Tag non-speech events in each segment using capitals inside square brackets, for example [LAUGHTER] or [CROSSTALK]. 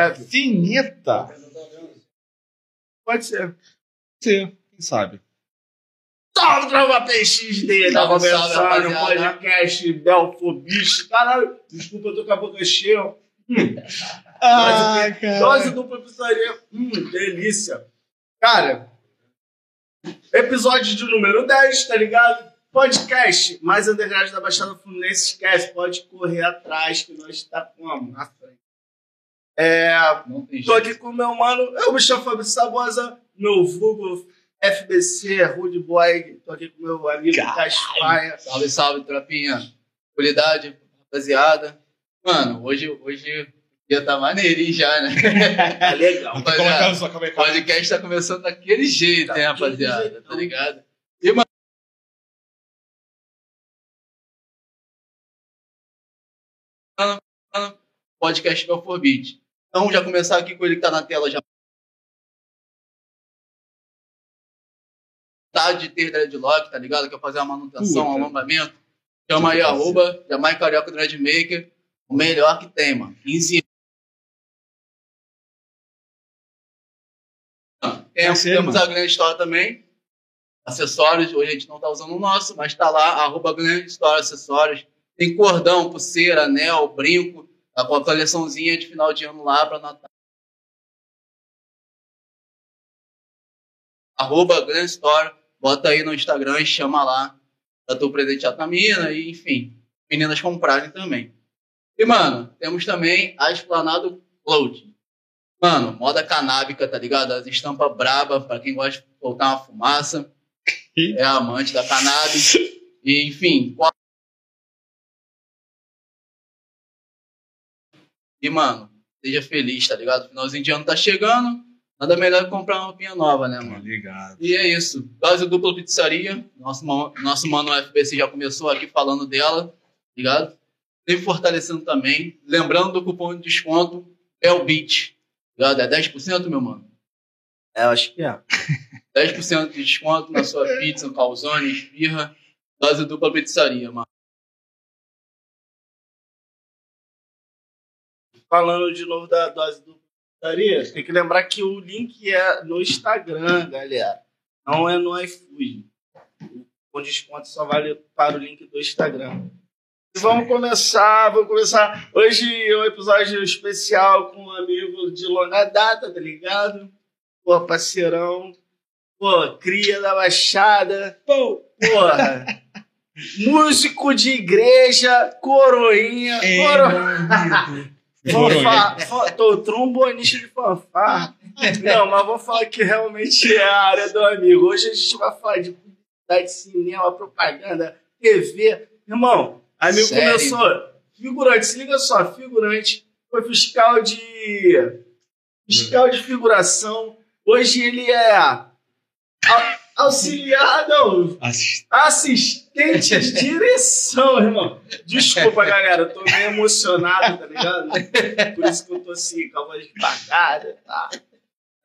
É, Finita. pode ser. Sim, quem sabe? Salve, Trava PXD! Tá começando o podcast Belfobis. Caralho, desculpa, eu tô com a boca cheia. Hum. [LAUGHS] Ah, Dose dupla pizzaria. Hum, delícia. Cara, episódio de número 10, tá ligado? Podcast mais underground da Baixada Fluminense. Esquece, pode correr atrás que nós tá como? Na frente. É, tô jeito. aqui com o meu mano, eu me chamo Fábio Sabosa, meu vulgo FBC, Rude Boy. Tô aqui com meu amigo. Caspaia. Salve, salve, tropinha. Qualidade, rapaziada. Mano, hoje, hoje o dia tá maneirinho já, né? Tá legal. Rapaziada, só calma aí, o calma aí. podcast tá começando daquele jeito, hein, Daquele rapaziada? jeitão. Tá ligado? E, mano, podcast Belforbit. Então, já começar aqui com ele que tá na tela já. Tá de ter dreadlock, tá ligado? Quer fazer uma manutenção, um alongamento. Chama aí, arroba, Jamai Carioca Dreadmaker. O melhor que tem, mano. 15 anos. Temos, ser, temos a Grand Store também. Acessórios, hoje a gente não tá usando o nosso, mas tá lá, arroba Grand Store Acessórios. Tem cordão, pulseira, anel, brinco. Tá com a coleçãozinha de final de ano lá pra Natal. Arroba Grand Store. Bota aí no Instagram e chama lá pra tu presentear tua mina e, enfim, meninas comprarem também. E, mano, temos também a Esplanado Clothing. Mano, moda canábica, tá ligado? As estampas braba, pra quem gosta de soltar uma fumaça. É amante da cannabis. E, enfim. E, mano, seja feliz, tá ligado? Finalzinho de ano tá chegando. Nada melhor que comprar uma roupinha nova, né, Tá mano? ligado. E é isso. Dose dupla pizzaria. Nosso, nosso mano FBC já começou aqui falando dela, ligado? Sempre fortalecendo também. Lembrando do cupom de desconto BELBIT. Ligado? É 10%, meu mano. É, eu acho que é. 10% de desconto na sua pizza, calzone, esfirra. Dose dupla pizzaria, mano. Falando de novo da dose do pizzaria, tem que lembrar que o link é no Instagram, galera. Não é no iFood. O desconto só vale para o link do Instagram. E vamos começar, vamos começar. Hoje é um episódio especial com um amigo de longa data, tá ligado? Pô, parceirão. Pô, cria da Baixada. Pô, porra. Músico de igreja, coroinha. É, coro-. Fanfarra, fa- tô trombonista de fanfarra. Não, mas vamos falar que realmente é a área do amigo. Hoje a gente vai falar de publicidade, cinema, propaganda, TV. Irmão, amigo Sério? começou. Figurante, se liga só, figurante. Foi fiscal de. Fiscal de figuração. Hoje ele é. au- Auxiliar, não, Assist- assistente de direção, irmão. Desculpa, [LAUGHS] galera, eu tô meio emocionado, tá ligado? Por isso que eu tô assim, com a voz apagada, tá?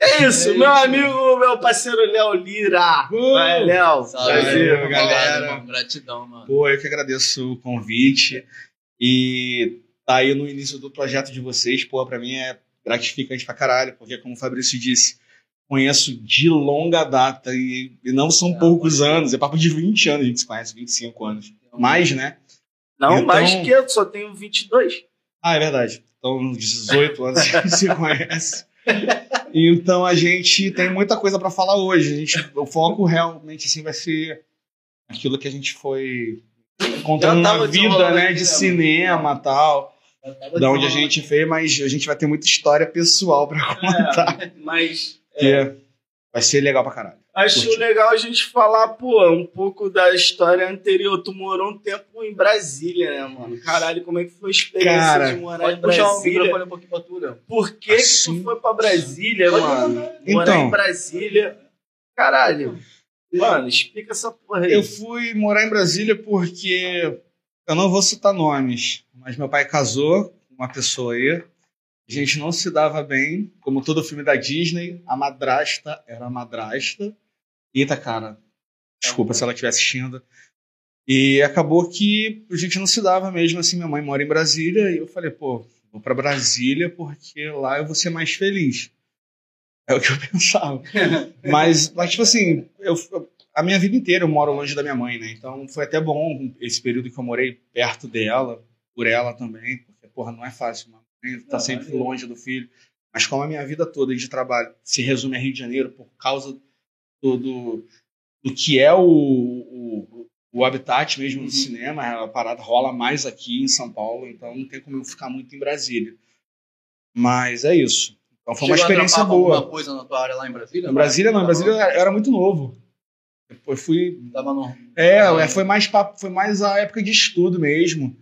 É isso, É meu isso, amigo, meu parceiro Léo Lira. Uh! Vai, Léo. Salve, Prazer, mano. galera. Irmão, Gratidão, mano. Pô, eu que agradeço o convite. E tá aí no início do projeto de vocês, pô, pra mim é gratificante pra caralho, porque como o Fabrício disse, conheço de longa data e, e não são É, poucos anos, é papo de 20 anos a gente se conhece, 25 anos. Mais, né? Não, Então- mais que eu, só tenho 22. Ah, é verdade. Então, 18 anos a gente se [LAUGHS] conhece. Então a gente tem muita coisa pra falar hoje. A gente, o foco realmente assim vai ser aquilo que a gente foi encontrando Já na vida, né, de né, cinema e tal, da onde a gente fez, mas a gente vai ter muita história pessoal pra contar, É, mas que vai ser legal pra caralho. acho Curti. legal a gente falar, pô, um pouco da história anterior. Tu morou um tempo em Brasília, né, mano? Caralho, como é que foi a experiência Cara, de morar Pode em puxar o Brasília? microfone um pouquinho pra tu, Léo. Por que, que Assim. tu foi pra Brasília, Pode mano? Morar Então. em Brasília. Caralho. Mano, explica essa porra aí. Eu fui morar em Brasília porque eu não vou citar nomes, mas meu pai casou com uma pessoa aí. A gente não se dava bem, como todo filme da Disney, a madrasta era a madrasta. Eita, cara, desculpa se ela estiver assistindo. E acabou que a gente não se dava mesmo, assim, minha mãe mora em Brasília, e eu falei, pô, Vou pra Brasília porque lá eu vou ser mais feliz. É o que eu [LAUGHS] pensava. mas, mas, tipo assim, eu, a minha vida inteira eu moro longe da minha mãe, né? Então foi até bom esse período que eu morei perto dela, por ela também, porque, porra, não é fácil. Uma mãe tá sempre longe do filho. Mas como a minha vida toda de trabalho se resume a Rio de Janeiro por causa do, do, do que é o, o, o habitat mesmo do cinema, a parada rola mais aqui em São Paulo, então não tem como eu ficar muito em Brasília. Mas é isso. Então foi uma Chegou a experiência com boa. alguma coisa na tua área lá em Brasília? Em Brasília não, em Brasília eu era muito novo. Depois fui. Tava no... É, é, foi mais papo, foi mais a época de estudo mesmo.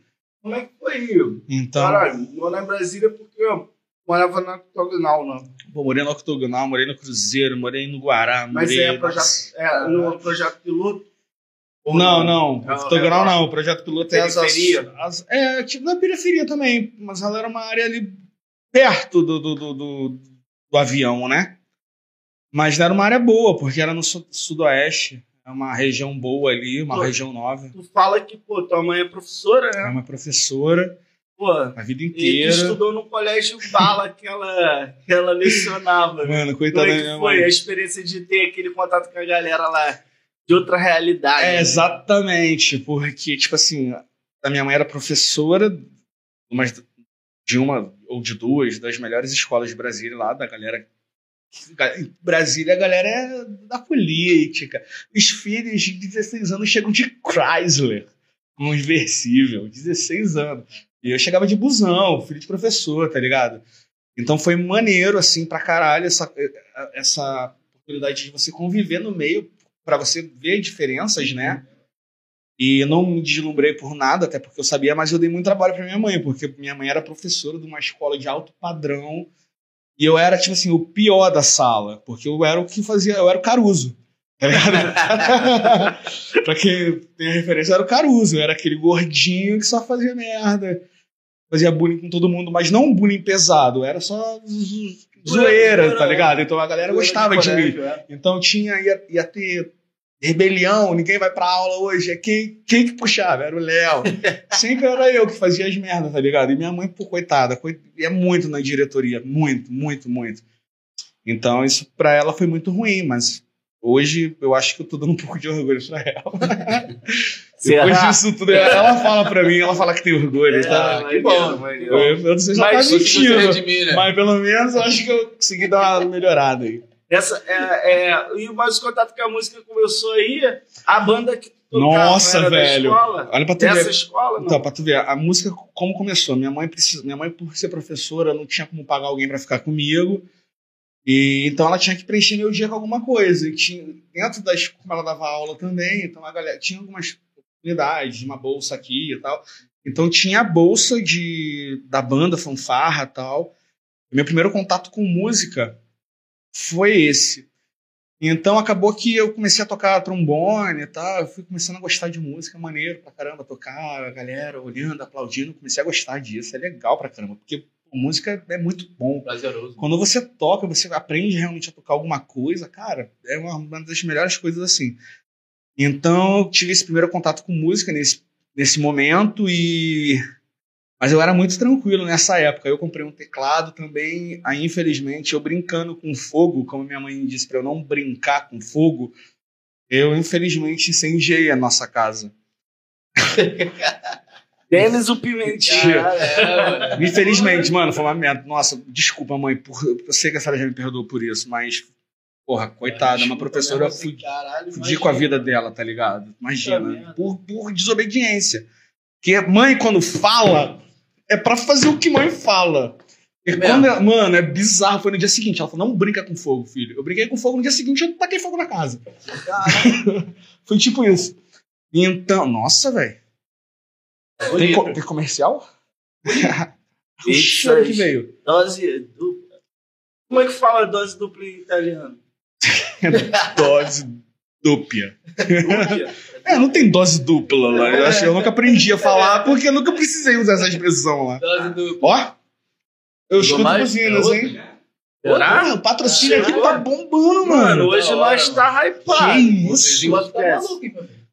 Como é que foi, Rio? Então, Caralho, morar em Brasília porque eu morava na octogonal, né? pô, morei no Octogonal, morei no Cruzeiro, morei no Guará, Mas morei. é, projeto, é no projeto piloto? Ou Não, não. É, Octogonal é, não. O projeto piloto é as, as- É, tipo, na periferia também, mas ela era uma área ali perto do, do, do, do, do avião, né? Mas não era uma área boa, porque era no su- sudoeste. É uma região boa ali, uma Pô. região nova. Tu fala que, pô, tua mãe é professora, É né? uma professora Pô, a vida e inteira. estudou no colégio bala que ela, que ela lecionava. Mano, Como coitada da é minha foi mãe. a experiência de ter aquele contato com a galera lá de outra realidade? É, né? exatamente, porque, tipo assim, a minha mãe era professora de uma ou de duas das melhores escolas de Brasília, lá da galera. Em Brasília, a galera é da política. Os filhos de 16 anos chegam de Chrysler, conversível, 16 anos. E eu chegava de busão, filho de professor, tá ligado? Então foi maneiro, assim, pra caralho, essa, essa oportunidade de você conviver no meio para você ver diferenças, né? E não me deslumbrei por nada, até porque eu sabia, mas eu dei muito trabalho para minha mãe, porque minha mãe era professora de uma escola de alto padrão e eu era, tipo assim, o pior da sala, porque eu era o que fazia, eu era o Caruso. Tá ligado? [LAUGHS] pra quem tem a referência, eu era o Caruso, eu era aquele gordinho que só fazia merda, fazia bullying com todo mundo, mas não um bullying pesado, era só zo- zoeira, tá ligado? Então a galera gostava de mim. é. Então tinha, ia, ia ter rebelião, ninguém vai pra aula hoje. É quem, quem que puxava? Era o Léo. [LAUGHS] Sempre era eu que fazia as merdas, tá ligado? E minha mãe, pô, coitada, coi- é muito na diretoria. Muito, muito, muito. Então isso pra ela foi muito ruim, mas hoje eu acho que eu tô dando um pouco de orgulho pra ela. [LAUGHS] Depois disso tudo, ela fala pra mim, ela fala que tem orgulho. É, tá? maneiro, bom. maneiro. Eu, eu não sei se ela tá mentindo. admira. Mas pelo menos eu acho que eu consegui dar uma melhorada aí. Essa, é, é, e mais contato que a música começou aí, a banda que Nossa, da velho. escola? Olha pra tu ver. escola, não? Então, pra tu ver, a música como começou. Minha mãe precisa, minha mãe por ser professora não tinha como pagar alguém pra ficar comigo. E então ela tinha que preencher meu dia com alguma coisa. E tinha dentro da escola como ela dava aula também, então a galera tinha algumas oportunidades, uma bolsa aqui e tal. Então tinha a bolsa de da banda fanfarra, e tal. Meu primeiro contato com música foi esse. Então acabou que eu comecei a tocar trombone e tal, eu fui começando a gostar de música, maneiro pra caramba, tocar, a galera olhando, aplaudindo, comecei a gostar disso, é legal pra caramba, porque música é muito bom. Prazeroso. Quando você toca, você aprende realmente a tocar alguma coisa, cara, é uma, uma das melhores coisas assim. Então eu tive esse primeiro contato com música nesse, nesse momento e mas eu era muito tranquilo nessa época. Eu comprei um teclado também. Aí, infelizmente, eu brincando com fogo, como minha mãe disse para eu não brincar com fogo, eu infelizmente incendiei a nossa casa. [LAUGHS] Denis o Pimentinha. É. [LAUGHS] Infelizmente, mano, foi uma merda. Nossa, desculpa, mãe, por, eu sei que a senhora já me perdoou por isso, mas, porra, coitada, uma professora fudi, Caralho, fudi com a vida dela, tá ligado? Imagina, merda. por, por desobediência. Porque mãe, quando fala, é pra fazer o que mãe fala. E Mesmo? quando ela- mano, é bizarro. Foi no dia seguinte. Ela falou: não brinca com fogo, filho. Eu brinquei com fogo no dia seguinte, eu taquei fogo na casa. [LAUGHS] Foi tipo isso. Então, nossa, velho. Tem, co- tem comercial? [LAUGHS] o cheiro que veio. Dose dupla. Como é que fala dose dupla em italiano? [LAUGHS] Dose dupla. Dupla? É, não tem dose dupla lá. Eu, acho, eu nunca aprendi a falar porque eu nunca precisei usar essa expressão lá. Dose do... Ó, eu escuto buzinas, É hein? Será? Porra, o patrocínio aqui tá bombando, Mano, mano. hoje nós tá hypado. Que isso? tá?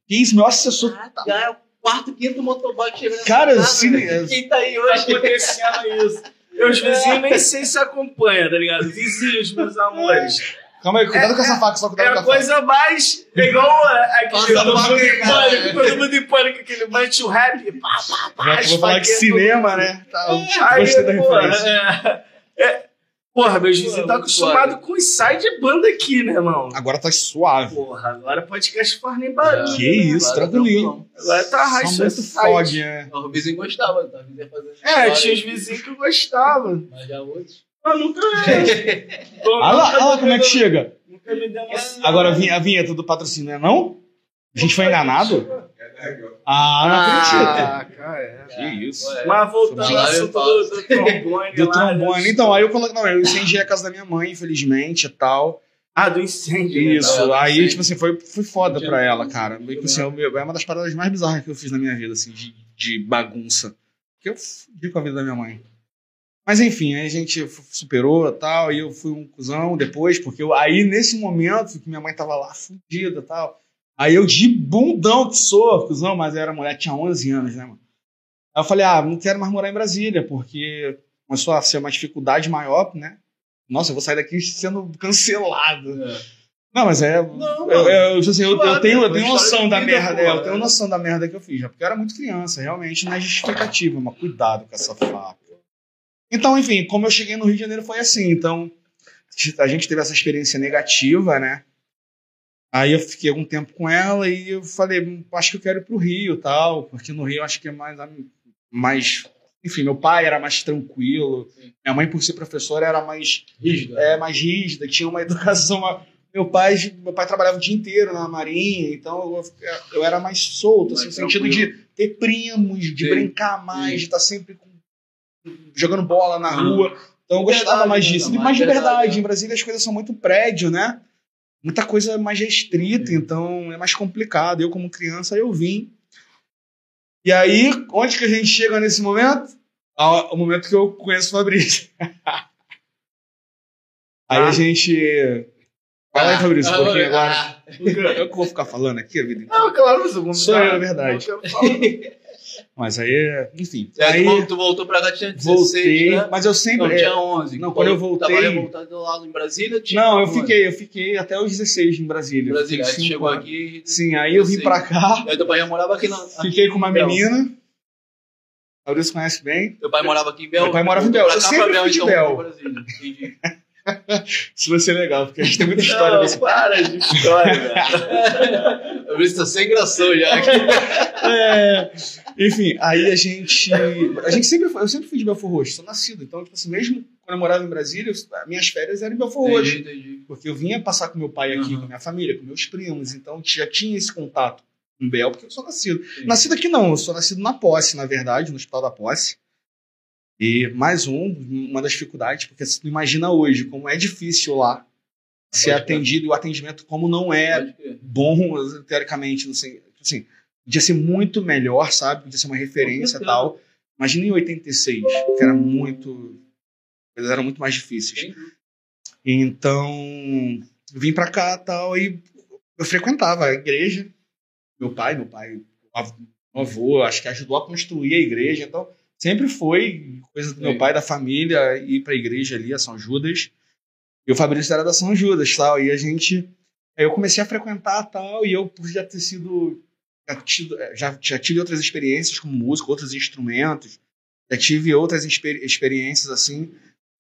Que isso, meu assessor. Caraca, quarto, quinto motoboy chegando Cara, casa, sim, velho. é- Quem tá aí Tá hoje? acontecendo isso. Meus vizinhos nem sei se acompanham, tá ligado? Vizinhos, meus amores. Calma aí, cuidado com essa faca, só É cuidado com a a faca. coisa mais. É igual a- aquele. Todo mundo em pânico, todo mundo em pânico, aquele mete o rap. Pá, pá, pá, Já que vou falar de esfaqueia cinema, né? Tá, Aí, gostei da porra, referência. é, é, porra, meus vizinhos muito acostumados com inside de banda aqui, né, irmão? Agora tá suave. Porra, agora podcast faz nem barulho. Que né? isso, Agora tranquilo. Agora tá raixa muito fog, né? O vizinho gostava, tá? É, tinha os vizinhos que gostavam. Mas já outros. Eu nunca. Olha lá, olha lá como é que chega. Nunca me deu uma. Agora a vinhe- a vinheta do patrocínio, não é não? A gente foi enganado? Ah, não acredito. Ah, cara, é. Que isso. Ué. Mas voltando ao assunto do, do trombone. Do lá, trombone. né? Então, aí eu coloquei. Não, eu incendiei a casa da minha mãe, infelizmente e tal. Ah, do incêndio. né? Isso. Não, aí, tipo assim, foi, foi foda pra ela, cara. que, assim, mesmo. é uma das paradas mais bizarras que eu fiz na minha vida, assim, de, de bagunça. Que eu fudi com a vida da minha mãe. Mas enfim, aí a gente superou e tal, e eu fui um cuzão depois, porque eu, aí nesse momento que minha mãe tava lá fudida e tal, aí eu de bundão que sou, cuzão, mas eu era mulher, tinha 11 anos, né, mano? Aí eu falei, ah, não quero mais morar em Brasília, porque começou a ser uma dificuldade maior, né? Nossa, eu vou sair daqui sendo cancelado. É. Não, mas é. Não, eu, eu, tipo assim, eu, eu Claro, tenho, eu tenho noção da vida, merda. pô, é, eu tenho é. noção da merda que eu fiz. Porque eu era muito criança, realmente não é justificativa, mas cuidado com essa faca. Então, enfim, como eu cheguei no Rio de Janeiro foi assim. Então, a gente teve essa experiência negativa, né? Aí eu fiquei algum tempo com ela e eu falei, "Hum, acho que eu quero ir pro Rio tal, porque no Rio eu acho que é mais. mais enfim, meu pai era mais tranquilo, Sim. minha mãe, por ser professora, era mais Rígido. é, mais rígida, tinha uma [LAUGHS] educação. Meu pai, meu pai trabalhava o dia inteiro na marinha, então eu, eu era mais solto, assim, no Mais sentido de ter primos, de Sim. brincar mais, Sim. de estar sempre com- jogando bola na rua. Então eu gostava mais né, disso. Mais mais liberdade. liberdade, Em Brasília as coisas são muito prédio, né? Muita coisa mais restrita, então é mais complicado. Eu, como criança, eu vim. E aí, onde que a gente chega nesse momento? Ao, ao momento que eu conheço o Fabrício. [LAUGHS] aí Ah. a gente. Fala aí, Fabrício, um Ah, pouquinho ah, agora. [LAUGHS] Eu que vou ficar falando aqui a vida inteira. Não, claro, mas eu Sou eu, é verdade. [LAUGHS] Mas aí, enfim. É, aí tu, vol- tu voltou pra cá, tinha 16, voltei, né? mas eu sempre. Não, tinha 11. não, quando eu voltei- Tava revoltado lá em Brasília, tinha Não, eu 11. fiquei, eu fiquei até os 16 em Brasília. Brasília. Aí chegou anos. aqui. Sim, aí eu vim pra cá, Aí teu pai morava aqui na. fiquei com uma menina. Fabrício conhece bem. Teu pai morava aqui em Bel. Meu pai morava em Bel. Eu sempre fui de então, Bel. [LAUGHS] [LAUGHS] Isso vai ser legal, porque a gente tem muita história Não, nesse. para de história, velho. [LAUGHS] Eu isso tá sem gração já. [LAUGHS] É, enfim, aí a gente. A gente sempre eu sempre fui de Belfor Roxo, sou nascido. Então, tipo assim, mesmo quando eu morava em Brasília, eu- as minhas férias eram em Belfor Roxo. Entendi. Porque eu vinha passar com meu pai aqui, Uhum. com minha família, com meus primos, então já tinha esse contato com Bel, porque eu sou nascido. Nascido aqui não, eu sou nascido na posse, na verdade, no Hospital da Posse. E mais um, uma das dificuldades, porque você imagina hoje como é difícil lá ser Pode crer. atendido e o atendimento como não é bom, teoricamente, não sei, assim, podia ser muito melhor, sabe? Podia ser uma referência e tal. Imagina em 86, que era muito. Coisas eram muito mais difíceis. Então, vim pra cá tal, e eu frequentava a igreja. Meu pai, meu pai, meu avô, acho que ajudou a construir a igreja. Então, sempre foi coisa do meu Sim. pai, da família, ir pra igreja ali, a São Judas. E o Fabrício era da São Judas tal. E a gente. Aí eu comecei a frequentar tal, e eu, por já ter sido. Já, tido, já, já tive outras experiências como músico, outros instrumentos. Já tive outras exper- experiências assim.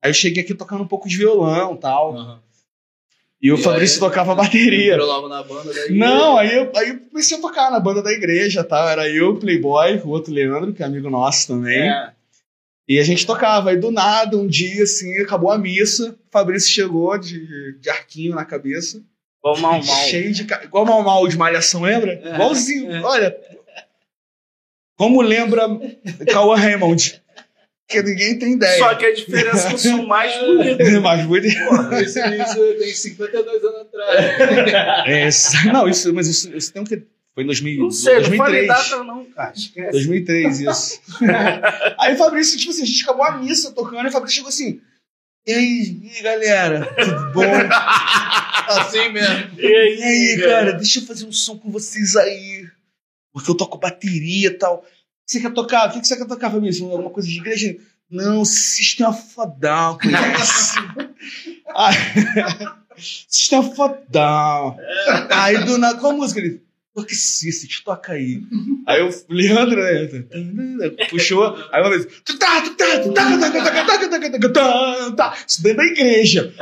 Aí eu cheguei aqui tocando um pouco de violão tal. Aham. E o E Fabrício aí, tocava bateria. Entrou logo na banda daí. Não, aí eu, aí eu comecei a tocar na banda da igreja, tá? Era eu, Playboy, o outro Leandro, que é amigo nosso também. É. E a gente tocava. Aí do nada, um dia, assim, acabou a missa, o Fabrício chegou de, de arquinho na cabeça, o mal, mal. cheio de. Igual mal mal de malhação, lembra? É, Igualzinho. é. Olha. Como lembra Cauã Raymond. Que ninguém tem ideia. Só que a diferença é que eu sou mais [LAUGHS] bonito. Mas bonito. Isso, isso tem 52 anos atrás. É, não, isso, mas isso, isso tem um que. Foi em 2000, Não sei, não falei 2003. data não, cara. Esquece. 2003, isso. [LAUGHS] aí o Fabrício, tipo assim, a gente acabou a missa tocando e o Fabrício chegou assim. E aí, e aí, galera? Tudo bom? [LAUGHS] Assim mesmo. E aí, E aí, cara, deixa eu fazer um som com vocês aí. porque eu toco bateria e tal você quer tocar? O que, você quer tocar, Fabrício? Alguma coisa de igreja? Não, sistema fodal, Sistema fodal. Aí do nada, qual a música ele? Porque te toca aí. Aí o Leandro, né? Puxou, aí uma vez. Isso dentro da igreja.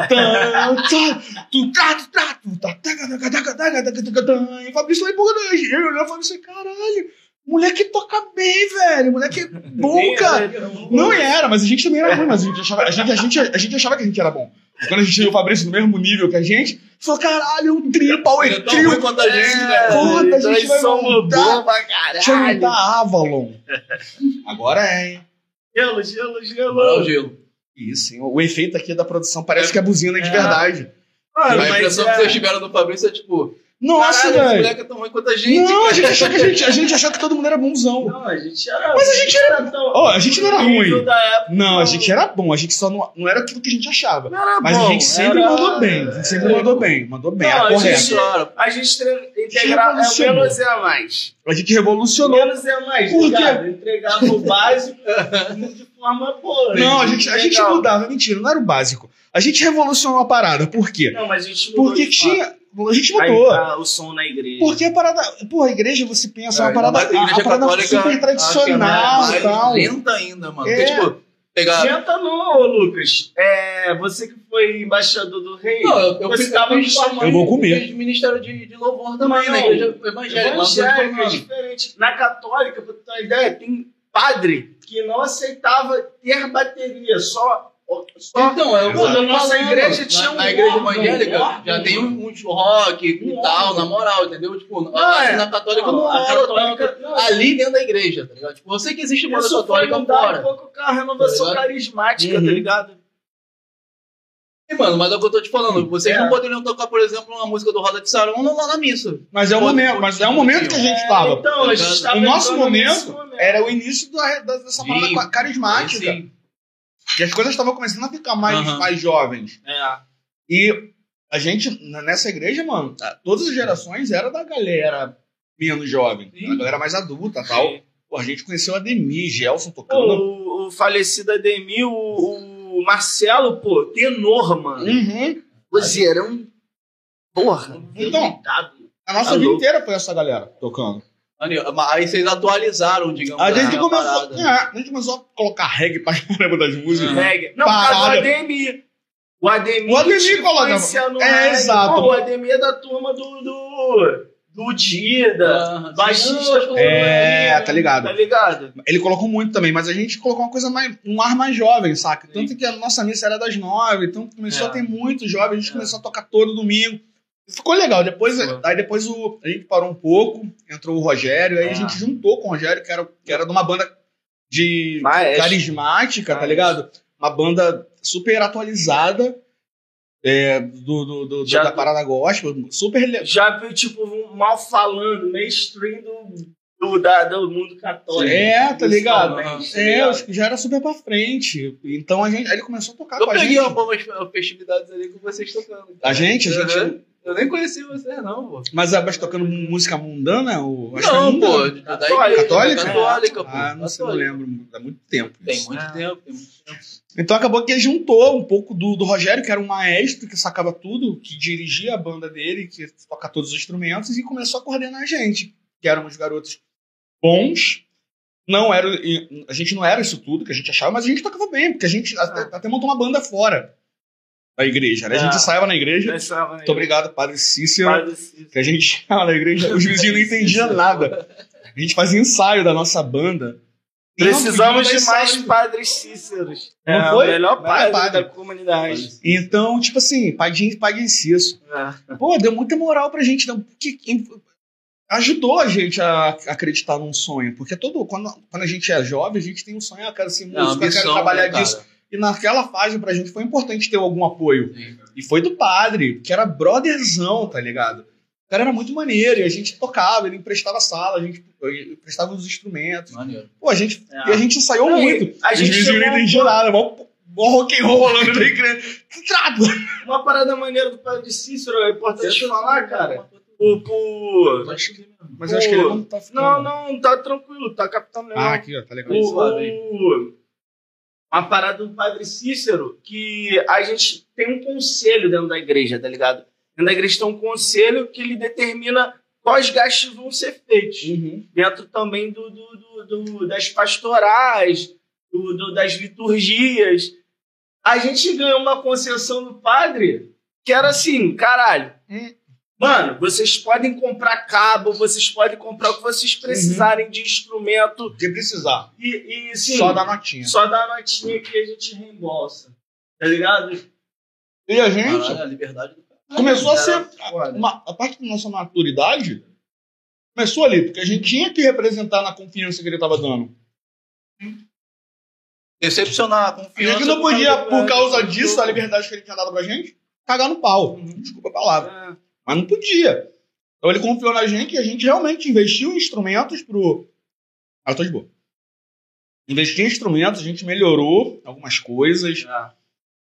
E o Fabrício lá empurrando. Eu olhei o Fabrício, caralho moleque toca bem, velho. Moleque é [LAUGHS] bom, Nem cara. era, Não era, mas a gente também era ruim, mas a gente achava, a gente, a gente, a gente achava que a gente era bom. Quando a gente viu o Fabrício no mesmo nível que a gente, falou, caralho, um trio, power Ele é tão trio. ruim quanto a gente, né? Puta, a gente vai bom pra Deixa eu caralho. montar Avalon. Agora é, hein? Gelo, gelo, gelo. O gelo. Isso, hein? O efeito aqui da produção parece que é buzina de É. verdade. Mano, a impressão que é- vocês tiveram do Fabrício é tipo, Nossa, velho. moleque é tão ruim quanto a gente. Não, a gente, achou que a, gente, a gente achou que todo mundo era bonzão. Não, a gente era. Mas a gente era. tão- Ó, a gente não era ruim. Época, Não, a gente era bom, a gente só não, não era aquilo que a gente achava. Não Mas bom, a gente sempre era- mandou bem. A gente sempre mandou bem. Mandou bem, Não, era a gente- Claro. A gente integrava. É, menos é mais. A gente revolucionou. Menos é mais. Por quê? Entregava o básico de forma boa. Não, a gente, a gente mudava, mentira, não era o básico. A gente revolucionou a parada. Por quê? Não, mas a gente mudou Porque tinha. A gente Aí mudou. tá o som na igreja. Porque a parada. Pô, a igreja, você pensa, é uma É, parada, a igreja a parada católica, super é tradicional e tal. lenta ainda, mano. É. Porque, tipo, pegar... Adianta não, ô, Lucas. É, você que foi embaixador do rei. Não, eu, eu você fiz, tava eu vou comer. ministério de, de louvor também, Não, na igreja evangélica. é diferente. Na católica, pra tu ter uma ideia, tem padre que não aceitava ter bateria, só. Só Então, é o que eu tô na nossa falando. igreja tinha na, um na igreja órgão, evangélica um já tem uns rock e Um tal, órgão. na moral, entendeu? Tipo, Não, assim, é. na católica Não, não, a católica- não, ali dentro da igreja, tá ligado? Tipo, eu sei que existe banda Isso foi católica um fora. pouco com a renovação Tá ligado? carismática, Uhum. tá ligado? Sim, mano, mas é o que eu tô te falando. Vocês É. não poderiam tocar, por exemplo, uma música do Roda de Sarona lá na missa. Mas é o momento, mas é o momento que a gente tava. Então, a gente tava O nosso momento momento. Era o início da, da- dessa parada ca- carismática. Sim. E as coisas estavam começando a ficar mais, Aham. mais jovens. É. E a gente, nessa igreja, mano, a- todas as gerações era da galera menos jovem. Sim. A galera mais adulta tal. Pô, a gente conheceu a Demi, Gelson tocando. O, o falecido Ademir, o, o Marcelo, pô, tenor, mano. Uhum. Vozeirão. Porra. Então. A nossa Tá vida louco. inteira foi essa galera tocando. Aí vocês atualizaram, digamos A assim, gente, começou, parada. é, a gente começou a colocar reggae pra caramba das músicas. Uhum. Reggae. Não, por causa do Parada. Ademir. O Ademir, O Ademir te colocava- no É, reggae. exato. Pô, o Ademir é da turma do... do... Do Dida, Ah, baixista. pô, É, tá ligado. Tá ligado? Ele colocou muito também, mas a gente colocou uma coisa mais. um ar mais jovem, saca? Sim. Tanto que a nossa missa era das nove, então começou É. a ter muito jovem, a gente É. começou a tocar todo domingo. Ficou legal. Depois, aí depois o, a gente parou um pouco, entrou o Rogério, aí É. a gente juntou com o Rogério, que era, que era de uma banda de Maestro. carismática, tá Maestro. ligado? Uma banda super atualizada é, do, do, do- Já da parada gospel, super Já viu, tipo, um mal falando, mainstream do, do, da, do mundo católico. É, tá ligado? Tá É, ligado? os que já era super pra frente. Então a gente, aí ele começou a tocar Eu com a peguei gente. algumas festividades ali com vocês tocando. A gente, a gente. Eu nem conhecia vocês, não, pô. Mas a mas tocando música mundana? O, acho que é Não, mundana. pô. Da Católica? Católica? Católica, pô. Ah, não sei, não lembro. Há muito tempo. Tem isso. muito Ah. tempo, tem muito tempo. Então acabou que juntou um pouco do, do Rogério, que era um maestro que sacava tudo, que dirigia a banda dele, que toca todos os instrumentos, e começou a coordenar a gente, que éramos garotos bons. Não era, a gente não era isso tudo que a gente achava, mas a gente tocava bem, porque a gente até, até montou uma banda fora da igreja. Né? A gente Ah. ensaiava na igreja. Pensava? Muito obrigado, Padre Cícero. Padre Cícero. Que a gente na igreja, os vizinhos não entendiam nada. A gente fazia ensaio da nossa banda. Precisamos de dar mais padres Cíceros. Não é foi? o melhor padre, padre. da comunidade. Então, tipo assim, paguem, paguem Cisso. É. Pô, deu muita moral pra gente. Não, porque ajudou a gente a acreditar num sonho. Porque todo, quando, quando a gente é jovem, a gente tem um sonho, ah, quero ser Não, músico, eu quero trabalhar né, cara? E naquela fase, pra gente, foi importante ter algum apoio. Sim. E foi do padre, que era brotherzão, tá ligado? O cara era muito maneiro, e a gente tocava, ele emprestava a sala, a gente emprestava os instrumentos. Maneiro. Pô, a gente, É. e a gente ensaiou Não, e muito. a gente não chegou- entendiam nada, mó, mó rock and roll rolando na igreja. Que trato! Uma parada maneira do padre Cícero, é importante falar, cara. Por, por... Mas eu acho que ele não tá ficando. Não, não, tá tranquilo, tá captando legal. Ah, aqui, ó, tá legal. Suave o, uma parada do Padre Cícero que a gente tem um conselho dentro da igreja, tá ligado? Dentro da igreja tem um conselho que ele determina quais gastos vão ser feitos. Uhum. Dentro também do, do- do- do- das pastorais, das liturgias. A gente ganhou uma concessão do padre que era assim, caralho. Hum. Mano, vocês podem comprar cabo, vocês podem comprar o que vocês precisarem de instrumento O que precisar. e, e sim, Só dá notinha. só dá a notinha que a gente reembolsa. Tá ligado? E a gente Caralho, a liberdade do cara. começou a ser. Era foda. uma- a parte da nossa maturidade começou ali, porque a gente tinha que representar na confiança que ele tava dando. Decepcionar a A confiança. gente não podia, por causa disso, a liberdade que ele tinha dado pra gente, cagar no pau. Uhum. Desculpa a palavra. É. Mas não podia. Então ele confiou na gente e a gente realmente investiu em instrumentos pro. Ah, eu tô de boa. Investiu em instrumentos, a gente melhorou algumas coisas, Já.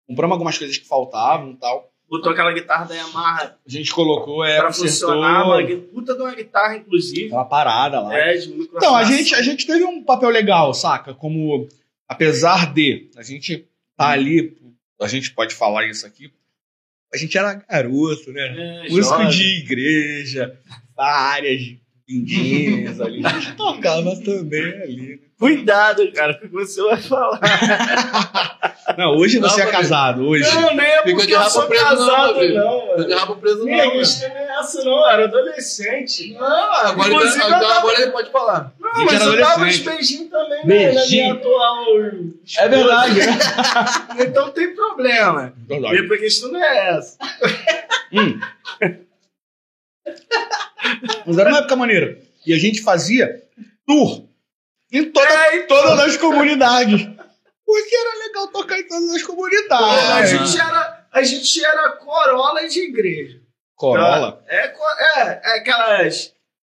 compramos algumas coisas que faltavam e tal. Botou aquela guitarra da Yamaha A gente colocou, é, pra funcionar, uma puta de uma guitarra, inclusive. aquela parada lá. É. Então, a gente, a gente teve um papel legal, saca? Como, apesar de a gente tá ali, a gente pode falar isso aqui, a gente era garoto, né? É, Músico jovem. de igreja, várias lindinhas ali. [LAUGHS] A gente tocava também ali. né? Cuidado, cara, com o que você vai falar. Não, hoje Não, você é casado, hoje. Não, nem é porque eu sou preso, não, casado, não, Tô de rabo preso não, não é essa, não. Era adolescente. Não, agora, Inclusive, então, tava- agora ele pode falar. Não, Gente, mas eu dava uns beijinhos também, né? Na Beijinho. minha atual É verdade? [LAUGHS] Então tem problema. Verdade. E a questão não é essa. Hum. [LAUGHS] Mas era uma época maneira. E a gente fazia tour em toda, É, então. todas as comunidades. Porque era legal tocar em todas as a, comunidades. gente era, a gente era corola de igreja. Corolla? É, co- é, é aquelas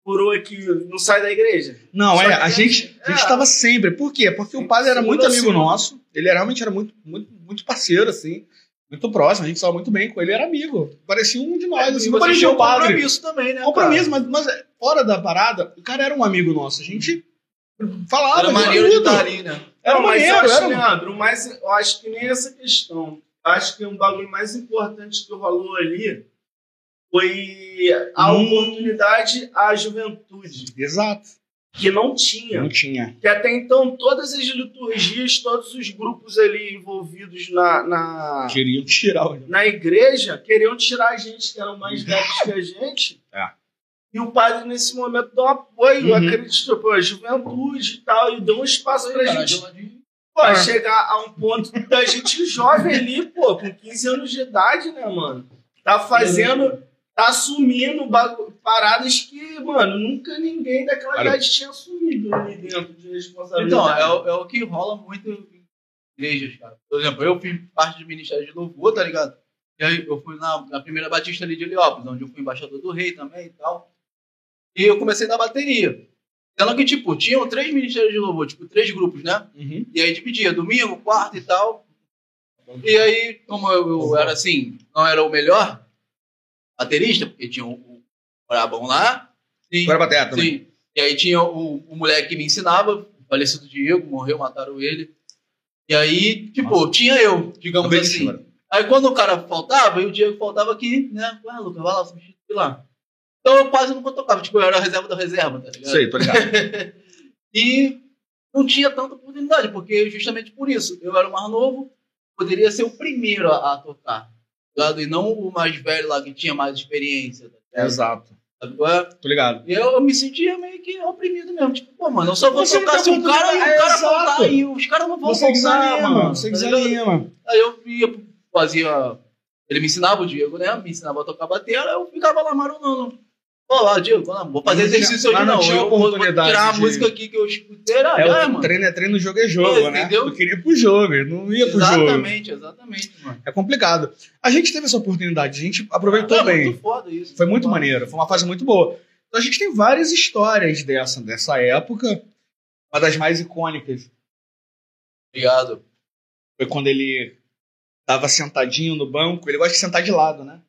coroa que não sai da igreja. Não, Só é, a gente a é. estava sempre. Por quê? Porque o padre era muito amigo nosso. Ele realmente era muito, muito, muito parceiro, assim. Muito próximo. A gente estava muito bem com ele. Era amigo. Parecia um de nós, assim. Não você parecia um padre. compromisso também, né? Compromisso, mas, mas é, fora da parada, o cara era um amigo nosso. A gente falava. Era de maneiro de estar ali, né? Era não, mas maneiro, acho, era. Leandro, mas eu acho que nem essa questão. Eu acho que um bagulho mais importante que rolou ali foi a Hum. oportunidade à juventude, Exato. Que não tinha. Não tinha. Que até então todas as liturgias, todos os grupos ali envolvidos na, na, Queriam tirar o. na igreja queriam tirar a gente, que eram mais velhos que a gente. É. E o padre, nesse momento, deu apoio, Uhum. acreditou, pô, a juventude e tal, e deu um espaço pra Cara, gente pô, É. chegar a um ponto da gente jovem ali, pô, com 15 anos de idade, né, mano? Tá fazendo, tá assumindo paradas que, mano, nunca ninguém daquela Olha. idade tinha assumido ali dentro de Então, responsabilidade. é, o- é o que rola muito em igrejas, cara. Por exemplo, eu fiz parte do Ministério de Louvor, tá ligado? E aí eu fui na, na primeira Batista ali de Heliópolis, onde eu fui embaixador do rei também e tal. E eu comecei na bateria. Sendo que, tipo, tinham três ministérios de louvor, tipo, três grupos, né? Uhum. E aí dividia, domingo, quarto e tal. E aí, como eu, eu era assim, não era o melhor baterista, porque tinha o, o Brabão lá. E, Agora batera também. sim. E aí tinha o, o moleque que me ensinava, o falecido Diego, morreu, mataram ele. E aí, tipo, tinha eu, digamos Também assim. Aí quando o cara faltava, e o Diego faltava aqui, né? Ah, Lucas, vai lá, substitui lá. Então eu quase nunca tocava, tipo, eu era a reserva da reserva, tá ligado? Sei, tô ligado. [LAUGHS] E não tinha tanta oportunidade, porque justamente por isso, eu era o mais novo, poderia ser o primeiro a, a tocar, ligado? E não o mais velho lá que tinha mais experiência, tá? Exato. Qual é? Tô ligado. E eu, eu me sentia meio que oprimido mesmo. Tipo, pô, mano, eu só vou Você tocar não se o cara e o cara faltar e os caras não vão Você desanima, mano. você tá ligado? desanima. Aí eu ia, fazia. Ele me ensinava o Diego, né? Me ensinava a tocar bateria, eu ficava lá marolando. Pô, lá, Diego, vou fazer Não exercício hoje não não. Eu vou, tirar a de- música aqui que eu escutei. Era, É, ah, o mano. treino é treino, jogo é jogo, É, né? entendeu? Eu queria ir pro jogo, eu não ia pro jogo. Exatamente, exatamente, mano. É complicado. A gente teve essa oportunidade, a gente aproveitou é bem. muito foda isso. Foi muito maneiro, foi uma fase muito boa. Então a gente tem várias histórias dessa, dessa época. Uma das mais icônicas Obrigado. foi quando ele tava sentadinho no banco. Ele gosta de sentar de lado, né?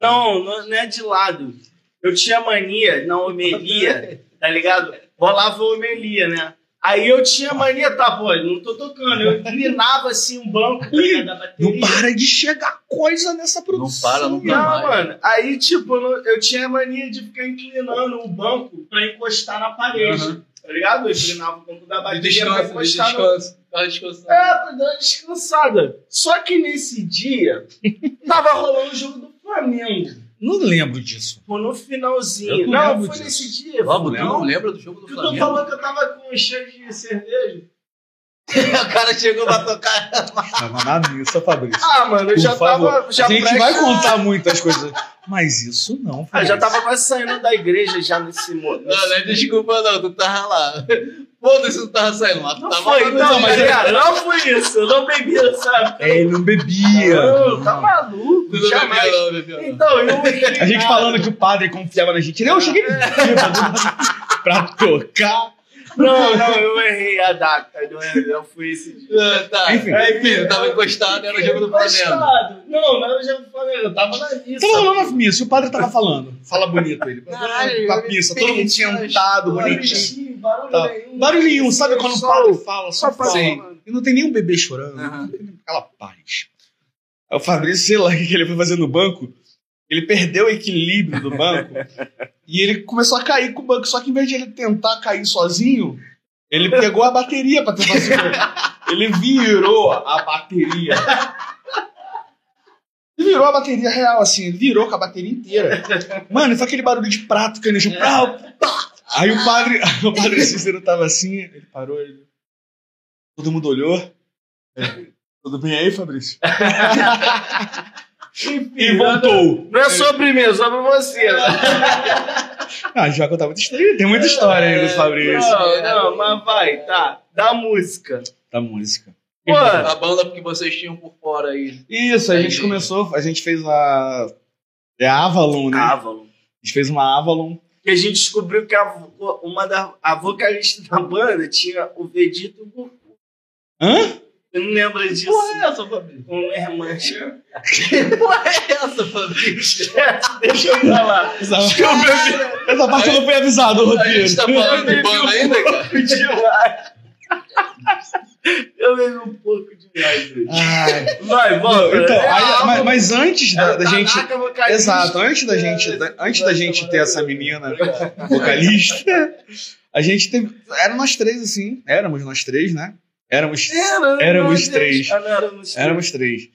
Não não é de lado. Eu tinha mania na homilia, [LAUGHS] tá ligado? Rolava homilia, né? Aí eu tinha mania, tá, pô, não tô tocando. Eu inclinava assim um banco tá ligado, da bateria. Não para de chegar coisa nessa produção. para, não Não, para. mano. Aí, tipo, eu tinha mania de ficar inclinando o banco pra encostar na parede. Aham. Tá ligado? Eu inclinava o banco da bateria pra descanso, de encostar no... descanso. Tava descansando. É, pra dar uma descansada. Só que nesse dia, tava rolando o jogo do Flamengo. Não lembro disso. Pô, no finalzinho. Eu não Não, foi disso. nesse dia. Vamos, tu não lembra do jogo do Eu tô Flamengo? falando que eu tava com cheio de cerveja. [LAUGHS] o cara chegou pra tocar. Tava na missa, Fabrício. Ah, mano, eu Por já favor. tava. Já a gente vai contar muitas coisas. Mas isso não, Ah, já Fabrício. tava quase saindo da igreja já nesse momento. Não, não é desculpa não, tu tava lá. Foda-se, tu tava saindo lá. Tu Não tava foi, no não, mas dia. cara, não foi isso. Eu não bebia, sabe? É, ele não bebia. Não, tá maluco. Não jamais. bebia não, bebia não. Então, eu. [LAUGHS] A gente falando que o padre confiava na gente. Não, eu cheguei bêbado [LAUGHS] pra tocar. Não, não, eu errei a data. Não, é- não foi esse dia. Ah, Tá, Enfim. enfim, tu tava encostado, era o jogo do Flamengo. Encostado. Não, não era o jogo do Flamengo. Eu tava na missa. Tava rolando a missa, o padre tava falando. Fala bonito ele. Caralho, Com a missa, todo mundo eu sentado, bonitinho. Barulho Tá. nenhum. Barulhinho, sabe quando o padre fala, só fala. E não tem nenhum bebê chorando. Aham. Aquela paz. Aí o Fabrício, sei lá o que que ele foi fazer no banco. Ele perdeu o equilíbrio do banco e ele começou a cair com o banco. Só que em vez de ele tentar cair sozinho, ele pegou a bateria pra tentar segurar. Ele virou a bateria. Ele virou a bateria real, assim. Ele virou com a bateria inteira. Mano, foi aquele barulho de prato caindo no chão. Pau. Aí o padre, [LAUGHS] o padre Cícero tava assim, ele parou, ele... todo mundo olhou. Ele, Tudo bem aí, Fabrício? [LAUGHS] E voltou. Não é sobre mim, é sobre você. [LAUGHS] Ah, já contava muita história. Tem muita história aí do Fabrício. Não, não, mas vai, tá. Da música. Da música. Pô, A banda que vocês tinham por fora aí. Isso, a gente começou, a gente fez a. É a Avalon, né? Avalon. A gente fez uma Avalon. Que a gente descobriu que a, uma da, a vocalista da banda tinha o Vegito Goku. Hã? Eu não lembro disso. Porra é essa, Fabrício? Minha irmã. Que [LAUGHS] porra é essa, Fabrício? Deixa eu falar. Essa, essa parte eu não fui avisado, A roteiro. gente tá falando de banda ainda, cara? demais. Eu bebi um pouco demais. hoje. Ai. Vai, volta. Então, É, aí- a- mas, mas antes da, da gente. Exato, antes da gente, da- antes da gente ter essa menina vocalista, a gente teve. Eram nós três, assim. Éramos nós três, né? Éramos. Era, Éramos três. Ah, éramos três.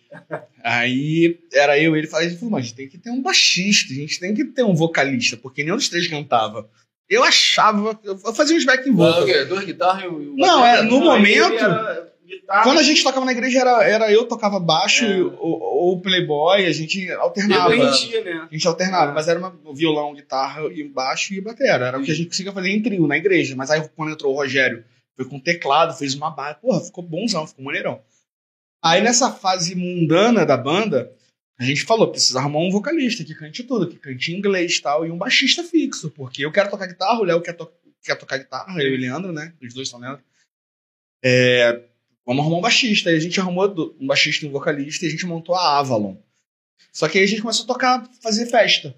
Aí era eu e ele. Falei, a gente falou, mas a gente tem que ter um baixista, a gente tem que ter um vocalista, porque nenhum dos três cantava. Eu achava. Eu fazia uns back Ah, vocal. quê? Duas guitarras e o. Não, é, no Não, ele momento. era guitarra. Quando a gente tocava na igreja, era, era eu tocava baixo É. e o, o- o Playboy, a gente alternava. né? A gente alternava, É. mas era uma, violão, guitarra e baixo e batera. Era o que a gente conseguia fazer em trio, na igreja. Mas aí quando entrou o Rogério, foi com teclado, fez uma barra. Porra, ficou bonzão, ficou maneirão. Aí nessa fase mundana da banda, a gente falou, precisa arrumar um vocalista que cante tudo, que cante em inglês e tal, e um baixista fixo, porque eu quero tocar guitarra, o Léo quer, to quer tocar guitarra, eu e o Leandro, né? Os dois são Leandro. É, vamos arrumar um baixista. Aí a gente arrumou um baixista e um vocalista e a gente montou a Avalon. Só que aí a gente começou a tocar, fazer festa.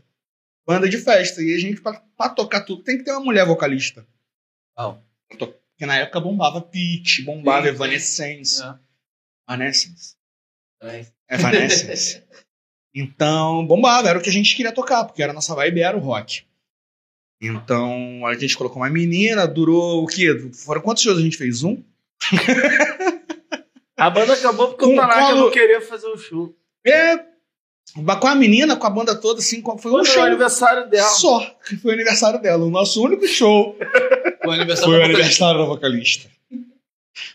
Banda de festa. E a gente, pra, pra tocar tudo, tem que ter uma mulher vocalista. Ah. Porque na época bombava Peach, bombava Sim, Evanescence. É. Evanescence. É. Evanescence. [LAUGHS] então, bombava, era o que a gente queria tocar, porque era a nossa vibe, era o rock. Então, a gente colocou uma menina, durou o quê? Foram quantos shows a gente fez? Um? A banda acabou porque Com- o Tanaka quando- não queria fazer o show. É. Com a menina, com a banda toda, assim, foi um Foi o show aniversário dela. só, que foi o aniversário dela. O nosso único show [LAUGHS] O aniversário foi o aniversário da vocalista.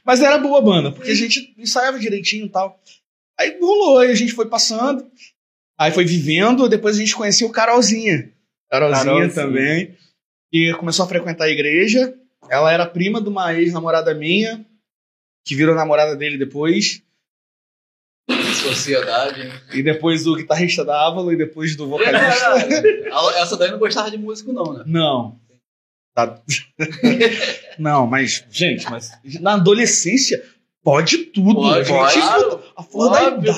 Mas era boa a banda, porque a gente ensaiava direitinho e tal. Aí rolou, aí a gente foi passando, aí foi vivendo, depois a gente conheceu o Carolzinha. Carolzinha, Carolzinha. também. E começou a frequentar a igreja. Ela era prima de uma ex-namorada minha, que virou namorada dele depois. Sociedade, hein? E depois do guitarrista da Avalon e depois do vocalista. [LAUGHS] Essa daí não gostava de músico, não, né? Não. Tá. [LAUGHS] não, mas, gente, mas na adolescência, Pode tudo. Pode, gente. claro. A flor da idade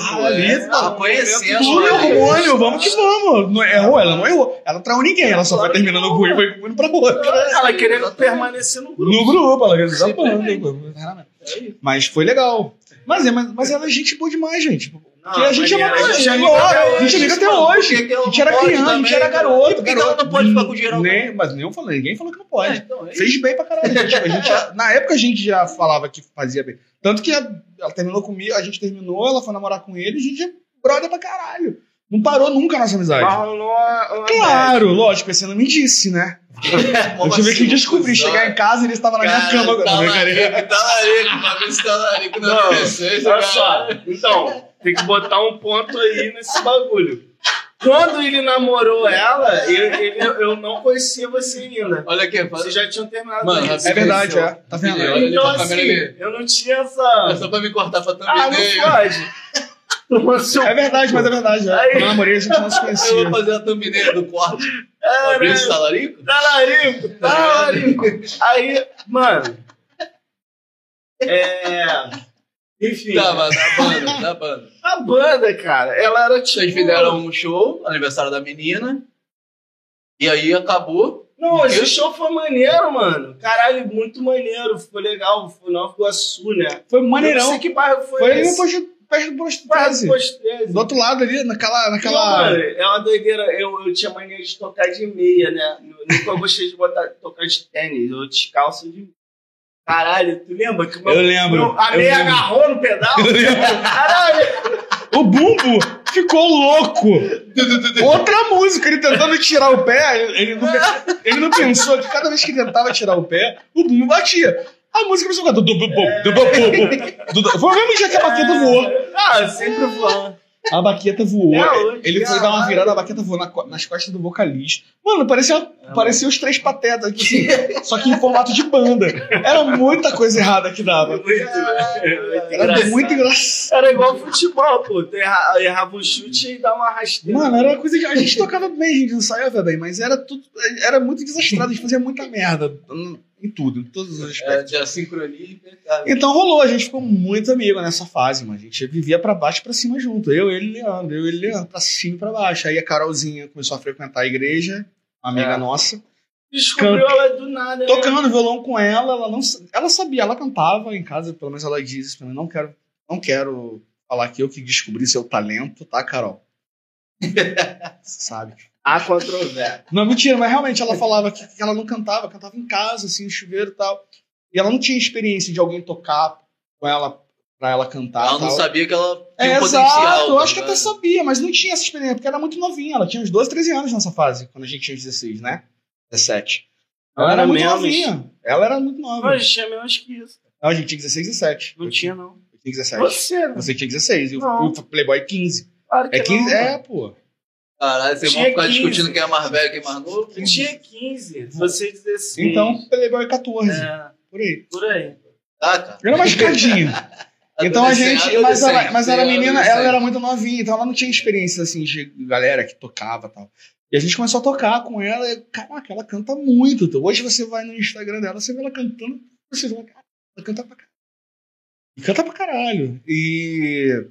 é. tá Tá conhecendo. Tudo é hormônio, vamos que vamos. Não errou, ela não errou. Ela traiu ninguém, ela só foi terminando com um e foi indo pra outra. Ela querendo permanecer no grupo. No grupo, ela quer dizer, É Mas foi legal. Mas, é, mas, mas ela é gente boa demais, gente. Porque a gente é uma a gente é até a gente é até hoje. A gente não era criança, a gente era né? garoto. Por que ela não pode ficar com geral Nem, mas nem eu falei, ninguém falou que não É, pode. então, é. Fez bem pra caralho. Gente, a gente já- na época a gente já falava que fazia bem. Tanto que a- ela terminou comigo, a gente terminou, ela foi namorar com ele, a gente é brother pra caralho. Não parou nunca a nossa amizade. Uma Claro, lógico, você não me disse, né? [LAUGHS] Eu tive que descobrir, chegar em casa e ele estava na minha Cara, cama. Tá minha carinha. larico, tá larico, pra ver se tá larico na Não, adolescência, Olha só, então, tem que botar um ponto aí nesse bagulho. Quando ele namorou ela, eu, ele- eu não conhecia você ainda. Olha aqui, faz... Vocês já tinham terminado Mano, isso. É verdade, é. Tá vendo? Então, assim, eu não tinha É essa. só pra me cortar pra Ah, thumbnail. não pode. Seu. É verdade, mas é verdade. É. Aí- Quando eu namorei, a gente não se [LAUGHS] Eu conhecia. vou fazer a thumbnail do corte. Cara, Fabrício Talarico? Talarico, talarico. Aí, mano. É. Enfim, Tava da banda, da banda. a banda, cara, ela era tipo. Vocês fizeram um show, aniversário da menina. E aí acabou. Não, esse show foi maneiro, mano. Caralho, muito maneiro. Ficou legal. Foi Nova Iguaçu, né? Foi Eu não maneirão. sei que bairro foi, Foi esse. no posto, perto do posto Bairro 13. do Posto 13. Do outro lado ali, naquela. Não, naquela... mano, é uma doideira. Eu, eu tinha mania de tocar de meia, né? Nunca eu gostei de botar, tocar de tênis ou descalço de. Caralho, tu lembra que meu, Eu lembro, meu- a eu meia lembro. agarrou no pedal? [LAUGHS] Eu. Caralho! O Bumbo ficou louco. Outra música, ele tentando tirar o pé, ele não, ele não pensou que cada vez que ele tentava tirar o pé, o Bumbo batia. A música começou a cantar. du- du- bu- du- bu- bu- du- Foi o mesmo dia que a baqueta voou. Ah, sempre voando. A baqueta voou. É ele foi dar uma virada, a baqueta voou nas costas do vocalista. Mano, parecia, parecia os três patetas, tipo assim, [LAUGHS] só que em formato de banda. Era muita coisa errada que dava. Muito, muito Era engraçado. muito engraçado. Era igual futebol, pô. Tu errava um chute e dava uma rasteira. Mano, era uma coisa que a gente tocava bem, a gente ensaiava bem, mas era tudo. Era muito desastrado, a gente fazia muita merda em tudo, em todos os É, aspectos. de assincronia impecável. Então rolou, a gente ficou muito amigo nessa fase, mano. A gente vivia pra baixo e pra cima junto. Eu, ele e Leandro, eu e ele e Leandro, pra cima e pra baixo. Aí a Carolzinha começou a frequentar a igreja, amiga É. nossa. Descobriu ela do nada. né? Tocando violão com ela, ela não ela sabia, ela cantava em casa, pelo menos ela diz isso pra mim. Não quero, não quero falar que eu que descobri seu talento, tá, Carol? [LAUGHS] Sabe. Há controvérsia. Não, mentira, mas realmente ela falava que, que ela não cantava, cantava em casa, assim, no chuveiro e tal. E ela não tinha experiência de alguém tocar com ela, pra ela cantar. Ela não tal. sabia que ela tinha É, um potencial. exato, eu acho que tá até sabia, mas não tinha essa experiência, porque era muito novinha. Ela tinha uns 12, 13 anos nessa fase, quando a gente tinha uns 16, né? 17. Ela Ela era era muito menos. novinha. Ela era muito nova. Gente tinha menos que isso. Não, a gente tinha 16 e 17. Não Eu tinha, não. Eu tinha 17. Você, né? Você tinha 16 e o, o Playboy 15. Claro que É 15? não, É, pô. Caralho, vocês vão Tinha ficar 15. discutindo quem é mais velho e quem é mais novo? Eu tinha 15. Você 16. Então, Playboy 14. É, Por aí. por aí. Tá, cara. Era mais cadinho. [LAUGHS] Então a Adolescente, gente. Mas ela, mas ela menina, ela era muito novinha, então ela não tinha experiência assim de galera que tocava e tal. E a gente começou a tocar com ela e, caraca, ela canta muito. Então, hoje você vai no Instagram dela, você vê ela cantando, você fala, ela canta pra caralho. E canta pra caralho. E,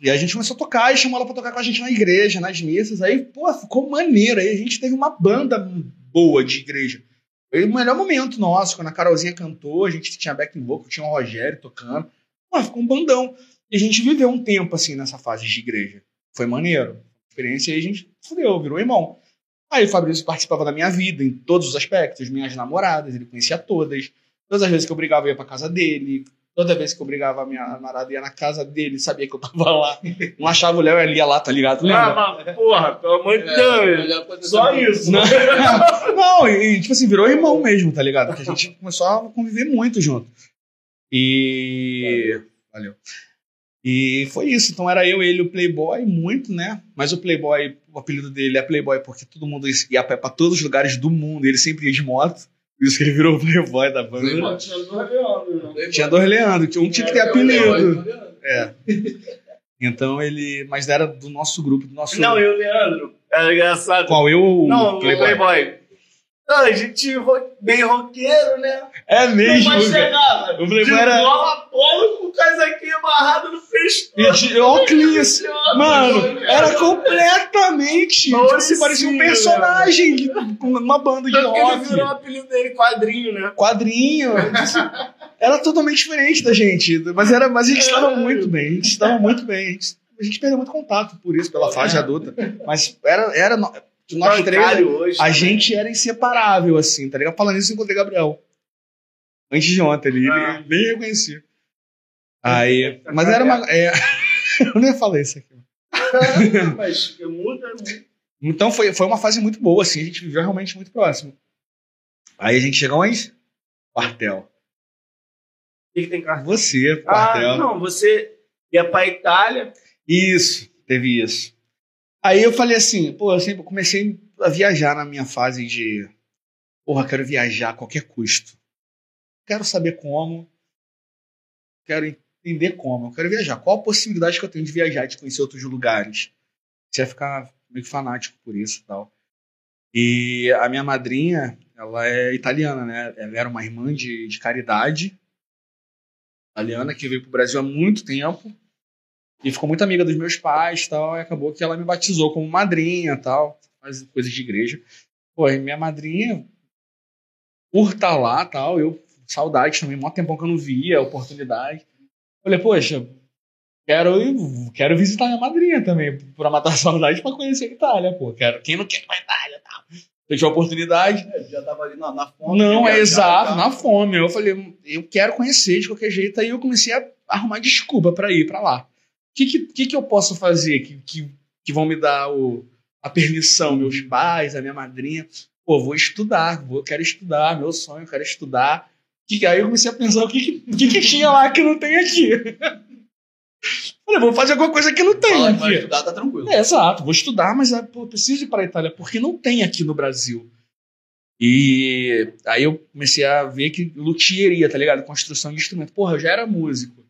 e a gente começou a tocar e chamou ela pra tocar com a gente na igreja, nas missas. Aí, pô, ficou maneiro. Aí a gente teve uma banda boa de igreja. Foi o melhor momento nosso, quando a Carolzinha cantou, a gente tinha backing vocal, tinha o Rogério tocando. Pô, ficou um bandão. E a gente viveu um tempo assim nessa fase de igreja. Foi maneiro. Experiência e a gente fudeu, virou irmão. Aí o Fabrício participava da minha vida em todos os aspectos, minhas namoradas, ele conhecia todas. Todas as vezes que eu brigava, eu ia pra casa dele. Toda vez que eu brigava, a minha namorada ia na casa dele, sabia que eu tava lá. Não achava o Léo, ele ia lá, tá ligado? Lembra? Ah, mas, porra, pelo amor de É, Deus. Só isso. Não, [LAUGHS] não e, tipo assim, virou irmão mesmo, tá ligado? Porque a gente começou a conviver muito junto. E. Valeu. E foi isso. Então era eu, ele e o Playboy, muito, né? Mas o Playboy, o apelido dele é Playboy porque todo mundo ia a pé pra todos os lugares do mundo. Ele sempre ia de moto. Por isso que ele virou o Playboy da banda. Playboy. Tinha dois Leandro, né? Tinha dois Leandro, um tinha que ter É, apelido. É. Então ele. Mas era do nosso grupo, do nosso. Não, e o Leandro. Era engraçado. Qual eu ou Não, o o Playboy? Playboy. Não, a gente bem roqueiro, né? É mesmo, chegar, velho. O Playboy De era- bola, polo com Traz aqui amarrado no pescoço. E. [LAUGHS] Mano, era completamente. Tipo, assim, parecia um personagem com uma banda de que ele rock. virou o apelido dele, quadrinho, né? Quadrinho. Era totalmente diferente da gente. Mas, era, mas a gente estava muito bem. A gente estava muito bem. A gente, perdeu muito contato por isso, pela fase adulta. Mas era. era nós três. Bancário hoje. A né? gente era inseparável, assim, tá ligado? Falando isso, eu encontrei Gabriel. Antes de ontem, ele Ah. ele nem reconhecia. Aí. Mas era uma. é, [LAUGHS] eu nem falei isso aqui. Ah, [LAUGHS] Mas muda muito. Então foi, foi uma fase muito boa, assim, a gente viveu realmente muito próximo. Aí a gente chegou onde? Quartel. O que, que tem cartão? Você, Ah, quartel. não, você ia pra Itália. Isso, teve isso. Aí eu falei assim, pô, eu sempre comecei a viajar na minha fase de. Porra, quero viajar a qualquer custo. Quero saber como. Quero entender como. Eu quero viajar. Qual a possibilidade que eu tenho de viajar, de conhecer outros lugares? Você ia ficar meio fanático por isso e tal. E a minha madrinha, ela é italiana, né? Ela era uma irmã de, de caridade italiana que veio pro Brasil há muito tempo e ficou muito amiga dos meus pais tal, e acabou que ela me batizou como madrinha tal, faz coisas de igreja. Pô, minha madrinha, por estar lá tal, eu, saudade também, mó tempão que eu não via, oportunidade. Falei, poxa, quero, ir- quero visitar minha madrinha também, pra matar a [LAUGHS] saudade pra conhecer a Itália, pô. Quero, quem não quer pra Itália tal? Eu tive a oportunidade, É, já tava ali na, na fome. não, é exato, na fome. Eu falei, eu quero conhecer de qualquer jeito. Aí eu comecei a arrumar desculpa pra ir pra lá. O que, que, que, que eu posso fazer que, que, que vão me dar o, a permissão? Meus pais, a minha madrinha. Pô, vou estudar, vou, quero estudar, meu sonho, quero estudar. Que, aí eu comecei a pensar o que, que, que, tinha lá que não tem aqui. [LAUGHS] Falei, vou fazer alguma coisa que não tem que vai estudar, tá tranquilo. É, exato, vou estudar, mas ah, pô, preciso ir para a Itália, porque não tem aqui no Brasil. E aí eu comecei a ver que luthieria, tá ligado? Construção de instrumento. Porra, eu já era músico.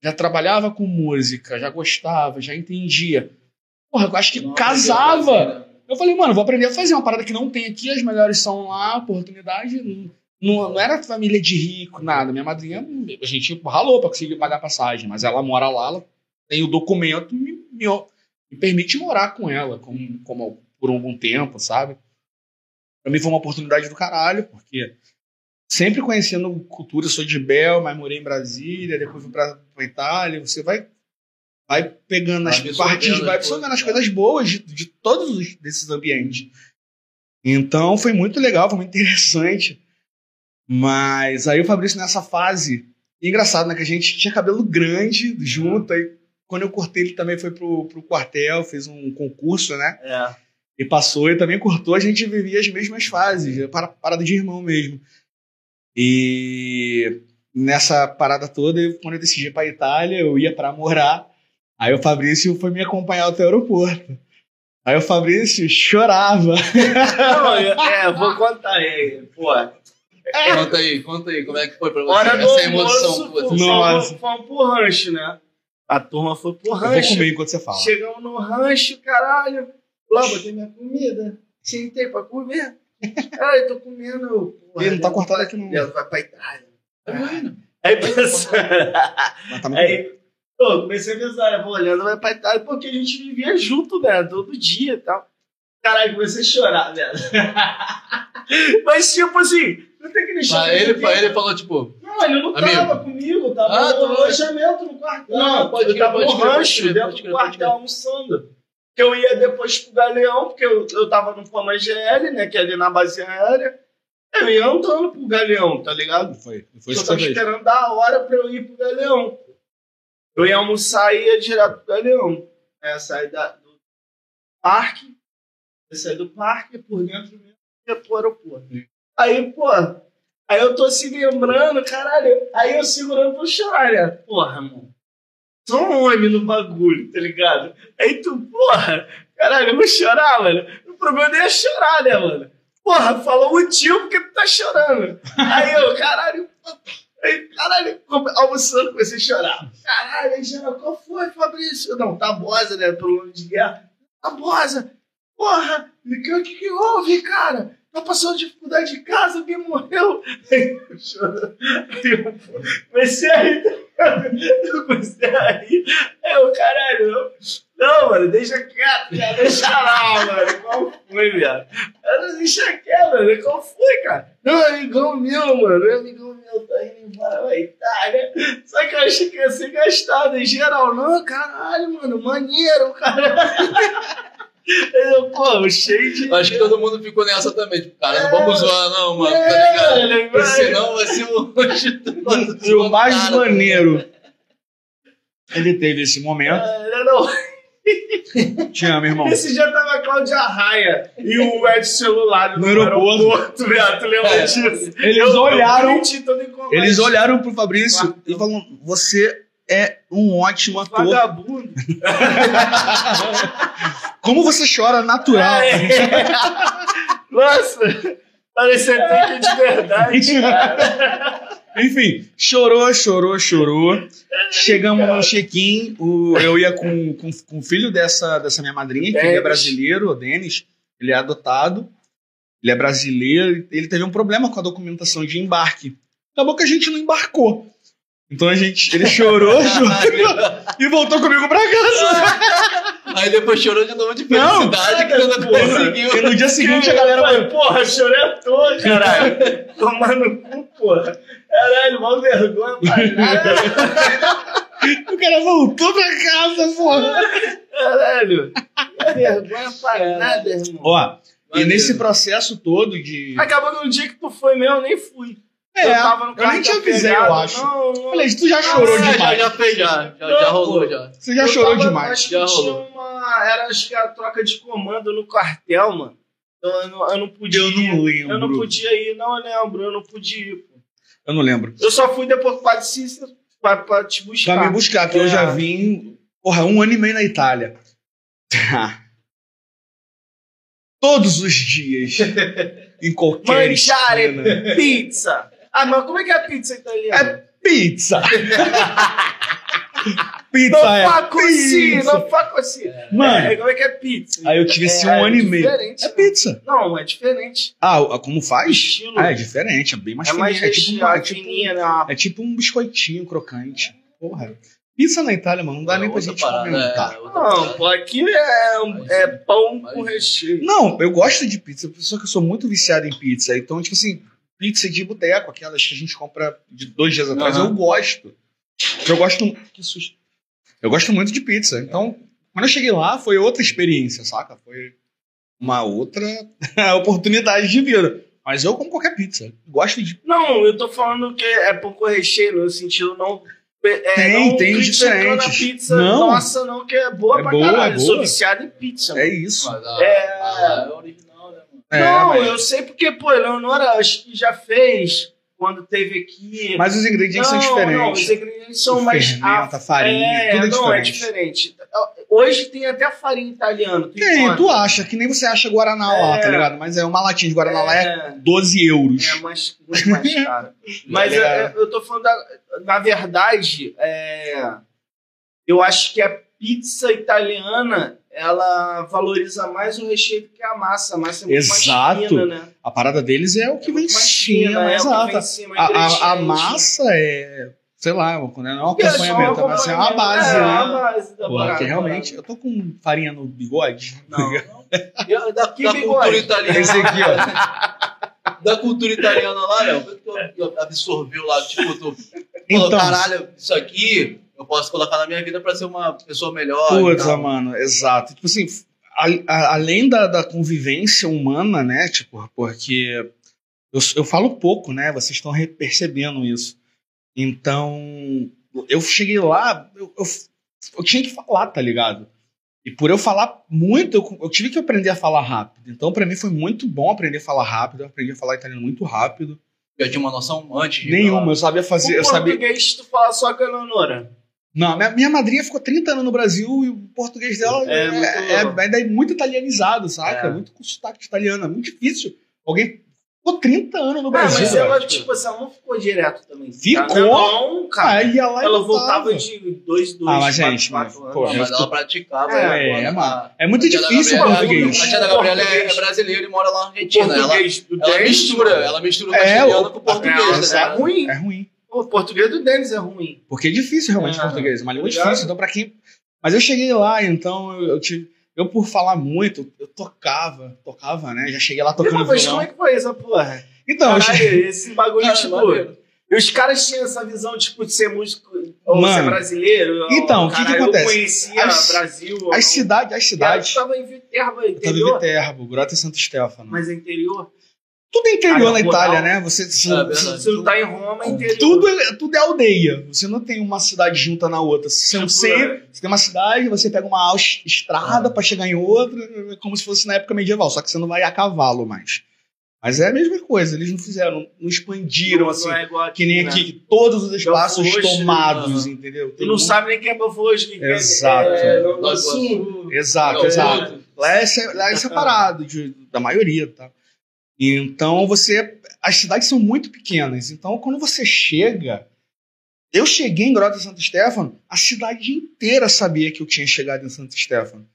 Já trabalhava com música, já gostava, já entendia. Porra, eu acho que Não casava. né? Eu falei, mano, vou aprender a fazer uma parada que não tem aqui, as melhores são lá, oportunidade. Não, não, não era família de rico, nada. Minha madrinha, a gente ralou pra conseguir pagar passagem, mas ela mora lá, ela tem o documento, me, me, me permite morar com ela como, como por algum tempo, sabe? Pra mim foi uma oportunidade do caralho, porque sempre conhecendo cultura, sou de Bel, mas morei em Brasília, depois fui pra, pra Itália, você vai vai pegando Vai as partes, vai absorvendo as coisas boas de, de todos os, desses ambientes. Então foi muito legal, foi muito interessante. Mas aí o Fabrício nessa fase, engraçado, né? Que a gente tinha cabelo grande junto, aí quando eu cortei ele também foi pro, pro quartel, fez um concurso, né? É. E passou e também cortou, a gente vivia as mesmas fases, é para- parada de irmão mesmo. E nessa parada toda, quando eu decidi ir pra Itália, eu ia para morar. Aí o Fabrício foi me acompanhar até o aeroporto. Aí o Fabrício chorava. Não, eu, é, vou contar aí. Pô, Conta aí, conta aí, como é que foi pra você? hora Essa emoção almoço, que você fomos- Nossa. fomos pro rancho, né? A turma foi pro Eu vou rancho. comer enquanto você fala. Chegamos no rancho, caralho. Lá, botei minha comida. Sentei pra comer. Caralho, tô comendo. eu, porra, Ih, não tá Leandro cortado aqui não. Vai pra Itália. Tá vendo? Aí pensando. Mas tá. Aí, pô, comecei a pensar, né? Pô, Leandro vai pra Itália, porque a gente vivia junto, né? Todo dia e tal. Caralho, comecei a chorar, velho. [LAUGHS] Mas, tipo assim, que deixar. Mas ele, ele falou, tipo, Não, ele não Amigo. tava comigo, tava Ah, no alojamento no quartel. Não, pode eu tava no rancho, dentro pode do crer, quartel almoçando. Que eu ia depois pro Galeão, porque eu, eu tava no Fama GL, né? Que é ali na base aérea. Eu ia andando pro Galeão, tá ligado? Foi, foi eu tava esperando da hora pra eu ir pro Galeão. Eu ia almoçar e ia direto pro Galeão. É, sair da, do parque, ia sair do parque, por dentro mesmo, ia pro aeroporto. Aí, pô, aí eu tô se lembrando, caralho, aí eu segurando pra chorar, né? Porra, mano. Sou um homem no bagulho, tá ligado? Aí tu, porra, caralho, eu vou chorar, mano. O problema não é chorar, né, mano? Porra, falou o motivo porque tu tá chorando. Aí eu, caralho, aí, caralho, almoçando, comecei a chorar. Caralho, aí já, qual foi, Fabrício? Não, Tabosa, né, pelo nome de guerra. Tabosa, porra, o que, que houve, cara? Tá passando dificuldade de casa, alguém morreu. Aí eu. Aí eu comecei a rir, eu comecei a rir. Eu, caralho, não, não, mano, deixa quieto, cara, deixa lá, mano. Qual foi, viado? Deixa quieto, mano, qual foi, cara? Não, é amigão meu, mano, é amigão meu, tá indo embora pra Itália. Só que eu achei que ia ser gastado em geral. Não, caralho, mano, maneiro, cara. [LAUGHS] Eu, pô, cheio de. Acho que todo mundo ficou nessa também. Tipo, cara, não É. vamos zoar, não, mano. É, tá ligado? Porque vai- senão vai ser um. [LAUGHS] E o mais Cara, maneiro, ele teve esse momento. Ah, não, Te amo, irmão. esse dia tava a Cláudia Raia e o Ed celular No aeroporto. viado, tu lembra É. disso? Eles Eu- eu olharam, todo combate. eles olharam pro Fabrício Claro. e falaram: Você é um ótimo ator. Vagabundo. [LAUGHS] Como você chora natural. É. Nossa, parecia até que é de verdade. cara. Enfim, chorou, chorou, chorou. Chegamos no check-in. Eu ia com, com, com o filho dessa, dessa minha madrinha, que ele é brasileiro, o Denis. Ele é adotado. Ele é brasileiro. Ele teve um problema com a documentação de embarque. Acabou que a gente não embarcou. Então a gente. Ele chorou, [LAUGHS] chorou e voltou comigo pra casa. Aí depois chorou de novo de Não, felicidade que não conseguiu. E no dia seguinte a galera Pai, falou. Porra, chorei à toa, caralho. [LAUGHS] Tomar no cu, porra. Caralho, mal vergonha pra nada. [LAUGHS] O cara voltou pra casa, porra. Caralho. Vergonha pra nada, irmão. Ó, e Maneiro. nesse processo todo de. Acabou que no dia que tu foi mesmo, eu nem fui. É, eu tava no eu carro nem te avisei, eu acho. Não, não. Falei, tu já chorou Ah, já, demais. já fez, já. Já, Não, já rolou, já. Você já Eu chorou tava- demais. Acho que Já tinha rolou. uma. Era acho que a troca de comando no quartel, mano. Então eu não, eu não podia. Eu não lembro. Eu não podia ir, não eu lembro, eu não podia ir. Pô. Eu não lembro. Eu só fui depois Padre Cícero pra, pra te buscar. Pra me buscar, que eu É. já vim. Porra, um ano e meio na Itália. [LAUGHS] Todos os dias. em qualquer Mangiare esquina. pizza. Ah, mas como é que é a pizza italiana? Pizza! [LAUGHS] pizza não é fa così, pizza. não fa così. Mano, É, como é que é pizza? aí eu tive esse É, um ano e meio. É né? pizza. Não, é diferente. Ah, como faz? Estilo. Ah, é diferente, é bem mais é mais fininho. É tipo, uma- é tipo um- fininha, né? É tipo um biscoitinho crocante. Porra. Pizza na Itália, mano, não dá nem pra gente parada, comentar. é, Não, parada. pô, aqui é, um- é pão com recheio. Não, eu gosto de pizza, só que eu sou muito viciado em pizza. Então, tipo assim, pizza de boteco, aquelas que a gente compra de dois dias atrás, Aham. eu gosto. Eu gosto. Que susto. Eu gosto muito de pizza. Então, quando eu cheguei lá, foi outra experiência, saca? Foi uma outra [LAUGHS] oportunidade de vida. Mas eu como qualquer pizza. Gosto de. Não, eu tô falando que é pão com recheio, no sentido não. É, Tem, não tem a pizza Não. nossa, não, que é boa É pra boa, caralho. é Eu sou boa. viciado em pizza. É mano. isso. Mas a- É. a- é original? É, não, mas, eu sei porque, pô, Eleonora acho que já fez quando teve aqui. mas os ingredientes não, são Não, os diferentes. ingredientes são O mais. fermento, a farinha, é, tudo é não, é diferente. diferente. Hoje tem até farinha italiana. tu Tem, encontra. tu acha, que nem você acha Guaraná lá, É. tá ligado? Mas é uma latinha de Guaraná lá é É. 12 euros. É mais, muito mais [LAUGHS] caro. Mas Tá eu, eu tô falando, da, na verdade, é, eu acho que a pizza italiana ela valoriza mais o recheio do que a massa. A massa é muito Exato. mais fina, né? A parada deles é o que É vem em cima, é vem exato. em cima, A, a- a massa é, sei lá, não é um É acompanhamento, mas é uma base, é, né? uma base da Pô, parada. que realmente, eu tô com farinha no bigode. [LAUGHS] Não. E da, Que da bigode? cultura italiana. Esse aqui, ó. [LAUGHS] Da cultura italiana lá, Léo, o que tu absorveu lá? Tipo, tu falou, Então, caralho, isso aqui eu posso colocar na minha vida pra ser uma pessoa melhor. Putz, mano, exato. Tipo assim, a- a- além da, da convivência humana, né? Tipo, porque eu, eu falo pouco, né? Vocês estão percebendo isso. Então, eu cheguei lá, eu, eu, eu tinha que falar, tá ligado? E por eu falar muito, eu, eu tive que aprender a falar rápido. Então, pra mim foi muito bom aprender a falar rápido. Eu aprendi a falar italiano muito rápido. Já tinha uma noção antes de Nenhuma, eu sabia fazer. O Eu sabia. português tu fala só com a Eleonora. Não, minha, minha madrinha ficou 30 anos no Brasil e o português dela É é, muito- é, ainda é muito italianizado, saca? É. Muito com sotaque de italiano. É muito difícil alguém ficou 30 anos no Ah, Brasil. mas ela, tipo assim, ela não ficou direto também. Ficou. Não, cara. Aí lá e ela voltava. voltava de dois, dois, Ah, mas, quatro, gente, quatro mas, anos. pô, Não, mas ela praticava. É, né? mano. A- É muito difícil o português. A tia da Gabriela é é brasileira e mora lá na Argentina. Ela, ela mistura, ela mistura o É, castelhano com o português. é, né? é ruim. É ruim. O português do Denis é ruim. Porque é difícil realmente É, português, é uma língua ligado? difícil. Então, pra quem. Mas eu cheguei lá, então eu, eu tive. Eu, por falar muito, eu tocava, tocava, né? Já cheguei lá tocando Mas como é que foi essa porra? Então, eu cheguei. Caralho, esse bagulho, Cara, tipo... maneiro. E os caras tinham essa visão, tipo, de ser músico ou Mano, ser brasileiro. então, o que que caralho, acontece? Eu conhecia As- Brasil. As cidades, as cidades. cidades. tava em Viterbo, Eu tava em interior. Viterbo, Grota e Santo Stefano. Mas é interior. Tudo é interior Cara, na rural. Itália, né? Você, você- É verdade. Se não tá em Roma, é interior. tudo, é, tudo é aldeia. Você não tem uma cidade junta na outra. Você, Tipo, você, é. você tem uma cidade, você pega uma estrada pra chegar em outra, é como se fosse na época medieval, só que você não vai a cavalo mais. Mas é a mesma coisa, eles não fizeram, não expandiram Não assim. é igual aqui, Que nem né? aqui, todos os espaços Belfort tomados, aham. entendeu? Tu Todo não mundo- sabe nem quem é Belfort, nem quem é- Exato. é. Exato, É, exato. outro. Lá é, lá é separado de- da maioria, tá? Então você. As cidades são muito pequenas. Então, quando você chega. Eu cheguei em Grota de Santo Stefano, a cidade inteira sabia que eu tinha chegado em Santo Stefano.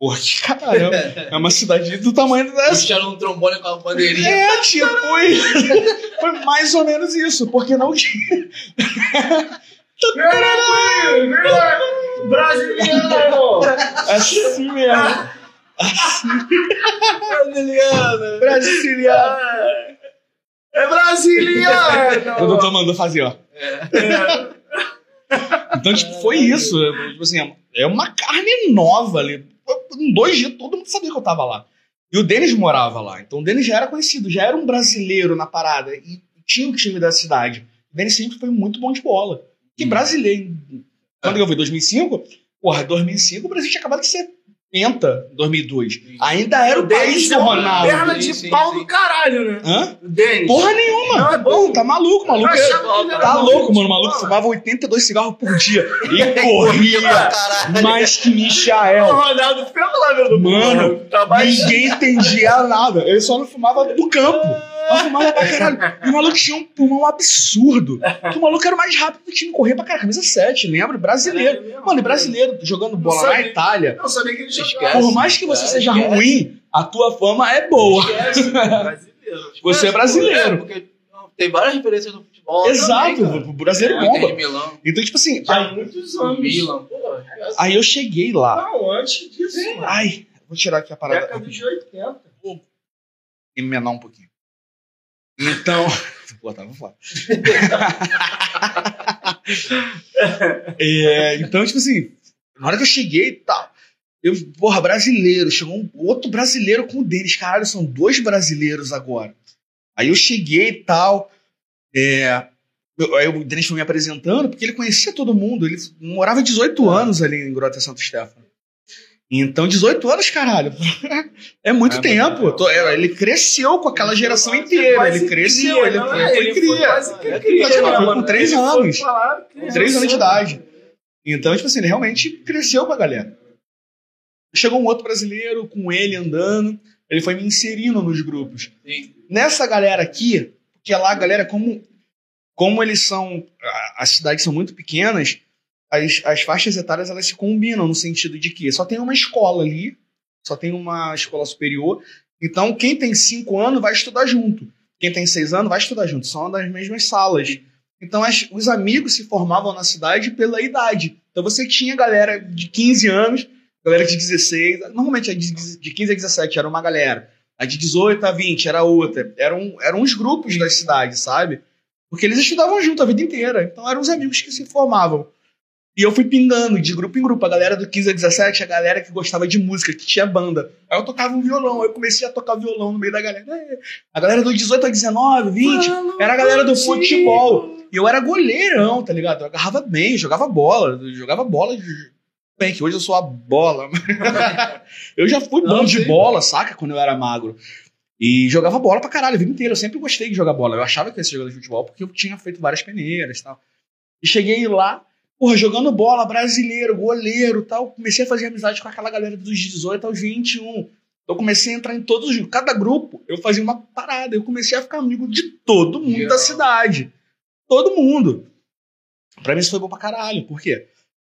Porque, [LAUGHS] caramba, é uma cidade do tamanho [LAUGHS] dessa. Puxaram um trombone com a bandeirinha. É, tipo, foi, [LAUGHS] foi mais ou menos isso, porque não tinha. Brasiliano! Assim mesmo. Brasiliana. Brasiliano. É brasiliano! O doutor mandou fazer, ó. Então, tipo, foi isso. Tipo assim, é uma carne nova ali. Em dois dias, todo mundo sabia que eu tava lá. E o Denis morava lá. Então o Denis já era conhecido, já era um brasileiro na parada. E tinha o time da cidade. O Denis sempre foi muito bom de bola. Que brasileiro. Quando eu vi 2005, porra, 2005 o Brasil tinha acabado de ser penta, 2002. Ainda era o, país do é Ronaldo. Perna de Sim, sim, pau sim. do caralho, né? Hã? O Denis. Porra nenhuma. Não, é bom. Tá maluco, maluco. Eu é- era Tá louco, mano. O maluco fumava 82 cigarros por dia. E [LAUGHS] corria mais que O Michael. Ronaldo pelo lado do Mano, tá. Ninguém entendia nada. Ele só não fumava do campo. Mas fumava pra caralho. E o maluco tinha um pulmão absurdo. Que o maluco era o mais rápido do time, corria pra caralho. Camisa 7, lembra? Brasileiro. Mano, e brasileiro jogando bola na sabia. Itália. Não sabia que ele jogava. Por mais que você É, seja esquece. ruim, a tua fama é boa. Esquece, [LAUGHS] brasileiro. Você é É, brasileiro. porque tem várias referências do futebol. Exato, também, o brasileiro cara. De bomba. Então, tipo assim, Já aí, há muitos anos. Milan. Pô, aí eu cheguei lá. Não, antes disso. Ai, vou tirar aqui a parada. Década de 80. e menar um pouquinho. Então. Pô, tava foda. É, então, tipo assim, na hora que eu cheguei e tal, eu, porra, brasileiro, chegou um outro brasileiro com o deles. Caralho, são dois brasileiros agora. Aí eu cheguei e tal. É, eu- aí o Denis foi me apresentando, porque ele conhecia todo mundo. Ele morava 18 anos ali em Grota Santo Stefano. Então, 18 anos, caralho. É muito É, tempo. é, ele cresceu com aquela geração inteira. Ele cresceu, cria, ele não foi, foi Ele foi cria. quase que cria, foi com mano. três Ele foi anos. falar criança. Três anos de idade. Então, tipo assim, ele realmente cresceu com a galera. Chegou um outro brasileiro com ele andando, ele foi me inserindo nos grupos. Sim. Nessa galera aqui, porque lá a galera, como, como eles são. As cidades são muito pequenas, as, as faixas etárias elas se combinam no sentido de que só tem uma escola ali, só tem uma escola superior. Então, quem tem cinco anos vai estudar junto. Quem tem seis anos vai estudar junto. São das mesmas salas. Então, as- os amigos se formavam na cidade pela idade. Então, você tinha galera de 15 anos, galera de 16. Normalmente, de de 15 a 17 era uma galera. A de 18 a 20 era outra. Eram, eram os grupos das cidades, sabe? Porque eles estudavam junto a vida inteira. Então, eram os amigos que se formavam. E eu fui pingando de grupo em grupo. A galera do 15 a 17, a galera que gostava de música, que tinha banda. Aí eu tocava um violão. Aí eu comecei a tocar violão no meio da galera. É. A galera do 18 a 19, 20, era a galera do futebol. E eu era goleirão, tá ligado? Eu agarrava bem, jogava bola. Jogava bola de... Bem, que hoje eu sou a bola. [LAUGHS] eu já fui bom de bola, saca? Quando eu era magro. E jogava bola pra caralho a vida inteira. Eu sempre gostei de jogar bola. Eu achava que ia ser jogador de futebol porque eu tinha feito várias peneiras e tal. E cheguei lá, porra, jogando bola, brasileiro, goleiro e tal. Comecei a fazer amizade com aquela galera dos 18 aos 21. Então eu comecei a entrar em todos os. Cada grupo eu fazia uma parada. Eu comecei a ficar amigo de todo mundo Geral. da cidade. Todo mundo. Pra mim isso foi bom pra caralho. Por quê?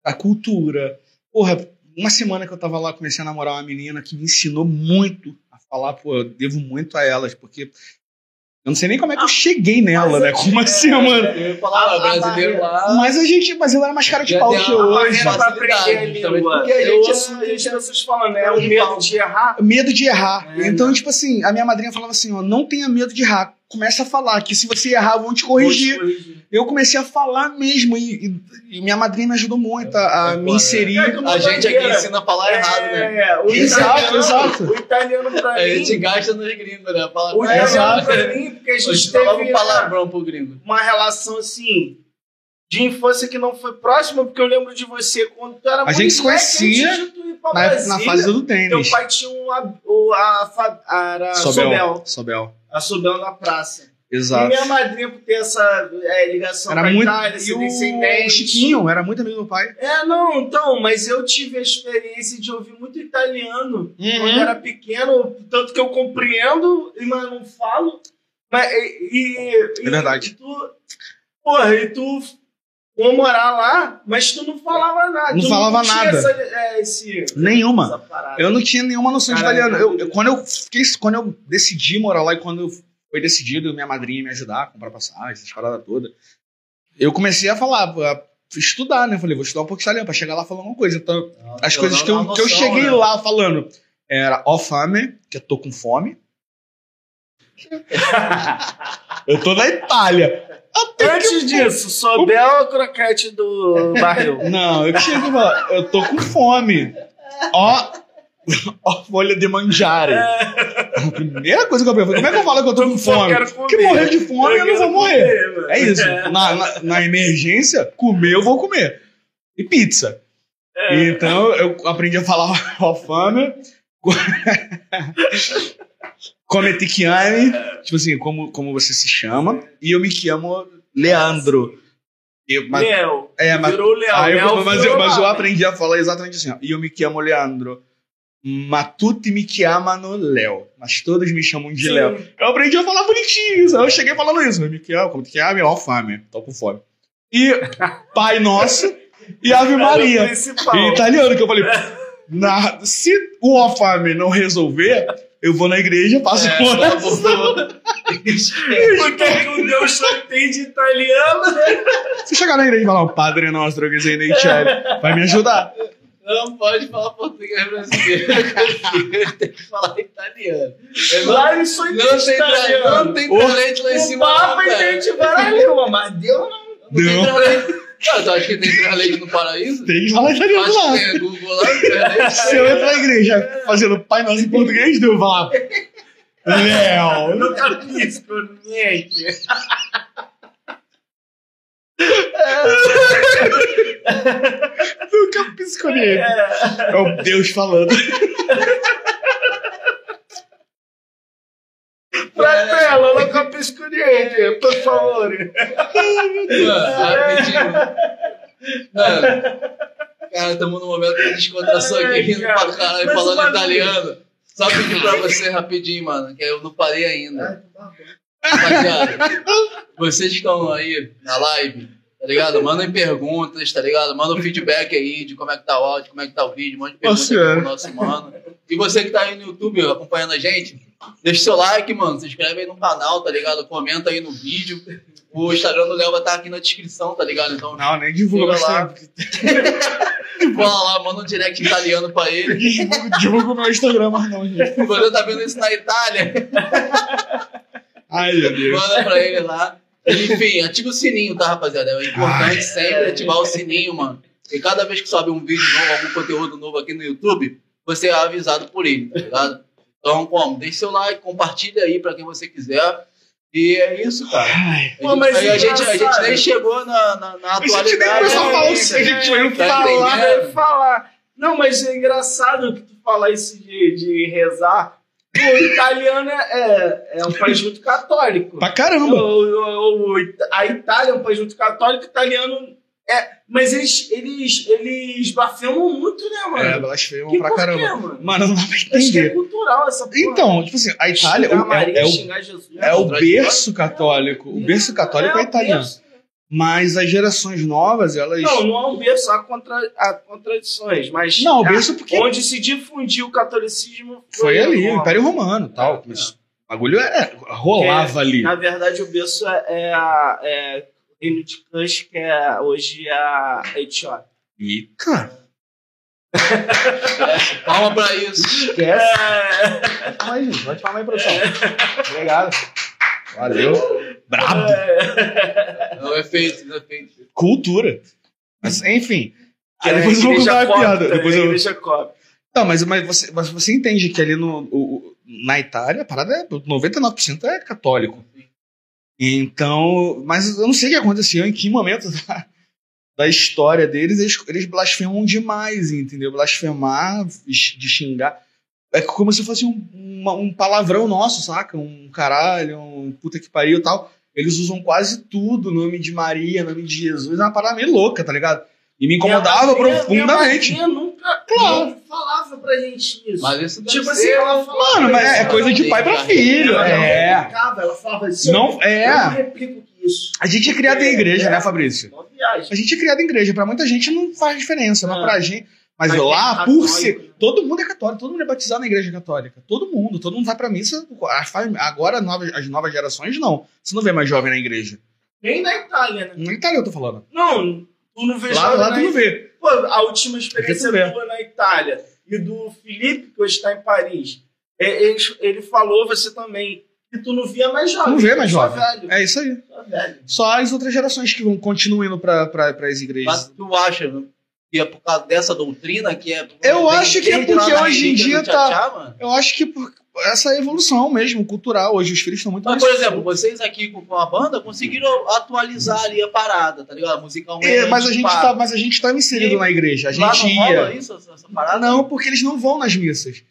A cultura. Porra, uma semana que eu tava lá, comecei a namorar uma menina que me ensinou muito a falar, pô, eu devo muito a elas, porque eu não sei nem como é que eu cheguei nela, mas né? é- Como assim, é- mano? Eu ia falar, A- ó, a brasileiro lá. Mas a gente, mas eu era mais cara de pau que a- a hoje. pra aprender a língua. porque a gente ouço é- muitas pessoas falando, né? O medo de errar. Medo de errar. É, então, né? tipo assim, a minha madrinha falava assim, ó, não tenha medo de errar. Começa a falar que se você errar, vão te corrigir. Vou te corrigir. Eu comecei a falar mesmo e, e- e minha madrinha me ajudou muito a, a É, me pô, é. inserir. É, como A gente aqui bandeira. ensina a falar errado, né? É, o Exato, italiano, exato. O italiano pra A gente mim. gasta nos gringos, né? Fala, O é, italiano exato. pra mim, porque a A gente falava teve um palavrão pro gringo. uma relação assim. De infância que não foi próxima, porque eu lembro de você quando tu era A gente se conhecia Na, na fase do Teu tênis. pai tinha um, a, o, a, fa- a, era Sobel. Sobel. A Sobel na praça. E Exato. minha madrinha, por ter essa é, ligação Era com a muito. Itália, E o. Chiquinho era muito amigo do pai. É, não, então, mas eu tive a experiência de ouvir muito italiano quando eu era pequeno, tanto que eu compreendo, mas não falo. Mas, e, e- É verdade. E tu, porra, e tu foi morar lá, mas tu não falava nada. Não falava tinha nada. Essa, é, esse, Nenhuma. Eu não tinha nenhuma noção de Caralho, italiano. Eu, eu- quando, eu fiquei, quando eu decidi morar lá e quando foi decidido minha madrinha me ajudar a comprar passagem, essas paradas todas, eu comecei a falar, a estudar, né? Eu falei, vou estudar um pouco de italiano pra chegar lá falando alguma coisa. Então, as coisas que eu, que eu cheguei lá falando era ó fame, que eu tô com fome. [LAUGHS] eu tô na Itália. Até que Antes disso, Sobel ou croquete do barril? [LAUGHS] Não, eu cheguei e falei, eu tô com fome. Ó, [LAUGHS] ó folha de mangiare. A primeira coisa que eu pensei, como é que eu falo que eu tô com fome? Porque morrer de fome eu, não vou morrer. É isso. Na, na, na emergência, comer eu vou comer. E pizza. É. Então eu aprendi a falar [LAUGHS] ó fame. Come ti chiami, tipo assim, como, como você se chama. E eu me chamo Leandro. Eu, mas, Léo. é, mas Virou. Aí eu- Léo mas, eu, mas eu aprendi a falar exatamente assim. Ó. Io mi chiamo Leandro, ma tutti mi chiamano Léo. Mas todos me chamam de. Léo. Eu aprendi a falar bonitinho. isso. Aí eu cheguei falando isso. Eu me chiamo, como te chiami? Ó, fame. Tô com fome. E [LAUGHS] Pai Nosso e Ave Maria. principal. Em italiano, que eu falei. na- se o ó fame não resolver, eu vou na igreja, passo É, por por favor. Por que que o Deus só entende italiano? Se chegar na igreja e falar, o Padre que sei nem vai me ajudar. Não pode falar português brasileiro. Tem que falar italiano. Eu não, Lá eles só entendem italiano. não tem talento lá em O cima. Papa não, cara. entende várias línguas, mas Deus não. Não tem Não. tralete. Cara, tu acha que tem tralete no paraíso? Tem que falar italiano Acho lá. que tem Google lá. Se eu entrar na igreja fazendo Pai Nosso em português, vai falar. Léo. Não capisco, niente. Nunca pisco nele. É o Deus falando. Fratello, não capisco niente, por favor. Mano, rapidinho. Mano, cara, estamos num momento de descontração aqui, rindo pra caralho, falando italiano. Só pedir pra você rapidinho, mano, que eu não parei ainda. Rapaziada, vocês estão aí na live, tá ligado? Mandem perguntas, tá ligado? Manda um feedback aí de como é que tá o áudio, como é que tá o vídeo, manda perguntas pro nosso mano. E você que tá aí no YouTube acompanhando a gente, deixa seu like, mano, se inscreve aí no canal, tá ligado? Comenta aí no vídeo. O Instagram do Léo vai estar aqui na descrição, tá ligado? Então, Não, nem divulga lá. [LAUGHS] cola lá, manda um direct italiano pra ele. Divulga, o meu Instagram, mas não, gente. Se você tá vendo isso na Itália, Ai, meu Deus. manda pra ele lá. Enfim, ativa o sininho, tá, rapaziada? É importante Ai. sempre ativar o sininho, mano. E cada vez que sobe um vídeo novo, algum conteúdo novo aqui no YouTube, você é avisado por ele, tá ligado? Então, como? Deixe seu like, compartilha aí pra quem você quiser. E é isso, cara. Ai. A Pô, gente- mas a, gente, a gente nem chegou na, na, na A gente nem atualidade. começou a falar o que a gente vai Tá falar. Falar. Não, mas é engraçado que tu falar isso de, de rezar. O italiano é, é, é um país muito católico. Pra O, caramba. o- o- a Itália é um país muito católico, o italiano é. Mas eles, eles, eles bafemam muito, né, mano? É, blasfemam pra por quê, caramba. mano? Mano, não dá pra Acho que é entender. cultural. essa porra. Então, tipo assim, a Itália o- Maria, é, é o, Jesus. é o berço católico. O berço católico é o italiano. berço. Mas as gerações novas, elas. Não, não é um berço, há, contra, há contradições, mas Não, o é berço porque onde se difundiu o catolicismo foi ali, o. Império Romano tal. Mas o bagulho é, rolava ali. Na verdade, o berço é, é, a- é o reino de Kush, que é hoje a Etiópia. Eita! [LAUGHS] Palma pra isso. Esquece. É, Calma aí, gente. Pode falar aí, produção. Obrigado. Valeu. Brabo. é, É o efeito, o efeito. Cultura. Mas, enfim. que Aí é a depois eu vou contar uma cópita, piada. Depois A eu... cópita. Não, mas, mas, você, mas você entende que ali no, o- na Itália, a parada é 99% é católico. Então, mas eu não sei o que aconteceu, em que momento [LAUGHS] da, da história deles, eles, eles blasfemam demais, entendeu? Blasfemar, de xingar. É como se fosse um, uma- um palavrão nosso, saca? Um caralho, um puta que pariu e tal. Eles usam quase tudo, nome de Maria, nome de Jesus, é uma parada meio louca, tá ligado? E me incomodava Minha profundamente. Minha nunca Claro. não falava pra gente isso. Mas isso tipo ser- assim, ela falava. Mano, mas é coisa de pai pra filho. Ela não É. replicava, ela falava assim. Não, Eu não é. replico isso. A gente é criado em igreja, né, Fabrício? Não viagem. A gente é criado em igreja. Pra muita gente não faz diferença, mas É. pra gente. Mas Mas lá, tem por católico, ser. Todo mundo é católico, todo mundo é batizado na igreja católica. Todo mundo, todo mundo vai pra missa. As Agora, novas- as novas gerações, não. Você não vê mais jovem na igreja. Nem na Itália, né? Na Itália eu tô falando. Não, tu não vê Lá, jovem lá na tu não vê. Pô, a última experiência tua na Itália e do Felipe, que hoje está em Paris, é, ele, ele falou, você também, que tu não via mais jovem. Não vê mais jovem. velho. É isso aí. Só velho. Só as outras gerações que vão continuam indo pra, pra, pras Mas igrejas. tu acha que é por causa dessa doutrina que é. Eu acho que é lá porque hoje em dia tá- mano? Eu acho que por essa evolução mesmo, cultural. Hoje os filhos estão muito Mas, mais por exemplo, vocês aqui com a banda conseguiram atualizar ali a parada, tá ligado? Musicalmente. É, mas a gente tá, mas a gente tá inserido E na igreja. A Lá gente não ia. isso, essa parada? Não, porque eles não vão nas missas.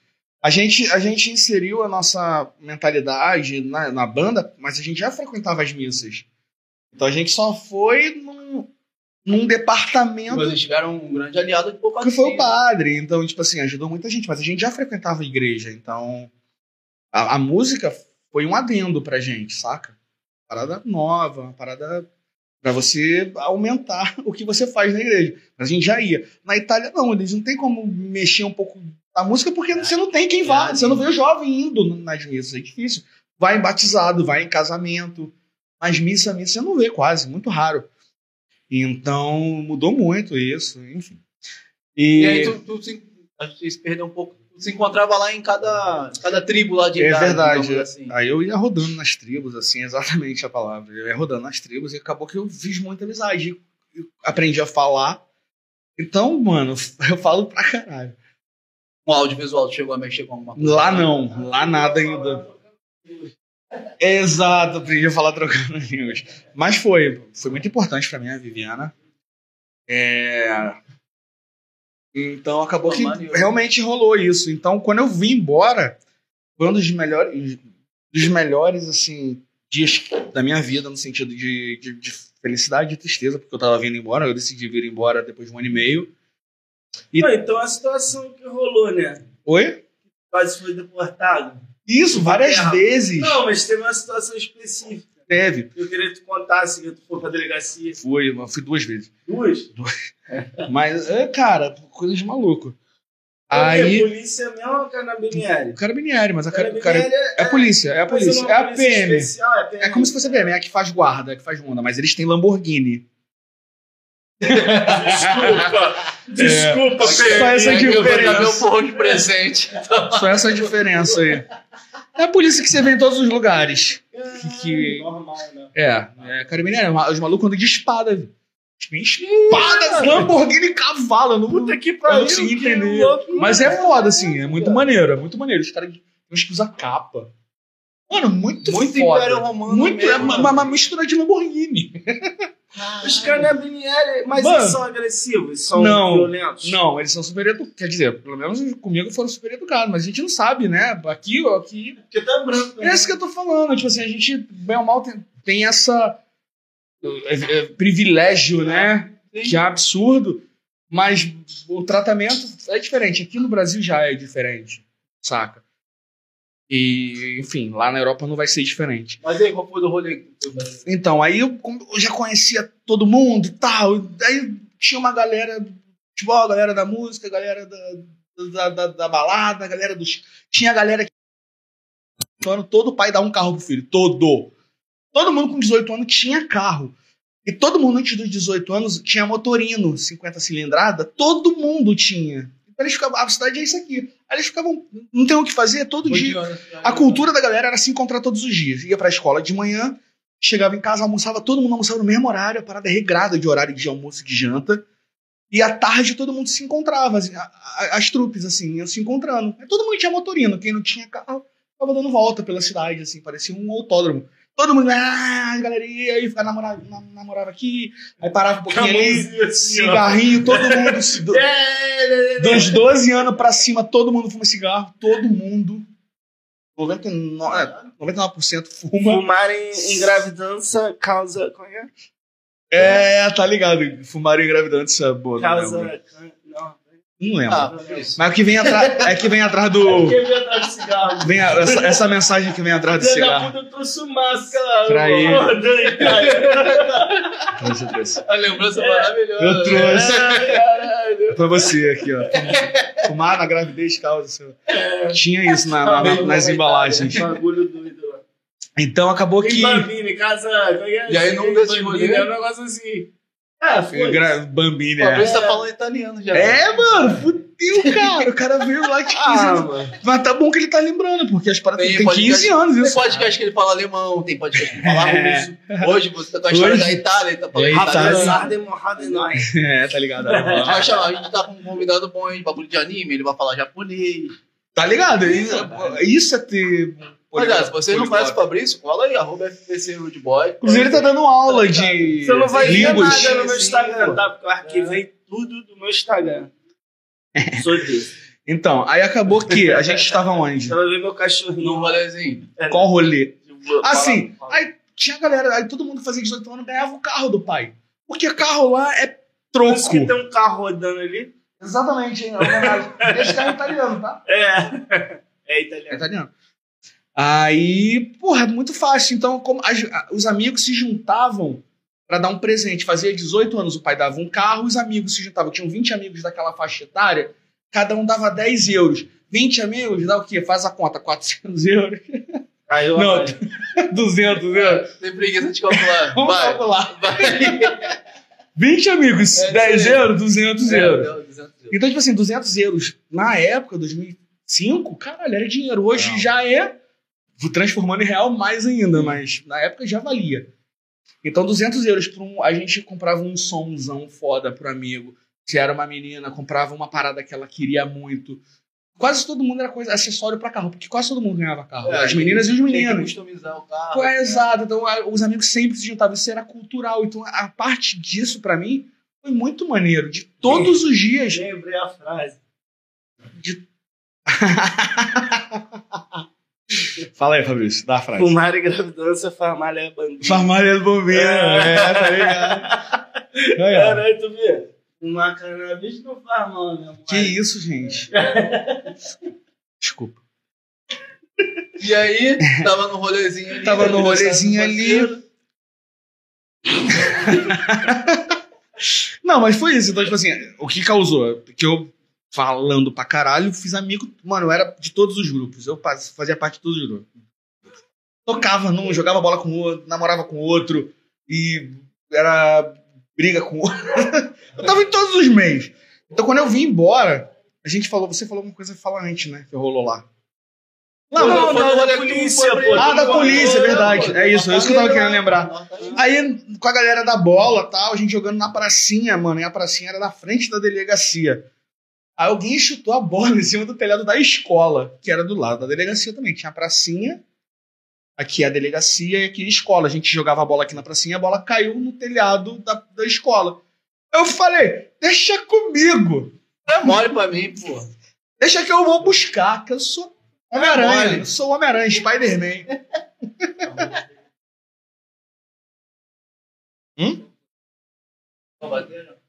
A gente, a gente inseriu a nossa mentalidade na, na banda, mas a gente já frequentava as missas. Então a gente só foi num, num departamento Vocês tiveram um grande aliado de que foi o padre. Então, tipo assim, ajudou muita gente. Mas a gente já frequentava a igreja. Então a, a música foi um adendo pra gente, saca? Parada nova, uma parada pra você aumentar [LAUGHS] o que você faz na igreja. Mas a gente já ia. Na Itália, não, eles não tem como mexer um pouco a música porque você não tem quem vá. Você não vê o jovem indo nas missas, é difícil. Vai em batizado, vai em casamento. Mas missa, missa você não vê quase, muito raro. Então mudou muito isso, enfim. E, E aí tu, tu se, se perdeu um pouco. Tu se encontrava lá em cada, cada tribo lá de é idade, verdade. assim. Aí eu ia rodando nas tribos, assim, [LAUGHS] exatamente a palavra. Eu ia rodando nas tribos e acabou que eu fiz muita amizade. Eu aprendi a falar. Então, mano, [LAUGHS] eu falo pra caralho. Um audiovisual chegou a mexer com alguma coisa? Lá não, lá nada ainda. Exato, aprendi a falar trocando [LAUGHS] línguas. Mas foi, foi muito importante pra mim a Viviana. É... Então acabou que realmente rolou isso. Então quando eu vim embora, foi um dos melhores, dos melhores assim dias da minha vida no sentido de, de, de felicidade e tristeza, porque eu tava vindo embora. Eu decidi vir embora depois de um ano e meio. E- então a situação que rolou, né? Oi? Quase foi deportado. Isso, várias Terra. vezes. Não, mas teve uma situação específica. Teve. Eu queria que tu contasse que tu foi pra delegacia. Fui, eu fui duas vezes. Duas? [LAUGHS] Mas, é, cara, coisa de maluco. Aí... Aí. polícia mesmo ou carabinieri? O carabinieri, mas a cara, cara, Carabinieri é a polícia, é a polícia. É a polícia PM. especial, é, PM. É como se fosse a PM, é a que faz guarda, é a que faz ronda, mas eles têm Lamborghini. Desculpa. [LAUGHS] Desculpa, Só PM. essa Eu vou dar meu diferença. porro de presente. Só essa diferença aí. É a polícia que você vê em todos os lugares. que- Normal, né? É, é carabinieri, os malucos andam de espada. viu? Tem espada, Lamborghini e cavalo. eu Não, Puta que eu pariu. não consegui entender. louco, Mas é foda, assim, é muito maneiro, é muito maneiro. Os caras que usam capa. Mano, muito, Muito foda. Império Romano Muito, é mesmo, uma, mano. uma mistura de Lamborghini. [LAUGHS] Os carabinieri, mas Mano. eles são agressivos, são Não, violentos. Não, eles são super educados. Quer dizer, pelo menos comigo foram super educados, mas a gente não sabe, né? Aqui, ó, aqui. Porque tá branco. É isso que eu tô falando. Tipo assim, a gente, bem ou mal, tem, tem essa. é, é, privilégio, né? Que é absurdo. Mas o tratamento é diferente. Aqui no Brasil já é diferente, saca? E, enfim, lá na Europa não vai ser diferente. Mas aí, qual foi o rolê? Então, aí eu, eu já conhecia todo mundo e tal. Aí tinha uma galera do futebol, a galera da música, a galera da, da, da, da balada, a galera dos. Tinha a galera que. Todo pai dá um carro pro filho. Todo. Todo mundo com 18 anos tinha carro. E todo mundo antes dos 18 anos tinha motorino, 50 cilindrada. Todo mundo tinha. Eles ficavam. A cidade é isso aqui. Aí eles ficavam. Não tem o que fazer todo dia. A cultura da galera era se encontrar todos os dias. Ia pra escola de manhã, chegava em casa, almoçava, todo mundo almoçava no mesmo horário, a parada é regrada de horário de almoço e de janta. E à tarde todo mundo se encontrava, assim, a- a- as trupes, assim, iam se encontrando. Todo mundo tinha motorino, quem não tinha carro, ficava dando volta pela cidade, assim, parecia um autódromo. Todo mundo, ah, galerinha, aí ficava namorava, nam- namorava aqui, aí parava um pouquinho ali, cigarrinho, todo mundo, do- [LAUGHS] dos 12 anos pra cima, todo mundo fuma cigarro, todo mundo. 99%, é, 99% fuma. Fumar em engravidança causa. Como é É, tá ligado. Fumar engravidando isso é boa. é? Não Causa. Não. Não lembro. Ah. Mas o que vem atrás é que vem atrás do. [LAUGHS] Quem veio atrás de cigarro? Vem a- essa, essa mensagem que vem atrás do cigarro. puta, eu trouxe máscara. Pra [LAUGHS] cara. Trouxe, trouxe. A lembrança maravilhosa. Eu trouxe caralho. pra você aqui, ó. Fumar na gravidez causa. seu- Tinha isso na- na- na- nas embalagens. Bagulho doido. lá. Então acabou que. Bambini, casa. é que é? E aí, Bambini, rolês- É um negócio assim. Ah, foi. Gra- Bambini, O é. Fabrício tá falando italiano já. É, mano, fudeu, cara. O cara veio lá de 15 [LAUGHS] Ah, anos. mano. Mas tá bom que ele tá lembrando, porque as paradas Tem tem, podcast- 15 anos Tem isso. podcast que ele fala alemão, tem podcast que ele fala É. russo. Hoje você tá com a história Hoje- da Itália, ele tá falando italiano. [LAUGHS] É, tá ligado? A gente, a gente tá com um convidado bom aí, bagulho de anime, ele vai falar japonês. Tá ligado? Isso, isso é ter. Mas ah, se vocês não conhecem o Fabrício, cola aí, arroba FPC Rude Boy. Inclusive, ele tá dando aula de Você não vai ver nada no meu Instagram, tá? Porque eu arquivei tudo do meu Instagram. [LAUGHS] Sou desse. Então, aí acabou que a gente estava onde? Você vai ver meu cachorrinho. Num rolezinho. Qual rolê? Assim, aí tinha galera, aí todo mundo fazia 18 anos ganhava o carro do pai. Porque carro lá é Por isso que troco. tem um carro rodando ali. Exatamente, hein? É. Esse carro é italiano, tá? É. É [LAUGHS] É italiano. Aí, porra, muito fácil. Então, como as- os amigos se juntavam pra dar um presente. Fazia 18 anos, o pai dava um carro, os amigos se juntavam. Tinham 20 amigos daquela faixa etária, cada um dava 10 euros. 20 amigos dá o quê? Faz a conta, 400 euros. Caiu Não, a [LAUGHS] 200 euros. [LAUGHS] Tem preguiça de calcular. Vamos Vai. calcular. Vai. [LAUGHS] 20 amigos, É, 10 sim. euros, 200 euros. Deu 200 euros. Então, tipo assim, 200 euros na época, 2005, caralho, era dinheiro. Hoje Não. já é, transformando em real mais ainda, mas na época já valia. Então, 200 euros pra um. A gente comprava um somzão foda pro amigo. Se era uma menina, comprava uma parada que ela queria muito. Quase todo mundo era coisa, acessório pra carro, porque quase todo mundo ganhava carro. É, As meninas e os Tem que meninos. customizar o carro. Pô, é exato. Então, a- os amigos sempre se juntavam. Isso era cultural. Então, a parte disso, pra mim, foi muito maneiro. De todos os dias. Lembrei a frase. [LAUGHS] Fala aí, Fabrício. Dá a frase. Fumar e gravidância, farmália é bandido. Farmácia do Bombeiro. É, tá ligado? Aí, ó. Caralho, tu vê? Fumar cannabis não faz mal, né? Que isso, gente? Desculpa. E aí, tava no rolezinho ali. Tava no rolezinho aniversário do ali. [LAUGHS] Não, mas foi isso. Então, tipo assim, o que causou? Que eu, falando pra caralho, fiz amigo. Mano, eu era de todos os grupos. Eu fazia parte de todos os grupos. Tocava num, jogava bola com o outro, namorava com o outro. E era briga com o outro. [LAUGHS] eu tava em todos os meios. Então, quando eu vim embora, a gente falou. Você falou uma coisa fala antes, né? Que rolou lá. Não, Não, foi no não, da polícia, pô. Ah, da polícia, foi, verdade. É isso, é isso que eu tava querendo lembrar. Aí, com a galera da bola tal, a gente jogando na pracinha, mano. E a pracinha era na frente da delegacia. Aí alguém chutou a bola [LAUGHS] em cima do telhado da escola, que era do lado da delegacia também. Tinha a pracinha, aqui a delegacia e aqui a escola. A gente jogava a bola aqui na pracinha, a bola caiu no telhado da, da escola. Eu falei, deixa comigo. É mole pra mim, pô. Deixa que eu vou buscar, que eu sou Homem-Aranha. mole. Eu sou Homem-Aranha, Spider-Man. [LAUGHS] Não bateram?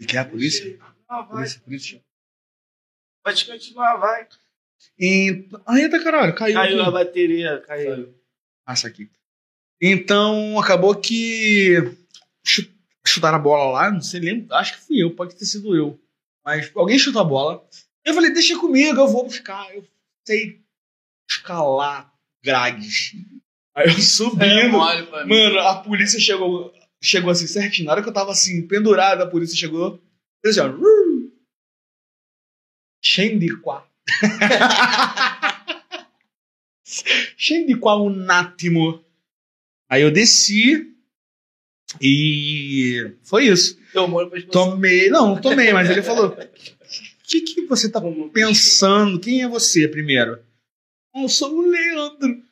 E quer a polícia? Vai. Polícia, polícia. Pode continuar, vai. Então... Ah, eita, caralho, caiu. Caiu aqui. a bateria, caiu. Passa aqui. Então, acabou que chu- chutaram a bola lá, não sei, lembro, acho que fui eu, pode ter sido eu. Mas alguém chutou a bola. Eu falei, deixa comigo, eu vou buscar. Eu sei escalar grades. Aí eu É subindo. mim. Mano, a polícia chegou, chegou assim certinho. Na hora que eu tava assim, pendurado, a polícia chegou. Ó. "Ru". Shendikwa. Shendikwa unátimo. Aí eu desci e foi isso. Explosão. Tomei, não, não tomei, mas ele falou: O que, que você tá pensando? Quem é você primeiro? "Ah, Eu sou o Leandro.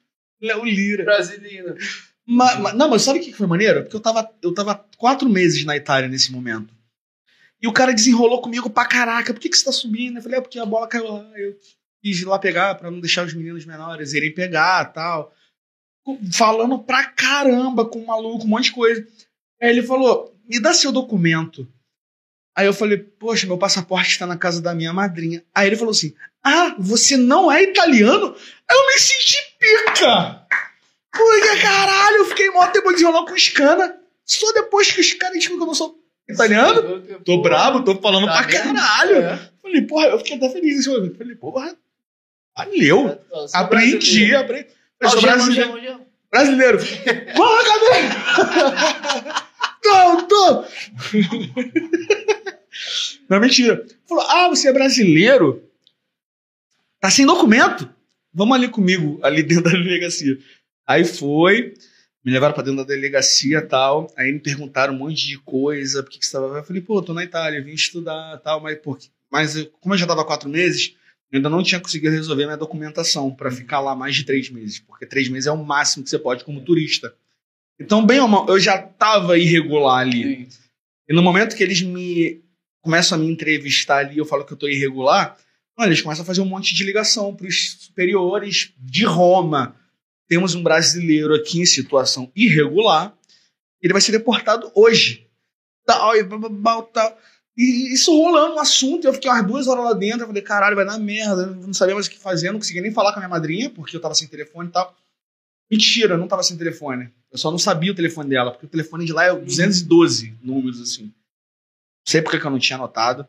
Léo Lira. Brasileiro. Ma- ma- não, mas sabe o que foi maneiro? Porque eu tava, eu tava quatro meses na Itália nesse momento. E o cara desenrolou comigo pra caraca. Por que, que você tá subindo? Eu falei, é porque a bola caiu lá. Eu quis ir lá pegar pra não deixar os meninos menores irem pegar tal. Falando pra caramba com o maluco, um monte de coisa. Aí ele falou, me dá seu documento. Aí eu falei, poxa, meu passaporte está na casa da minha madrinha. Aí ele falou assim, ah, você não é italiano? Eu me senti pica. Porque, caralho, eu fiquei mó tempo desenrolando com os caras. Só depois que os caras descobriram que eu não sou italiano. Tô brabo, tô falando Tá pra vendo? caralho. É. Falei, porra, eu fiquei até feliz. Falei, porra, valeu. Eu sou Aprendi, brasileiro. aprendi. Eu sou brasileiro. algema. brasileiro. [LAUGHS] Porra, cadê? tô, tô. Não, mentira. Falou, ah, você é brasileiro? Tá sem documento? Vamos ali comigo, ali dentro da delegacia. Aí foi, me levaram pra dentro da delegacia tal. Aí me perguntaram um monte de coisa, por que, que você tava. Eu falei, pô, tô na Itália, vim estudar e tal, mas por quê? Mas como eu já tava há quatro meses, eu ainda não tinha conseguido resolver minha documentação pra ficar lá mais de três meses, porque três meses é o máximo que você pode como turista. Então, bem ou mal, eu já tava irregular ali. Sim. E no momento que eles me começam a me entrevistar ali, eu falo que eu tô irregular, mano, eles começam a fazer um monte de ligação pros superiores de Roma. Temos um brasileiro aqui em situação irregular, ele vai ser deportado hoje. Tal, e blá, tal. E isso rolando um assunto, eu fiquei umas duas horas lá dentro, eu falei, caralho, vai dar merda, não sabia mais o que fazer, não conseguia nem falar com a minha madrinha, porque eu tava sem telefone e tal. Mentira, eu não tava sem telefone. Eu só não sabia o telefone dela, porque o telefone de lá é 212 números, assim. Não sei porque que eu não tinha anotado.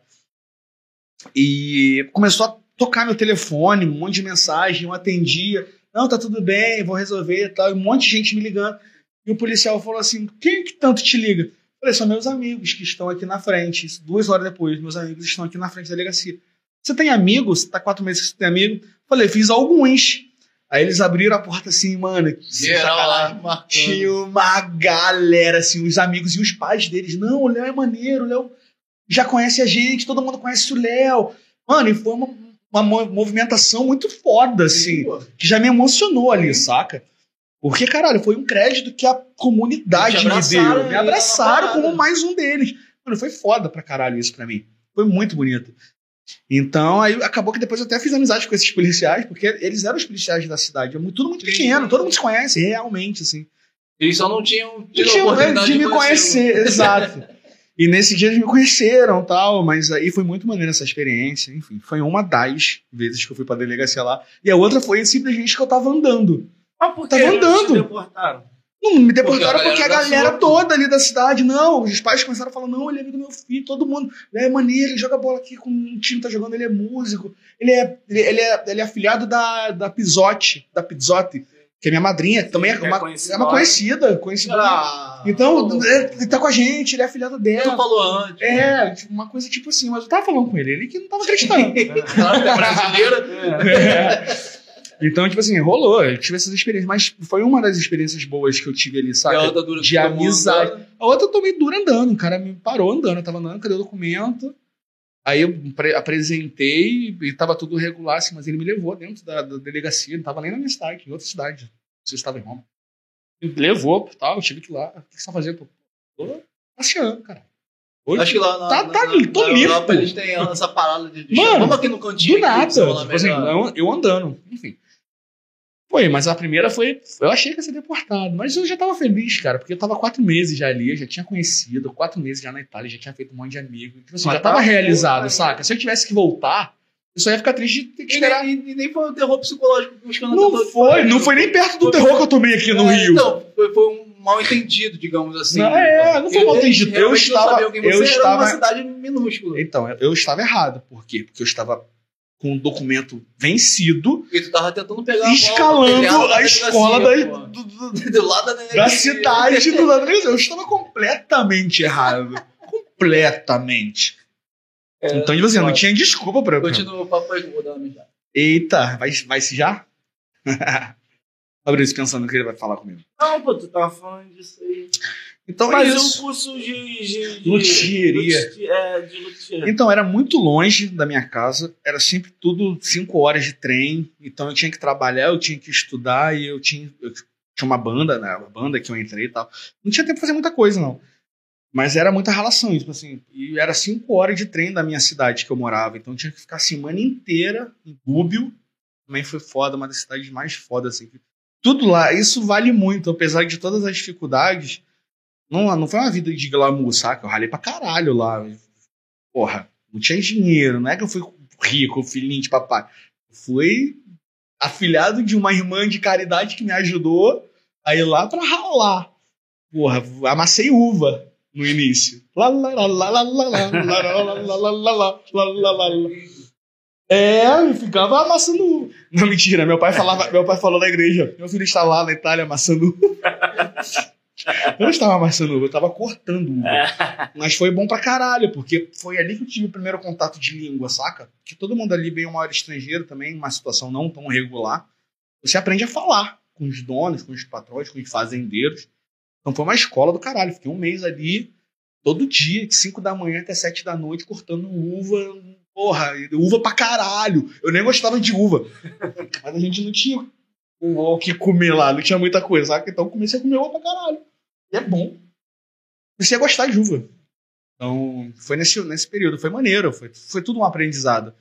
E começou a tocar meu telefone, um monte de mensagem, eu atendia. Não, tá tudo bem, vou resolver e tal. E um monte de gente me ligando. E o policial falou assim: quem que tanto te liga? Eu falei, são meus amigos que estão aqui na frente. Isso, Duas horas depois, meus amigos estão aqui na frente da delegacia. Você tem amigos? Tá quatro meses que você tem amigo? Eu falei, fiz alguns. Aí eles abriram a porta assim, mano. Geral lá, marcando. Tinha uma galera, assim, os amigos e os pais deles. Não, o Léo é maneiro, o Léo já conhece a gente, todo mundo conhece o Léo. Mano, e foi uma, uma mo- movimentação muito foda, assim, que já me emocionou ali, saca? Porque, caralho, foi um crédito que a comunidade me deu. Me abraçaram parada. como mais um deles. Mano, foi foda pra caralho isso pra mim. Foi muito bonito. Então, aí acabou que depois eu até fiz amizade com esses policiais, porque eles eram os policiais da cidade. É tudo muito pequeno, todo mundo se conhece, realmente, assim. Eles só não tinham Não oportunidade de me conhecer, [LAUGHS] exato. E nesse dia eles me conheceram tal, mas aí foi muito maneira essa experiência. Enfim, foi uma das vezes que eu fui pra delegacia lá. E a outra foi simplesmente que eu tava andando. Mas por que Tava eles andando. te deportaram? Não me deportaram Porque a porque a galera galera toda ali da cidade, não. Os pais começaram a falar: não, ele é amigo do meu filho, todo mundo. Ele é maneiro, ele joga bola aqui com um time que tá jogando, ele é músico. Ele é, ele, ele é, ele é afiliado da, da Pizzotti, da Pizzotti, que é minha madrinha, que também é que é uma, conhecida. é uma conhecida, conhecida. Ah, Então, é, ele tá com a gente, ele é afiliado não dela. falou antes. É, tipo, uma coisa tipo assim, mas eu tava falando com ele, ele que não tava acreditando. Que [LAUGHS] é brasileira. [LAUGHS] É. Então, tipo assim, rolou, eu tive essas experiências, mas foi uma das experiências boas que eu tive ali, sabe? de amizade. A outra eu tomei dura andando, o cara me parou andando, eu tava andando, cadê o documento? Aí eu apre- apresentei e tava tudo regular, assim, mas ele me levou dentro da, da delegacia, não tava nem na minha cidade, em outra cidade. Não sei se estava em Roma. Me levou tal, eu tive que ir lá. O que você tá fazendo? Tô passeando, cara. Hoje, Acho que lá na, Tá- na, tá na, tô na. Europa eles têm essa parada de, de Mano, Vamos aqui no cantinho. do nada. Tipo assim, eu andando, enfim. Foi, mas a primeira foi. Eu achei que ia ser deportado, mas eu já tava feliz, cara, porque eu tava quatro meses já ali, eu já tinha conhecido, quatro meses já na Itália, já tinha feito um monte de amigos. Tipo assim, já tava tava realizado, puta, saca? Se eu tivesse que voltar, Eu só ia ficar triste de ter que E esperar. nem, e nem foi um terror psicológico que Xana Não foi, não foi nem perto do terror que eu tomei aqui no É, Rio. Então, foi, foi um mal entendido, digamos assim. Não, é, não foi mal entendido. Eu não estava- eu estava- numa cidade minúscula. Então, eu estava errado. Por quê? Porque eu estava com um documento vencido, E tu tava tentando pegar a bola, escalando a delegacia, escola da, do- do- [LAUGHS] do lado da, da cidade do lado da Eu estava completamente errado. completamente. É, então, tipo assim, eu não tinha desculpa pra. Continua o papo aí vou dar uma mijada. Eita, vai, vai se já? [LAUGHS] Fabrício pensando que ele vai falar comigo. Não, pô, tu tava falando disso aí. Então Mas é é um isso. curso de. de, de Luthieria. luthi- É, de. Então, era muito longe da minha casa, era sempre tudo cinco horas de trem, então eu tinha que trabalhar, eu tinha que estudar e eu tinha, eu tinha uma banda, né, uma banda que eu entrei e tal. Não tinha tempo pra fazer muita coisa, não. Mas era muita relação, tipo assim, e era cinco horas de trem da minha cidade que eu morava, então eu tinha que ficar a semana inteira em Gúbio, também foi foda, uma das cidades mais fodas, assim. Tudo lá, isso vale muito, apesar de todas as dificuldades, não, não foi uma vida de glamour, saca? Eu ralei pra caralho lá. Porra, não tinha dinheiro, não é que eu fui rico, filhinho de papai. Eu fui afilhado de uma irmã de caridade que me ajudou a ir lá pra ralar. Porra, amassei uva no início. É, eu ficava amassando uva. Não, mentira, meu pai falava, meu pai falou na igreja, meu filho está lá na Itália amassando. Eu não estava amassando uva, eu estava cortando uva. Mas foi bom pra caralho, porque foi ali que eu tive o primeiro contato de língua, saca? Que todo mundo ali, bem uma hora estrangeiro também, uma situação não tão regular. Você aprende a falar com os donos, com os patrões, com os fazendeiros. Então foi uma escola do caralho. Fiquei um mês ali, todo dia, de 5 da manhã até 7 da noite, cortando uva. Porra, uva pra caralho. Eu nem gostava de uva. Mas a gente não tinha o o que comer lá, não tinha muita coisa, saca? Então eu comecei a comer uva pra caralho. E é bom. Comecei a gostar de uva. Então, foi nesse, nesse período, foi maneiro, foi, foi tudo um aprendizado.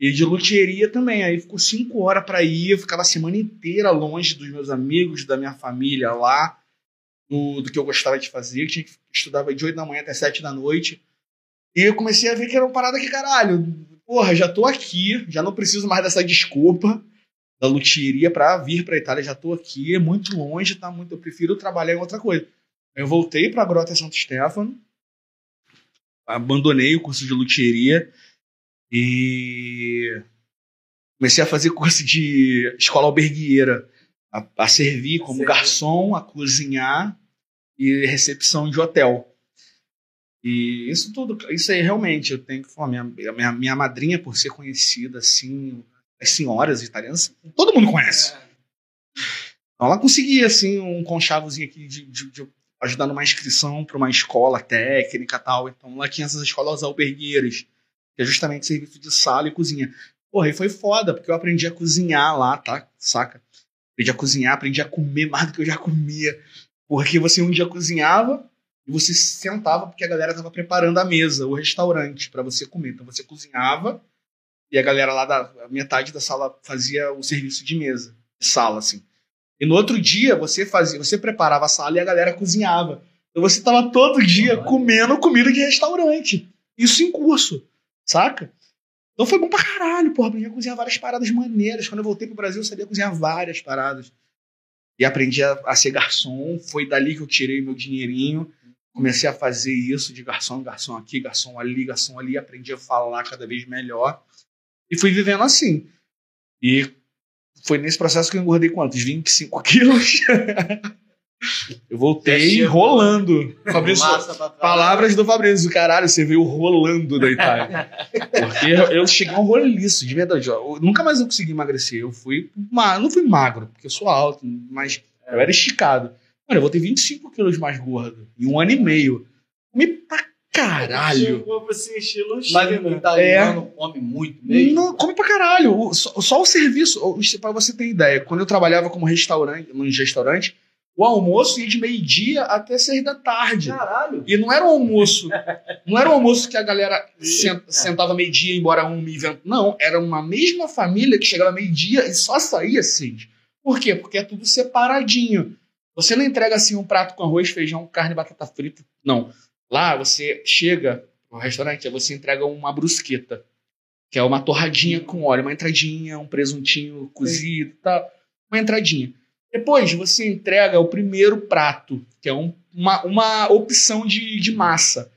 E de luthieria também, aí ficou cinco horas pra ir, eu ficava a semana inteira longe dos meus amigos, da minha família lá, do, do que eu gostava de fazer, eu tinha que estudava de 8 da manhã até 7 da noite. E eu comecei a ver que era uma parada que, caralho, porra, já tô aqui, já não preciso mais dessa desculpa da luthieria pra vir pra Itália, já tô aqui, é muito longe, tá muito, eu prefiro trabalhar em outra coisa. Eu voltei pra Grota Santo Stefano, abandonei o curso de luthieria e comecei a fazer curso de escola albergueira, a, a servir como Servir. garçom, a cozinhar e recepção de hotel. E isso tudo, isso aí realmente, eu tenho que falar, minha, minha, minha madrinha, por ser conhecida assim, as senhoras italianas, todo mundo conhece. Então ela conseguia, assim, um conchavozinho aqui de, de- de ajudar numa inscrição para uma escola técnica e tal. Então lá tinha essas escolas albergueiras, que é justamente serviço de sala e cozinha. Porra, e foi foda, porque eu aprendi a cozinhar lá, tá? Saca? Aprendi a cozinhar, aprendi a comer mais do que eu já comia. Porque você um dia cozinhava e você sentava porque a galera tava preparando a mesa, o restaurante, para você comer. Então você cozinhava e a galera lá da metade da sala fazia o serviço de mesa, de sala, assim. E no outro dia você fazia, você preparava a sala e a galera cozinhava. Então você tava todo dia Olha. comendo comida de restaurante. Isso em curso, saca? Então foi bom pra caralho, porra. Aprendi a cozinhar várias paradas maneiras. Quando eu voltei pro Brasil, eu sabia cozinhar várias paradas. E aprendi a, a ser garçom. Foi dali que eu tirei meu dinheirinho. Comecei a fazer isso de garçom, garçom aqui, garçom ali, garçom ali. Aprendi a falar cada vez melhor. E fui vivendo assim. E foi nesse processo que eu engordei quantos? 25 quilos. [LAUGHS] eu voltei rolando. Fabrício, palavras do Fabrício. Caralho, você veio rolando da Itália. [LAUGHS] Porque eu, cheguei a um roliço, de verdade. Eu- nunca mais eu consegui emagrecer. Eu fui. ma- Não fui magro, porque eu sou alto, mas eu era esticado. Mano, eu voltei 25 quilos mais gordo. Em um ano e meio. Comi pra caralho. Chegou encher no Mas o italiano come muito mesmo. Não, come pra caralho. O- Só, só o serviço, pra você ter ideia, quando eu trabalhava como restaurante, num restaurante, o almoço ia de meio-dia até seis da tarde. Caralho. E não era um almoço. Não era um almoço que a galera sen- sentava meio-dia e ia embora um evento. Não, era uma mesma família que chegava meio-dia e só saía seis. Por quê? Porque é tudo separadinho. Você não entrega assim um prato com arroz, feijão, carne e batata frita. Não. Lá você chega no restaurante, você entrega uma brusqueta. Que é uma torradinha com óleo, uma entradinha, um presuntinho cozido e tal. Uma entradinha. Depois você entrega o primeiro prato, que é um- uma, uma opção de, de massa.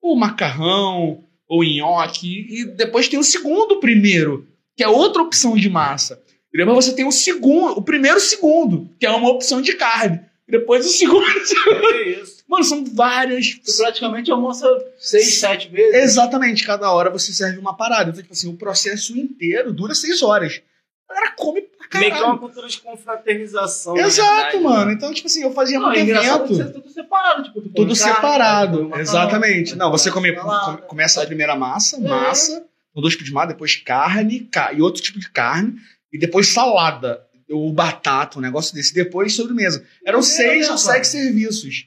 Ou macarrão, ou nhoque. E depois tem o segundo primeiro, que é outra opção de massa. E depois você tem o segundo, o primeiro segundo, que é uma opção de carne. E depois o segundo. Que isso? Mano, são várias. Tu praticamente almoça seis, sete vezes. Exatamente, cada hora você serve uma parada. Então, tipo assim, o processo inteiro dura seis horas. A galera come pra Meio que é uma caralho. cultura de confraternização. Exato, verdade, mano. né? Então, tipo assim, eu fazia Não, muito é evento. você é tudo separado. Tipo, tu Tudo carne, separado. macarrão, Exatamente. come Não, você come, come- começa a primeira massa, É. massa, com dois tipos de massa, depois carne ca- e outro tipo de carne, e depois salada, ou batata, um negócio desse, depois sobremesa. Eram É, seis é, ou sete serviços.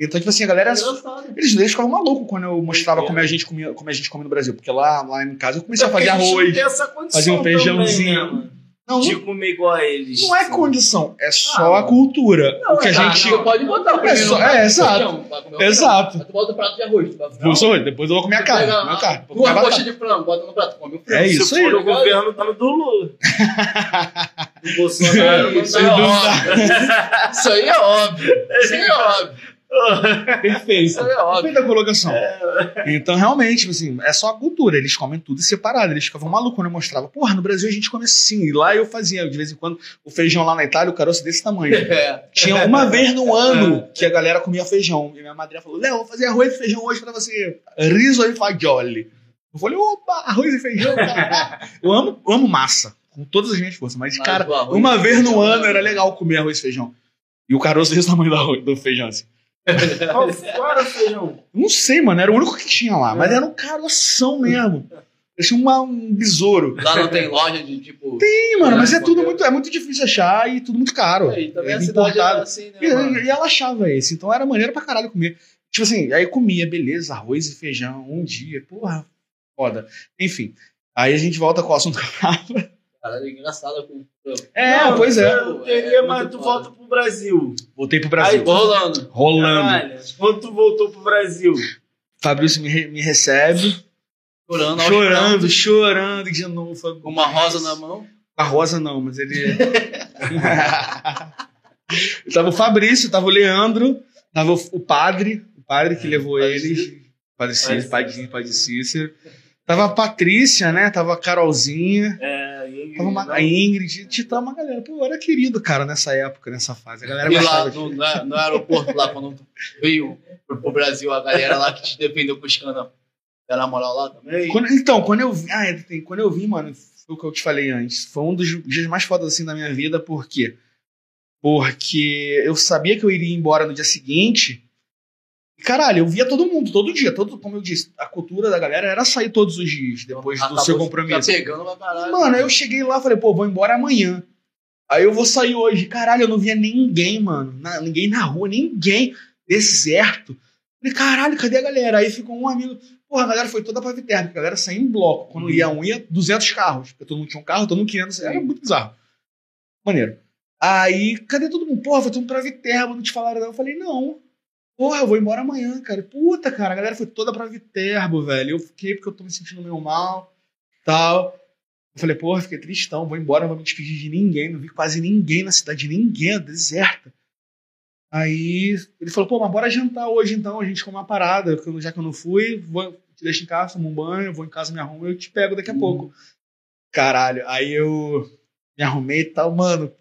Então, tipo assim, a galera. Eles, eles ficavam malucos quando eu mostrava Doideira. como a gente comia, como a gente come no Brasil. Porque lá, lá em casa eu comecei É a fazer não arroz. tem essa condição fazer um feijãozinho. também, né, mano? Não, De não, comer igual a eles. não é condição, é só Ah, a cultura. Não, o que a é, gente. Tu pode botar o primeiro só- no prato é, exato. feijão, vai comer o Exato. tu bota o prato de arroz. Tu vai comer Eu sou, depois eu vou comer a carne. pega a carne. vou comer a batata. de frango, bota no prato, come o frango. É Se isso aí. for o governo dando do Lula. [LAUGHS] do Bolsonaro não Isso não óbvio. Isso aí é óbvio. Isso aí é óbvio. [LAUGHS] Perfeito. É. Perfeita colocação. Então, realmente, tipo assim, é só a cultura. Eles comem tudo separado. Eles ficavam malucos quando eu mostrava. Porra, no Brasil a gente come assim. E lá eu fazia, de vez em quando, o feijão lá na Itália, o caroço desse tamanho. [LAUGHS] É. Tinha uma vez no ano que a galera comia feijão. E minha madrinha falou: Léo, vou fazer arroz e feijão hoje pra você. Riso e fagioli. Eu falei: opa, arroz e feijão. Eu amo, amo massa, com todas as minhas forças. Mas, Mas cara, uma vez no ano né? era legal comer arroz e feijão. E o caroço desse tamanho do feijão, assim. Qual era o feijão? Não sei, mano, era o único que tinha lá. Mas era um caroção mesmo. Parecia uma- um besouro. Lá não tem loja de tipo. Sim, mano, mas é É, tudo muito, é muito difícil achar e tudo muito caro. E também É a cidade importado. é assim, né? E, e ela achava esse, então era maneiro pra caralho comer. Tipo assim, aí comia, beleza, arroz e feijão, um dia, porra, foda. Enfim, aí a gente volta com o assunto [LAUGHS] que eu tava. Caralho, é engraçado cultura. É, Não, pois é. Eu teria, É mas tu foda. volta pro Brasil. Voltei pro Brasil. Aí, Tô rolando. Rolando. Caralho, quando tu voltou pro Brasil? Fabrício me, me recebe, Chorando, chorando, chorando de novo. Fabrício. Com uma rosa na mão. A Rosa não, mas ele. [LAUGHS] tava o Fabrício, tava o Leandro, tava o, padre, o padre que levou Padre eles. Padre Cícero, Padre padre, padre Cícero. Tava a Patrícia, né? Tava a Carolzinha. É, Ingrid, Tava uma, não. a Ingrid. Tava uma galera. Pô, eu era querido, cara, nessa época, nessa fase. A galera E lá no, de... na- no aeroporto, lá, quando veio pro, pro Brasil, a galera lá que te defendeu com os canas. Era moral lá também? Quando- então, quando eu vi. Ah, é, tem- quando eu vi, mano, foi o que eu te falei antes. Foi um dos dias mais fodas assim da minha vida, por quê? Porque eu sabia que eu iria embora no dia seguinte. Caralho, eu via todo mundo, todo dia. Todo, como eu disse, a cultura da galera era sair todos os dias, depois do Acabou seu Tá compromisso. pegando pra caralho. Mano, aí eu cheguei lá falei, pô, vou embora amanhã. Aí eu vou sair hoje. Caralho, eu não via ninguém, mano. Na- ninguém na rua, ninguém. Deserto. Falei, caralho, cadê a galera? Aí ficou um amigo. Porra, a galera foi toda pra Viterbo. A galera saía em bloco. Quando ia um, ia 200 carros. Porque todo mundo tinha um carro, todo mundo querendo. Era muito bizarro. Maneiro. Aí, cadê todo mundo? Porra, foi todo mundo pra Viterbo, não te falaram não. Eu falei, não. Porra, eu vou embora amanhã, cara. Puta, cara, a galera foi toda pra Viterbo, velho. Eu fiquei porque eu tô me sentindo meio mal, tal. Eu falei, porra, fiquei tristão, vou embora, não vou me despedir de ninguém, não vi quase ninguém na cidade, ninguém, é deserta. Aí ele falou, pô, mas bora jantar hoje então, a gente come uma parada, já que eu não fui, vou, te deixo em casa, tomo um banho, vou em casa, me arrumo, eu te pego daqui a pouco. Caralho, aí eu me arrumei e tal, mano,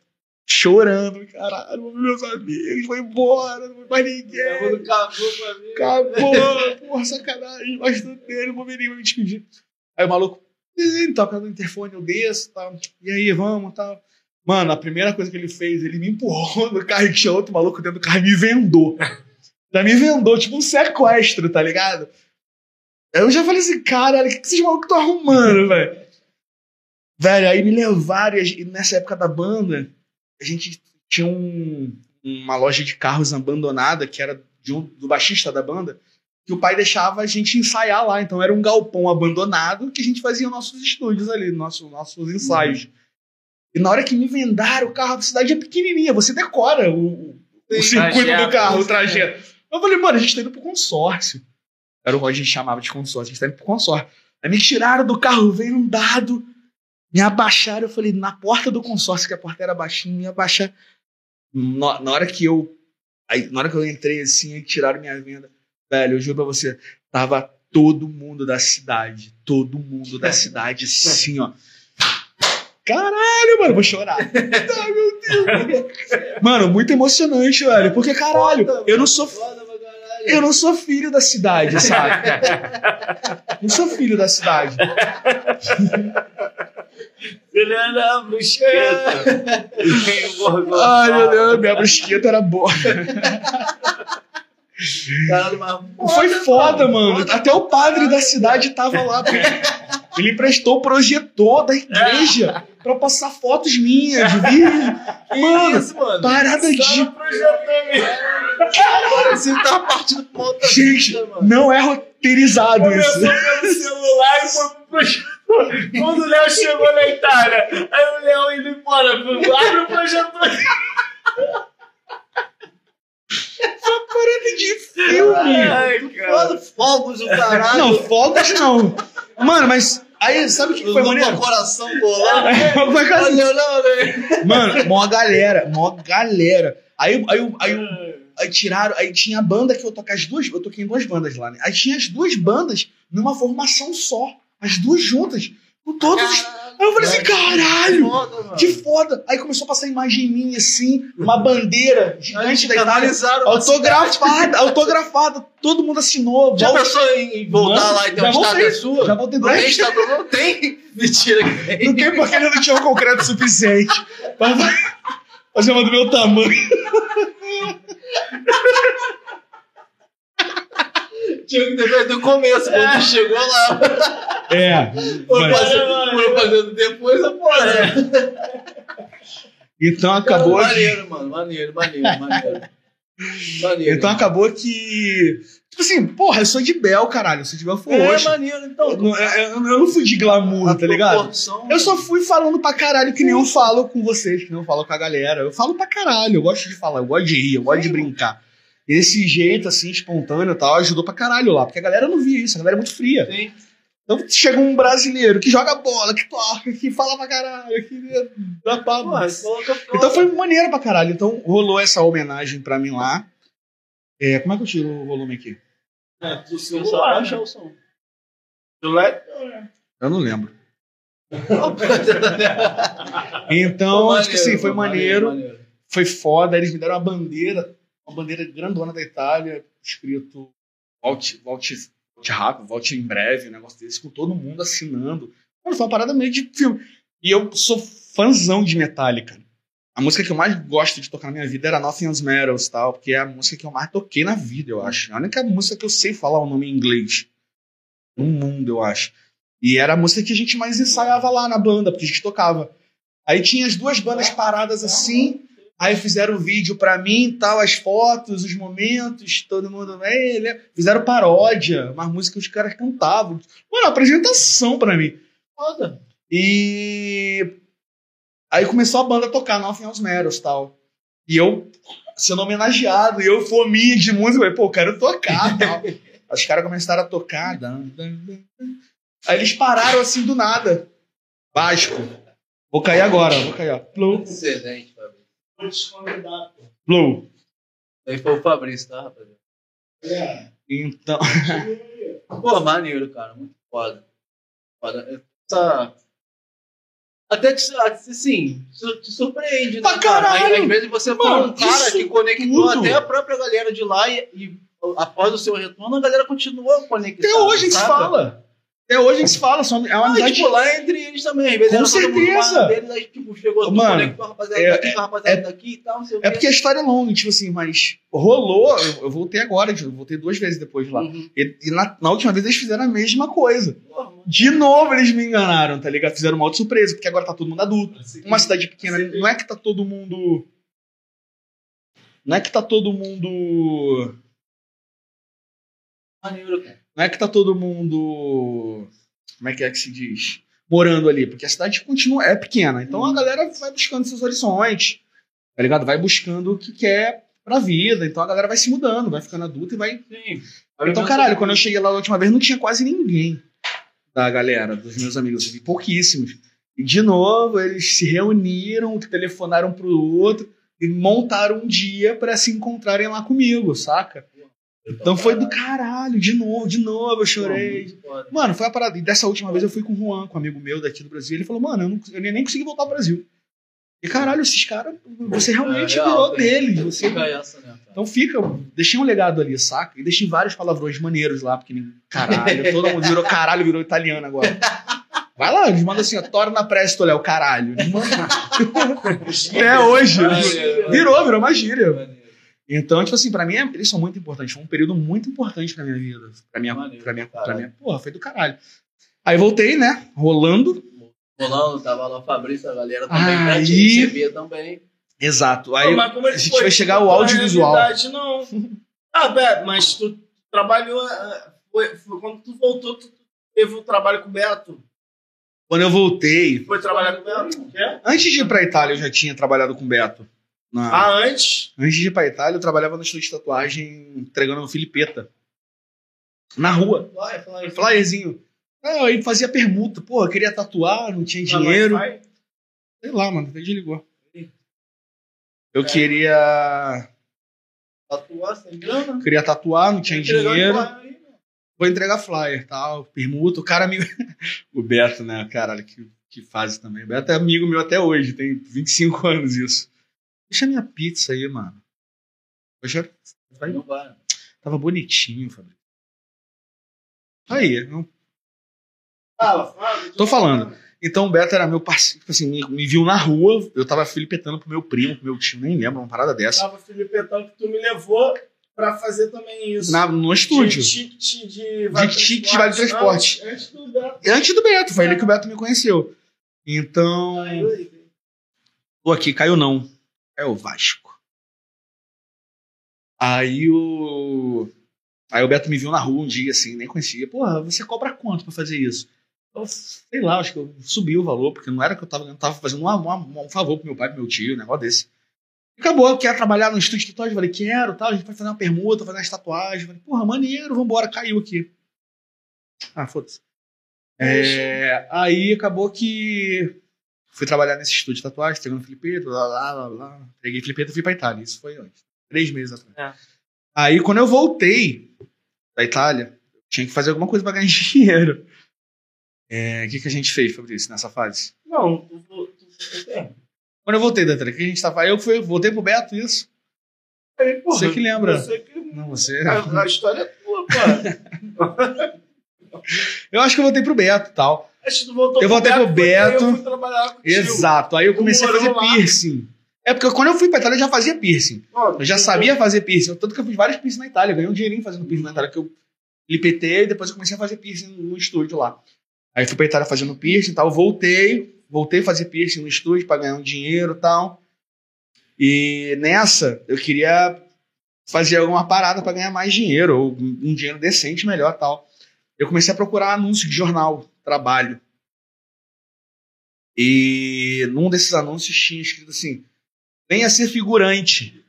chorando, caralho, meus amigos, foi embora, não foi mais ninguém. Acabou pra mim. Acabou! Porra, sacanagem, gosto dele, não vou vir me despedir. Aí o maluco, ele toca no interfone, eu desço tal. E aí, vamos tal. Mano, a primeira coisa que ele fez, ele me empurrou no carro e tinha outro maluco dentro do carro e me vendou. Já me vendou, tipo um sequestro, tá ligado? Eu já falei assim, caralho, o que que esses malucos estão arrumando, velho? Velho, aí me levaram, e nessa época da banda, a gente tinha um- uma loja de carros abandonada, que era um- do baixista da banda, que o pai deixava a gente ensaiar lá. Então era um galpão abandonado que a gente fazia nossos estúdios ali, nosso, nossos ensaios. E na hora que me vendaram, o carro da cidade é pequenininha, você decora o, o circuito trajeto. do carro, o trajeto. Eu falei, mano, a gente tá indo pro consórcio. Era o que a gente chamava de consórcio, a gente tá indo pro consórcio. Aí me tiraram do carro, veio um dado, me abaixaram. Eu falei, na porta do consórcio, que a porta era baixinha, me abaixaram. Na, na hora que eu. Aí, na hora que eu entrei assim, aí tiraram minha venda. Velho, eu juro pra você, tava todo mundo da cidade. Todo mundo da cidade, assim, ó. Caralho, mano, vou chorar. [LAUGHS] Ai, meu Deus. Mano, muito emocionante, velho. Porque, caralho, eu não sou. Eu não sou filho da cidade, sabe? [LAUGHS] Não sou filho da cidade. [LAUGHS] Ele era a brusqueta. Ai, meu Deus, minha brusqueta era boa. Caralho, mas Foi foda, mano. Até o padre da cidade tava lá. Ele emprestou o projetor da igreja pra passar fotos minhas de vídeo. Mano, isso, mano? parada de. Só mesmo. Parecia que tava partindo outra Gente, vida, mano. não é roteirizado Começou isso. pelo celular e foi pro projetor. Quando o Léo chegou na Itália, aí o Léo indo embora, abre o projetor. Parada de filme. Ai, cara. Fogos, o caralho. Não, fogos não. Mano, mas aí, sabe o que Os foi maneiro? coração bolado. Foi quase- Olha, não? Mano, mó galera, mó galera. Aí, aí, aí, aí tiraram, aí tinha a banda que eu toquei as duas, eu toquei em duas bandas lá, né? Aí tinha as duas bandas numa formação só, as duas juntas, com todos os... Aí eu falei assim, caralho, Foda, que foda. Aí começou a passar imagem minha assim, uma bandeira gigante da Itália, autografada, autografada, todo mundo assinou. Já volta- pensou em voltar Mano, lá e ter já uma estátua voltei, sua? Já voltei Não tem estátua, não tem. Mentira que tem. Não tem porque ele não tinha o concreto suficiente pra fazer uma do meu tamanho. Tinha que ter feito no começo, quando tu chegou lá. É. Foi mas- fazendo, foi fazendo depois, a porra. né? Então acabou. que- Maneiro, mano. Maneiro, maneiro, maneiro. Maneiro. Então acabou que. Tipo assim, porra, eu sou de Bel, caralho. Eu sou de Belfort é Roxo. maneiro, então. Eu, não- eu- eu não fui de glamour, tá ligado? Eu só fui falando pra caralho, que nem eu falo com vocês, que nem eu falo com a galera. Eu falo pra caralho, eu gosto de falar, eu gosto de rir, eu gosto de brincar. Esse jeito, assim, espontâneo e tal, ajudou pra caralho lá, porque a galera não via isso, a galera é muito fria. Sim. Então chega um brasileiro que joga bola, que toca, que fala pra caralho, que dá fora. Então foi maneiro pra caralho. Então rolou essa homenagem pra mim lá. É, como é que eu tiro o volume aqui? É, do Só celular, né? o som. Celular. Eu não lembro. [LAUGHS] Então, Pô, tipo assim, foi maneiro, maneiro, foi foda. Eles me deram uma bandeira, uma bandeira grandona da Itália, escrito volte, volte rápido, volte em breve, um negócio desse, com todo mundo assinando. Mano, foi uma parada meio de filme. E eu sou fãzão de Metallica. A música que eu mais gosto de tocar na minha vida era Nothing Else Matters, tal, porque é a música que eu mais toquei na vida, eu acho. É a única música que eu sei falar o nome em inglês no mundo, eu acho. E era a música que a gente mais ensaiava lá na banda, porque a gente tocava. Aí tinha as duas bandas paradas assim, aí fizeram o vídeo pra mim, tal, as fotos, os momentos, todo mundo. "Ei, ele é-" Fizeram paródia, uma música que os caras cantavam. Mano, apresentação pra mim. Foda. E aí começou a banda a tocar Nothing Else Matters tal. E eu sendo homenageado, e eu fominha de música, eu falei, pô, quero tocar tal. Aí [LAUGHS] Os caras começaram a tocar. dan, dan, dan, dan. Aí eles pararam assim do nada. Básico. Vou cair agora, vou cair, ó. Excelente, Convidar. plum. Aí foi o Fabrício, tá, rapaziada? Então, [LAUGHS] Pô, maneiro, cara. Muito foda. Foda. Essa. Até te, assim, te surpreende, né? Pra cara? caralho! Às, às vezes você foi Mano, um cara que conectou tudo. até a própria galera de lá e, e após o seu retorno, a galera continua conectada. até hoje a gente fala. Até hoje a gente fala, só- é uma Ah, amizade. tipo, lá entre eles também. Às vezes Com certeza. deles, aí, tipo, chegou, Mano, conectou a rapaziada é- daqui a rapaziada daqui e tal, não sei o É quê. porque a história é longa, tipo assim, mas rolou, eu, eu voltei agora, eu voltei duas vezes depois de lá. Uhum. E, e na, na última vez eles fizeram a mesma coisa. Porra. De novo eles me enganaram, tá ligado? Fizeram uma outra surpresa, porque agora tá todo mundo adulto. Uma cidade pequena, não é que tá todo mundo. Não é que tá todo mundo. Maneiro, cara. Não é que tá todo mundo. Como é que é que se diz? Morando ali, porque a cidade continua, é pequena. Então a galera vai buscando seus horizontes, tá ligado? Vai buscando o que quer pra vida. Então a galera vai se mudando, vai ficando adulta e vai Sim. Então, caralho, quando eu cheguei lá da última vez, não tinha quase ninguém. da galera, dos meus amigos. Vi pouquíssimos. E de novo, eles se reuniram, telefonaram pro outro e montaram um dia para se encontrarem lá comigo, saca? Então foi do caralho, de novo, de novo, eu chorei. Mano, foi a parada. E dessa última vez eu fui com o Juan, com um amigo meu daqui do Brasil. Ele falou, mano, eu, não, eu nem consegui voltar ao Brasil. E caralho, esses caras, você realmente É virou deles. Você... Né? Então fica, deixei um legado ali, saca? E deixei vários palavrões maneiros lá, porque nem- caralho, todo mundo virou caralho, virou italiano agora. [LAUGHS] Vai lá, eles mandam assim, ó, torna presto, Léo, caralho. [LAUGHS] Até hoje. Virou, virou uma gíria. Então, tipo assim, pra mim, eles são muito importantes. Foi um período muito importante pra minha vida. Pra minha, Maneiro, pra minha, pra minha. Porra, foi do caralho. Aí voltei, né? Rolando. Rolando, tava lá o Fabrício, a galera também pra Aí- te receber também. Exato. Aí Pô, a gente foi? vai chegar ao audiovisual. não. [LAUGHS] Ah, Beto, mas tu trabalhou. ah, Foi, foi quando tu voltou, tu teve o trabalho com o Beto. Quando eu voltei, Foi trabalhar com o Beto? Antes de ir pra Itália, eu já tinha trabalhado com o Beto. Na- Ah, antes? Antes de ir pra Itália, eu trabalhava no estúdio de tatuagem entregando Filipeta. Na rua. Vai, fala aí. Flyerzinho. Ah, aí fazia permuta. Pô, eu queria tatuar, não tinha dinheiro. Sei lá, mano, até desligou. Eu queria. Tatuar sem grana. Queria tatuar, não tinha dinheiro. flyer aí. Vou entregar flyer tal, permuta. O cara me. [LAUGHS] o Beto, né? Caralho, que, que fase também. O Beto é amigo meu até hoje, tem 25 anos isso. Deixa minha pizza aí, mano. Vai Não vai. Tava bonitinho, Fabrício. Aí, não... Fala, fala. Tô falando. Então o Beto era meu parceiro, tipo assim, me, me viu na rua, eu tava filipetando pro meu primo, pro meu tio, nem lembro, uma parada dessa. Tava Filipetão que tu me levou pra fazer também isso. Na, no estúdio. De ticket de De ticket de vale transporte. Antes, antes do Beto. Antes do Beto, foi ele que o Beto me conheceu. Então, Aí, tô aqui, caiu não. É o Vasco. Aí o. Aí o Beto me viu na rua um dia, assim, nem conhecia. Porra, você cobra quanto pra fazer isso? Eu, sei lá, acho que eu subi o valor, porque não era que eu tava ganhando, tava fazendo um, favor pro meu pai, pro meu tio, um negócio desse. E acabou, quer trabalhar no estúdio de tatuagem? Eu falei, quero, tal, a gente vai fazer uma permuta, fazer umas tatuagens. Eu falei, porra, maneiro, vambora, caiu aqui. Ah, foda-se. É, aí acabou que fui trabalhar nesse estúdio de tatuagem, pegando Filipeto, lá, lá, lá, lá. Peguei Filipeto e fui pra Itália. Isso foi antes. Três meses atrás. É. Aí quando eu voltei da Itália, eu tinha que fazer alguma coisa pra ganhar [LAUGHS] dinheiro. É, O que, que a gente fez, Fabrício, nessa fase? Não, tu, tu, é. Quando eu voltei da Itália, o que a gente tava. Eu fui, voltei pro Beto, isso. Aí, porra, Você que lembra. Você que... Não, você. A, a história é tua, pô. [LAUGHS] Eu acho que eu voltei pro Beto e tal. Que tu voltou Eu voltei pro Beto. Eu fui trabalhar contigo. Exato. Aí eu comecei a fazer lá. piercing. É porque quando eu fui pra Itália eu já fazia piercing. Eu já sabia fazer piercing. Tanto que eu fiz vários piercing na Itália. Eu ganhei um dinheirinho fazendo piercing na Itália. Que eu lipetei e depois eu comecei a fazer piercing no estúdio lá. Aí fui pra Itália fazendo piercing e tal. Voltei. Voltei a fazer piercing no estúdio pra ganhar um dinheiro e tal. E nessa, eu queria fazer alguma parada pra ganhar mais dinheiro. Ou um dinheiro decente, melhor tal. Eu comecei a procurar anúncio de jornal, trabalho. E num desses anúncios tinha escrito assim: venha ser figurante.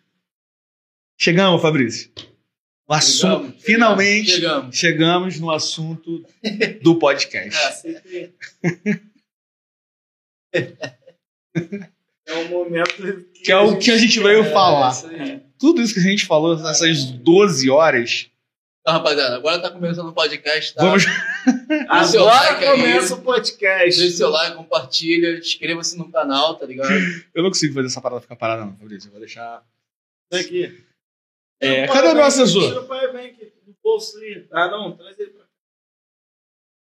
Chegamos, Fabrício. No assunto, Chegamos, finalmente Chegamos. chegamos no assunto do podcast. [LAUGHS] É, aceitei. É um momento Que é o que a gente veio É, falar. isso. Tudo isso que a gente falou nessas 12 horas. Então, rapaziada, agora tá começando o podcast, tá? Vamos. [LAUGHS] Agora like aí. começa o podcast. Deixe seu like, compartilha, inscreva-se no canal, tá ligado? Eu não consigo fazer essa parada ficar parada, não, Fabrício. Eu vou deixar. Aqui. É, cadê o meu powerbank, assessor? Tira o powerbank do bolso aí. Ah, não, traz ele pra cá.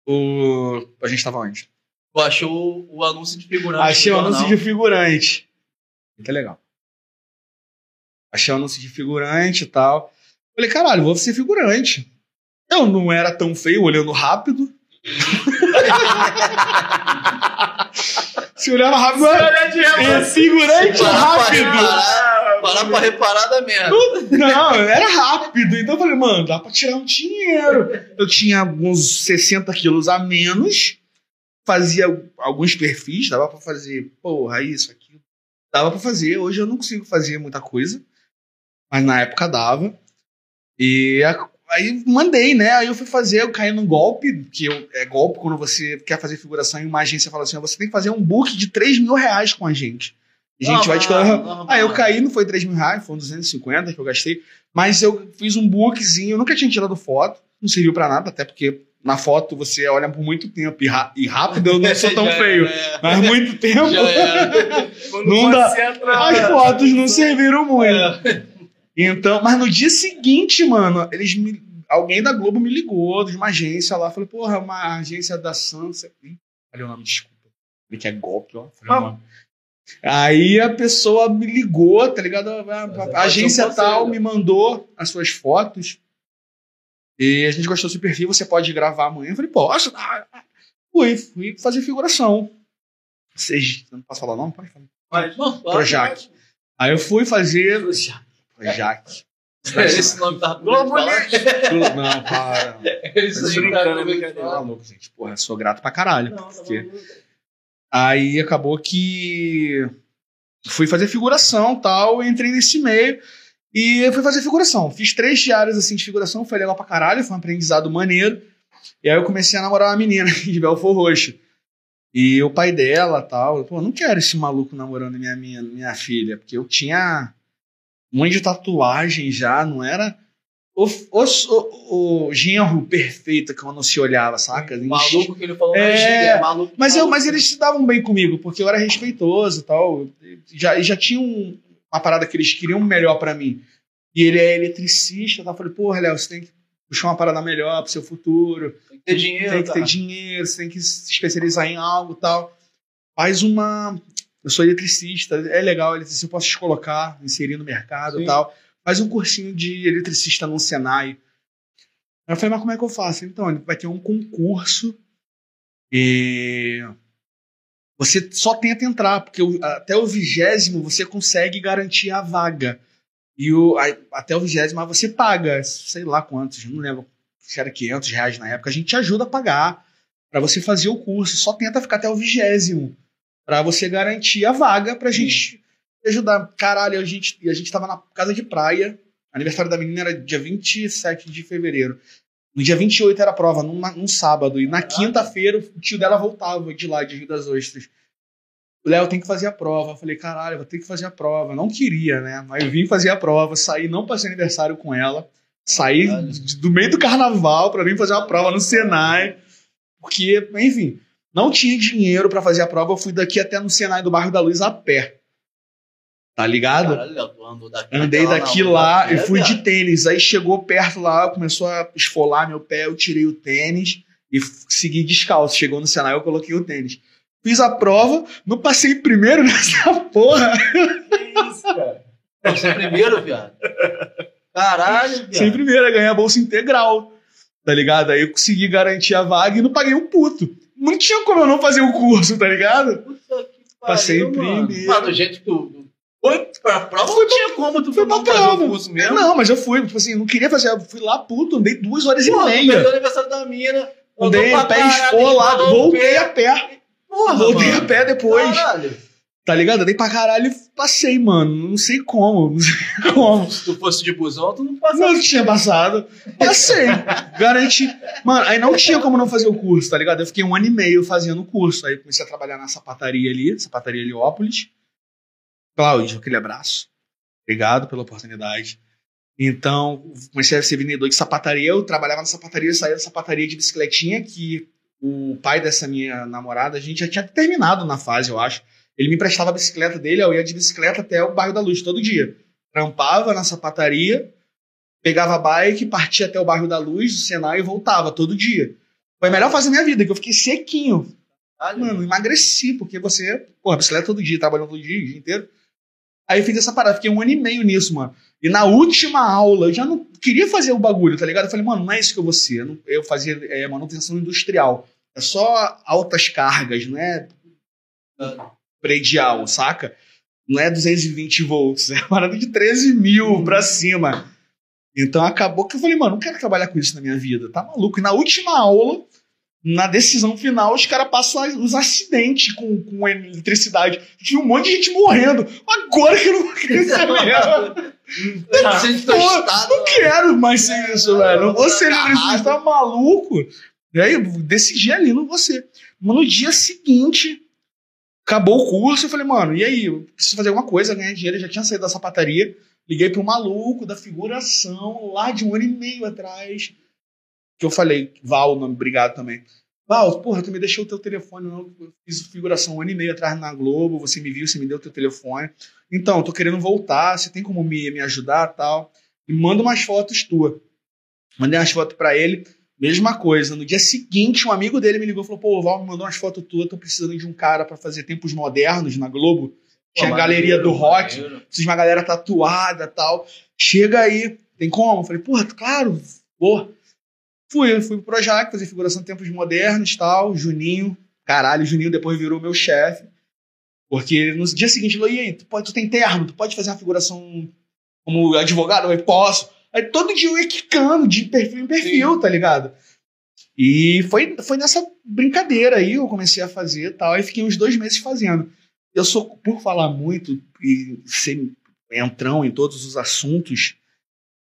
O... A gente tava onde? Tu achou o anúncio de figurante Achei o anúncio de figurante. Que legal. Achei o anúncio de figurante e tal. Falei, caralho, vou ser figurante. Eu não era tão feio olhando rápido. [LAUGHS] Se olhava rápido, de é figurante rápido. parar pra reparar da merda. Não, era rápido. Então eu falei, mano, dá pra tirar um dinheiro. Eu tinha uns 60 quilos a menos, fazia alguns perfis, dava pra fazer, porra, isso, aquilo. Dava pra fazer. Hoje eu não consigo fazer muita coisa, mas na época dava. E a- aí mandei, né? Aí eu fui fazer, eu caí num golpe, que eu, é golpe quando você quer fazer figuração e uma agência fala assim: você tem que fazer um book de 3 mil reais com a gente. E a gente vai te normal. Aí eu caí, não foi 3 mil reais, foram 250 que eu gastei. Mas eu fiz um bookzinho, eu nunca tinha tirado foto, não serviu pra nada, até porque na foto você olha por muito tempo e, e rápido eu não sou tão [LAUGHS] feio. era, Mas muito [LAUGHS] tempo. [LAUGHS] Não dá. As fotos não serviram muito. Então, mas no dia seguinte, mano, eles me, alguém da Globo me ligou, de uma agência lá, falei, porra, é uma agência da Sansa. Ih, Falei o nome, desculpa. Falei que é golpe, ó. Falei Ah. Aí a pessoa me ligou, tá ligado? A, a- Mas a é agência tal me mandou as suas fotos. E a gente gostou do seu perfil, você pode gravar amanhã. Eu falei, posso? Ah, ah. Fui, fui fazer figuração. Vocês, não posso falar não? Pode falar. Não, Projac. Aí eu fui fazer. Projac. [LAUGHS] Esse nome tava Globo falar. Não, para. [LAUGHS] Esse Tô aí brincando, tava é. Tá maluco, gente. Porra, eu sou grato pra caralho. Não, tá porque- maluco. Aí acabou que fui fazer figuração tal, entrei nesse meio e fui fazer figuração. Fiz três diárias assim de figuração, foi legal pra caralho, foi um aprendizado maneiro. E aí eu comecei a namorar uma menina [LAUGHS] de Belfor Roxo. E o pai dela tal, pô, não quero esse maluco namorando minha, minha, minha filha, porque eu tinha um monte de tatuagem já, não era o, o, o, o genro perfeito que eu não se olhava, saca? Maluco que ele falou É, é maluco. Mas, eu, mas eles se davam bem comigo, porque eu era respeitoso e tal. Já, já tinha um- uma parada que eles queriam melhor pra mim. E ele é eletricista, tá? Eu falei, porra, Léo, você tem que puxar uma parada melhor pro seu futuro. Tem que ter dinheiro, tem que ter cara. dinheiro, você tem que se especializar em algo e tal. Faz uma. Eu sou eletricista, é legal, eletricista, eu posso te colocar, inserir no mercado e Sim. tal. Faz um cursinho de eletricista no Senai. Aí eu falei, mas como é que eu faço? Então, ele vai ter um concurso e você só tenta entrar, porque até o vigésimo você consegue garantir a vaga. E o, aí, até o vigésimo você paga, sei lá quantos, não lembro se era 500 reais na época, a gente te ajuda a pagar para você fazer o curso. Só tenta ficar até o vigésimo para você garantir a vaga pra gente te ajudar. Caralho, a gente, a gente tava na casa de praia, aniversário da menina era dia 27 de fevereiro. No dia 28 era a prova, num, num sábado. E na quinta-feira o tio dela voltava de lá, de Rio das Ostras. O Léo tem que fazer a prova. Eu falei, caralho, vou ter que fazer a prova. Não queria, né? Mas eu vim fazer a prova, saí, não passei aniversário com ela. Saí do meio do carnaval pra vir fazer uma prova no Senai. Porque, enfim, não tinha dinheiro pra fazer a prova. Eu fui daqui até no Senai do bairro da Luz a pé. Tá ligado? Caralho, Léo, tu andou daqui Andei daqui não, lá é, e fui viado. de tênis. Aí chegou perto lá, começou a esfolar meu pé, eu tirei o tênis e segui descalço. Chegou no Senai, eu coloquei o tênis. Fiz a prova, não passei primeiro [LAUGHS] nessa porra. Que isso, cara? É primeiro, viado. Caralho, viado. Sem primeiro, ganhei a bolsa integral. Tá ligado? Aí eu consegui garantir a vaga e não paguei um puto. Não tinha como eu não fazer o curso, tá ligado? Puta que pariu, Passei em primeiro. Mano, do jeito que tu foi pra prova, Fui não tinha como tu Fui pra não fazer prova. o curso mesmo. Não, mas eu fui, tipo assim, não queria fazer. Eu fui lá, puto, andei duas horas Porra, e meia. perdeu o aniversário da mina. Andei a pé esfolado, voltei a pé. Porra, Voltei mano. a pé depois. Caralho. Tá ligado? Eu dei pra caralho e passei, mano. Não sei como. Não sei [LAUGHS] como. Se tu fosse de busão, tu não passava. Não tinha passado. Passei. Garanti. Mano, aí não tinha como não fazer o curso, tá ligado? Eu fiquei um ano e meio fazendo o curso. Aí comecei a trabalhar na sapataria ali, sapataria Heliópolis. Cláudio, aquele abraço. Obrigado pela oportunidade. Então, comecei a ser vendedor de sapataria. Eu trabalhava na sapataria, saía da sapataria de bicicletinha, que o pai dessa minha namorada, a gente já tinha terminado na fase, eu acho. Ele me emprestava a bicicleta dele, eu ia de bicicleta até o bairro da Luz todo dia. Trampava na sapataria, pegava a bike, partia até o bairro da Luz, do Senai e voltava todo dia. Foi a melhor fase da minha vida, que eu fiquei sequinho. Caralho. Mano, emagreci, porque você, porra, bicicleta todo dia, trabalhando todo dia, o dia inteiro. Aí eu fiz essa parada, fiquei um ano e meio nisso, mano. E na última aula, eu já não queria fazer o bagulho, tá ligado? Eu falei, mano, não é isso que eu vou ser. Eu, não- eu fazia é, manutenção industrial. É só altas cargas, não é predial, saca? Não é 220 volts, [LAUGHS] é uma parada de 13 mil pra cima. Então acabou que eu falei, mano, não quero trabalhar com isso na minha vida, tá maluco? E na última aula, na decisão final, os caras passam as- os acidentes com, com eletricidade. Tinha um monte de gente morrendo. Agora que eu não vou querer ser mesmo. Gente Pô, tostado, Não quero mais ser isso, velho. Não vou ser eletricista, tá maluco? E aí, eu decidi ali, não vou ser. Mas no dia seguinte, acabou o curso, eu falei, mano, e aí? Eu preciso fazer alguma coisa, ganhar dinheiro. Eu já tinha saído da sapataria. Liguei pro maluco da figuração lá de um ano e meio atrás. Que eu falei, Val, nome, obrigado também. Val, porra, tu me deixou o teu telefone. Eu fiz figuração um ano e meio atrás na Globo, você me viu, você me deu o teu telefone. Então, tô querendo voltar, você tem como me, me ajudar tal? E manda umas fotos tua. Mandei umas fotos pra ele, mesma coisa. No dia seguinte, um amigo dele me ligou e falou: pô, o Val me mandou umas fotos tuas, tô precisando de um cara pra fazer tempos modernos na Globo. Tinha a galeria do rock, preciso de uma galera tatuada tal. Chega aí, tem como? Eu falei, porra, claro, pô. Fui, fui pro Projac fazer figuração de tempos modernos tal. Juninho, caralho, Juninho depois virou meu chefe. Porque no dia seguinte ele falou: e aí, tu, pode, tu tem terno, tu pode fazer uma figuração como advogado? Eu falei, posso. Aí todo dia eu ia quicando de perfil em perfil, tá ligado? E foi, foi nessa brincadeira aí, eu comecei a fazer e tal. Aí fiquei uns dois meses fazendo. Eu sou, por falar muito e ser entrão em todos os assuntos,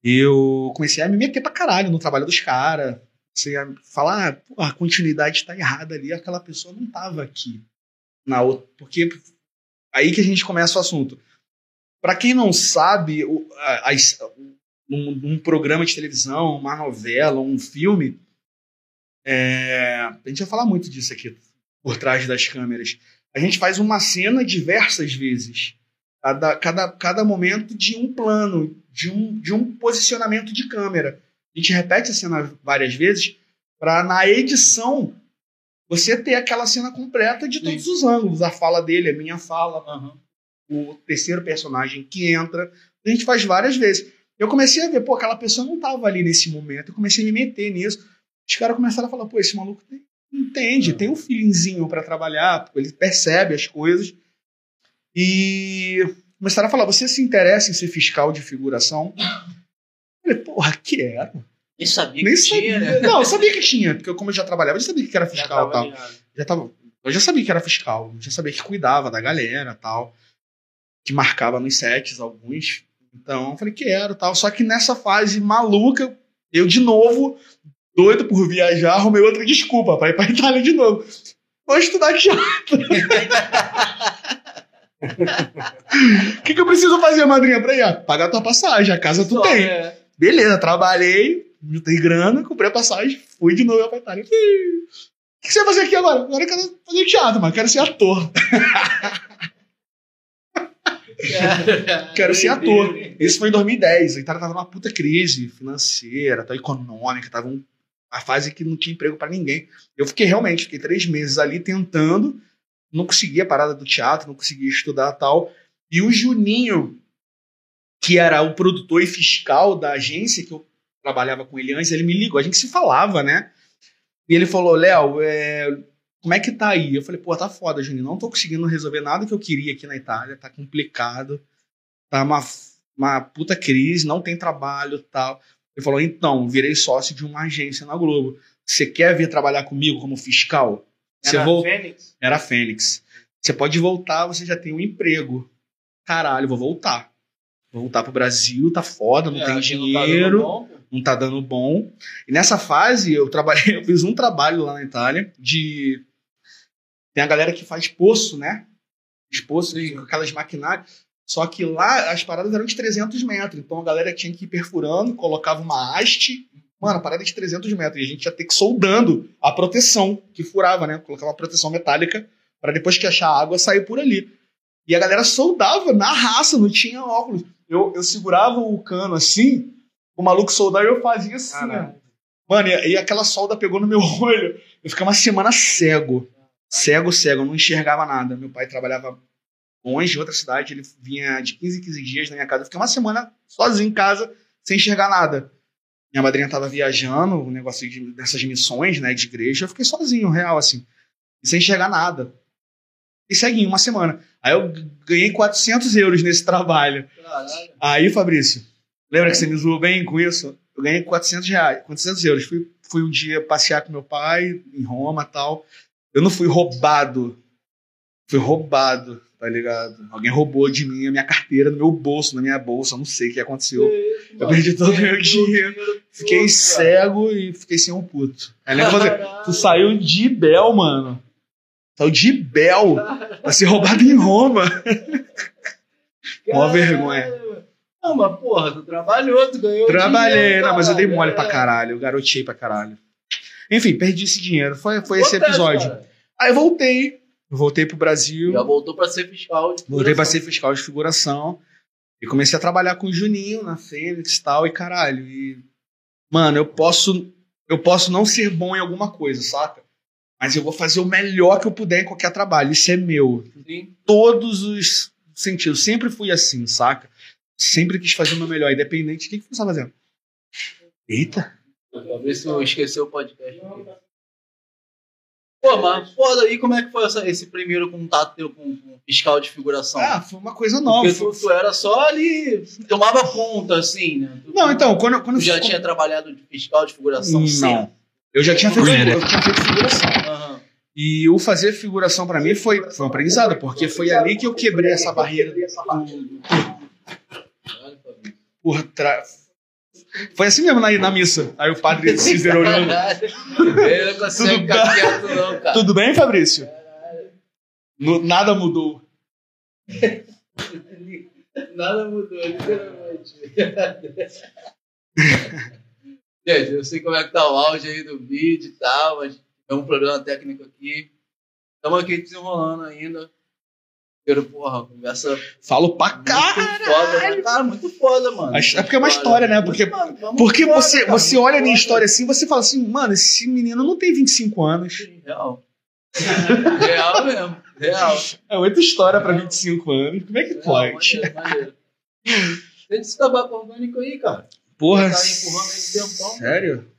eu comecei a me meter pra caralho no trabalho dos caras. Comecei a falar, ah, a continuidade tá errada ali, aquela pessoa não tava aqui. Na outra, porque aí que a gente começa o assunto. Pra quem não sabe, o- a- as- um, um programa de televisão, uma novela, um filme, é, a gente vai falar muito disso aqui por trás das câmeras. A gente faz uma cena diversas vezes. Cada, cada, cada momento de um plano, de um, de um posicionamento de câmera. A gente repete a cena várias vezes para na edição você ter aquela cena completa de todos os ângulos. A fala dele, a minha fala, Aham. o terceiro personagem que entra. A gente faz várias vezes. Eu comecei a ver, pô, aquela pessoa não tava ali nesse momento. Eu comecei a me meter nisso. Os caras começaram a falar, pô, esse maluco tem- entende, tem um feelingzinho pra trabalhar, ele percebe as coisas. E começaram a falar, você se interessa em ser fiscal de figuração? Eu falei, porra, quero. Nem sabia Nem que tinha, sabia. né? Não, eu sabia que tinha, porque eu, como eu já trabalhava, eu já sabia que era fiscal e tal ligado. já tava, eu já sabia que era fiscal, já sabia que cuidava da galera tal, que marcava nos sets alguns. Então eu falei, quero tal. Só que nessa fase maluca, eu de novo, doido por viajar, arrumei outra desculpa pra ir pra [LAUGHS] Itália de novo. Vou estudar teatro. O [LAUGHS] que, que eu preciso fazer, madrinha, pra ir? Ah, Pagar tua passagem, a casa tu Só, tem. é. Beleza, trabalhei, juntei grana, comprei a passagem, fui de novo pra Itália. O que você vai fazer aqui agora? Agora eu quero fazer teatro, mano. Quero ser ator. [LAUGHS] [LAUGHS] Quero ser ator. Esse foi em 2010. A Itália tava numa puta crise financeira, tá, econômica, tava um- uma fase que não tinha emprego pra ninguém. Eu fiquei realmente, fiquei três meses ali tentando, não conseguia a parada do teatro, não conseguia estudar tal. E o Juninho, que era o produtor e fiscal da agência que eu trabalhava com ele antes, ele me ligou, a gente se falava, né? E ele falou, Léo, é, como é que tá aí? Eu falei, pô, tá foda, Juninho, não tô conseguindo resolver nada que eu queria aqui na Itália, tá complicado, tá uma, uma puta crise, não tem trabalho tal. Ele falou, então, virei sócio de uma agência na Globo. Você quer vir trabalhar comigo como fiscal? Você Era vol- Fênix? Era Fênix. Você pode voltar, você já tem um emprego. Caralho, vou voltar. Vou voltar pro Brasil, tá foda, não É, tem aqui não tá dinheiro não tá dando bom. E nessa fase eu trabalhei, [LAUGHS] eu fiz um trabalho lá na Itália de tem a galera que faz poço, né? Os poços com aquelas maquinárias. Só que lá as paradas eram de 300 metros, então a galera tinha que ir perfurando, colocava uma haste, mano, a parada é de 300 metros, e a gente ia ter que soldando a proteção que furava, né? Colocava uma proteção metálica para depois que achar água sair por ali. E a galera soldava na raça, não tinha óculos. Eu, eu segurava o cano assim, o maluco soldava e eu fazia assim, Caralho. ó. Mano, e, e aquela solda pegou no meu [LAUGHS] olho. Eu fiquei uma semana cego. Cego, cego, eu não enxergava nada. Meu pai trabalhava longe, em outra cidade, ele vinha de 15 em 15 dias na minha casa. Eu fiquei uma semana sozinho em casa, sem enxergar nada. Minha madrinha tava viajando, o negócio de, dessas missões, né, de igreja. Eu fiquei sozinho, real, assim, sem enxergar nada. E segui uma semana. Aí eu ganhei 400 euros nesse trabalho. Caralho. Aí, Fabrício, lembra que você me zoou bem com isso? Eu ganhei 400 reais, 400 euros. Fui, fui um dia passear com meu pai em Roma e tal. Eu não fui roubado. Fui roubado, tá ligado? Alguém roubou de mim a minha carteira no meu bolso, na minha bolsa, não sei o que aconteceu. Eu perdi todo o meu dinheiro. Fiquei cego e fiquei sem um puto. Aí lembra você, tu saiu de Bel, mano. Saiu de Bel pra ser roubado em Roma. [LAUGHS] Mó vergonha. Não, mas porra, tu trabalhou, tu ganhou Trabalhei, dinheiro, não, mas eu dei mole é. pra caralho, eu garotei pra caralho. Enfim, perdi esse dinheiro. Foi, foi esse Acontece, episódio. cara. Aí voltei. Voltei pro Brasil. Já voltou pra ser fiscal. de Voltei pra ser fiscal de figuração. E comecei a trabalhar com o Juninho na Fênix e tal, e caralho. E, mano, eu posso, eu posso não ser bom em alguma coisa, saca? Mas eu vou fazer o melhor que eu puder em qualquer trabalho. Isso é meu. Sim. Todos os sentidos. Sempre fui assim, saca? Sempre quis fazer o meu melhor, independente. O que, que você tá fazendo? Eita! Pra ver se eu esqueci o podcast. Pô, mas foda aí, como é que foi essa- esse primeiro contato teu com, com fiscal de figuração? Ah, foi uma coisa nova. Porque tu, tu era só ali, tomava conta, assim, né? Tu, Não, então, quando, quando Tu já fiz- tinha trabalhado de fiscal de figuração? cedo? Não. Eu já tinha feito, eu tinha feito figuração. Aham. E o fazer figuração pra mim foi, foi um aprendizado, porque foi ali que eu quebrei essa barreira por trás. Foi assim mesmo na, na missa. Aí o padre [LAUGHS] Cícero olhando. Não Tudo ficar bem? quieto, não, cara. Tudo bem, Fabrício? No- nada mudou. [LAUGHS] Nada mudou, literalmente. [LAUGHS] Gente, eu sei como é que tá o áudio aí do vídeo e tal, mas é um problema técnico aqui. Estamos aqui desenrolando ainda. Porra, conversa Falo pra muito cá. foda, né? Cara, muito foda, mano. É porque é uma história, né? Porque- muito Porque foda, você, cara, você olha a minha história assim, você fala assim, mano, esse menino não tem 25 anos. Real. [LAUGHS] Real mesmo. Real. É muita história pra 25 anos. Como é que Real, pode? maneiro, maneiro. Tem esse tabaco orgânico aí, cara. Porra, Tá empurrando aí tempão. sério?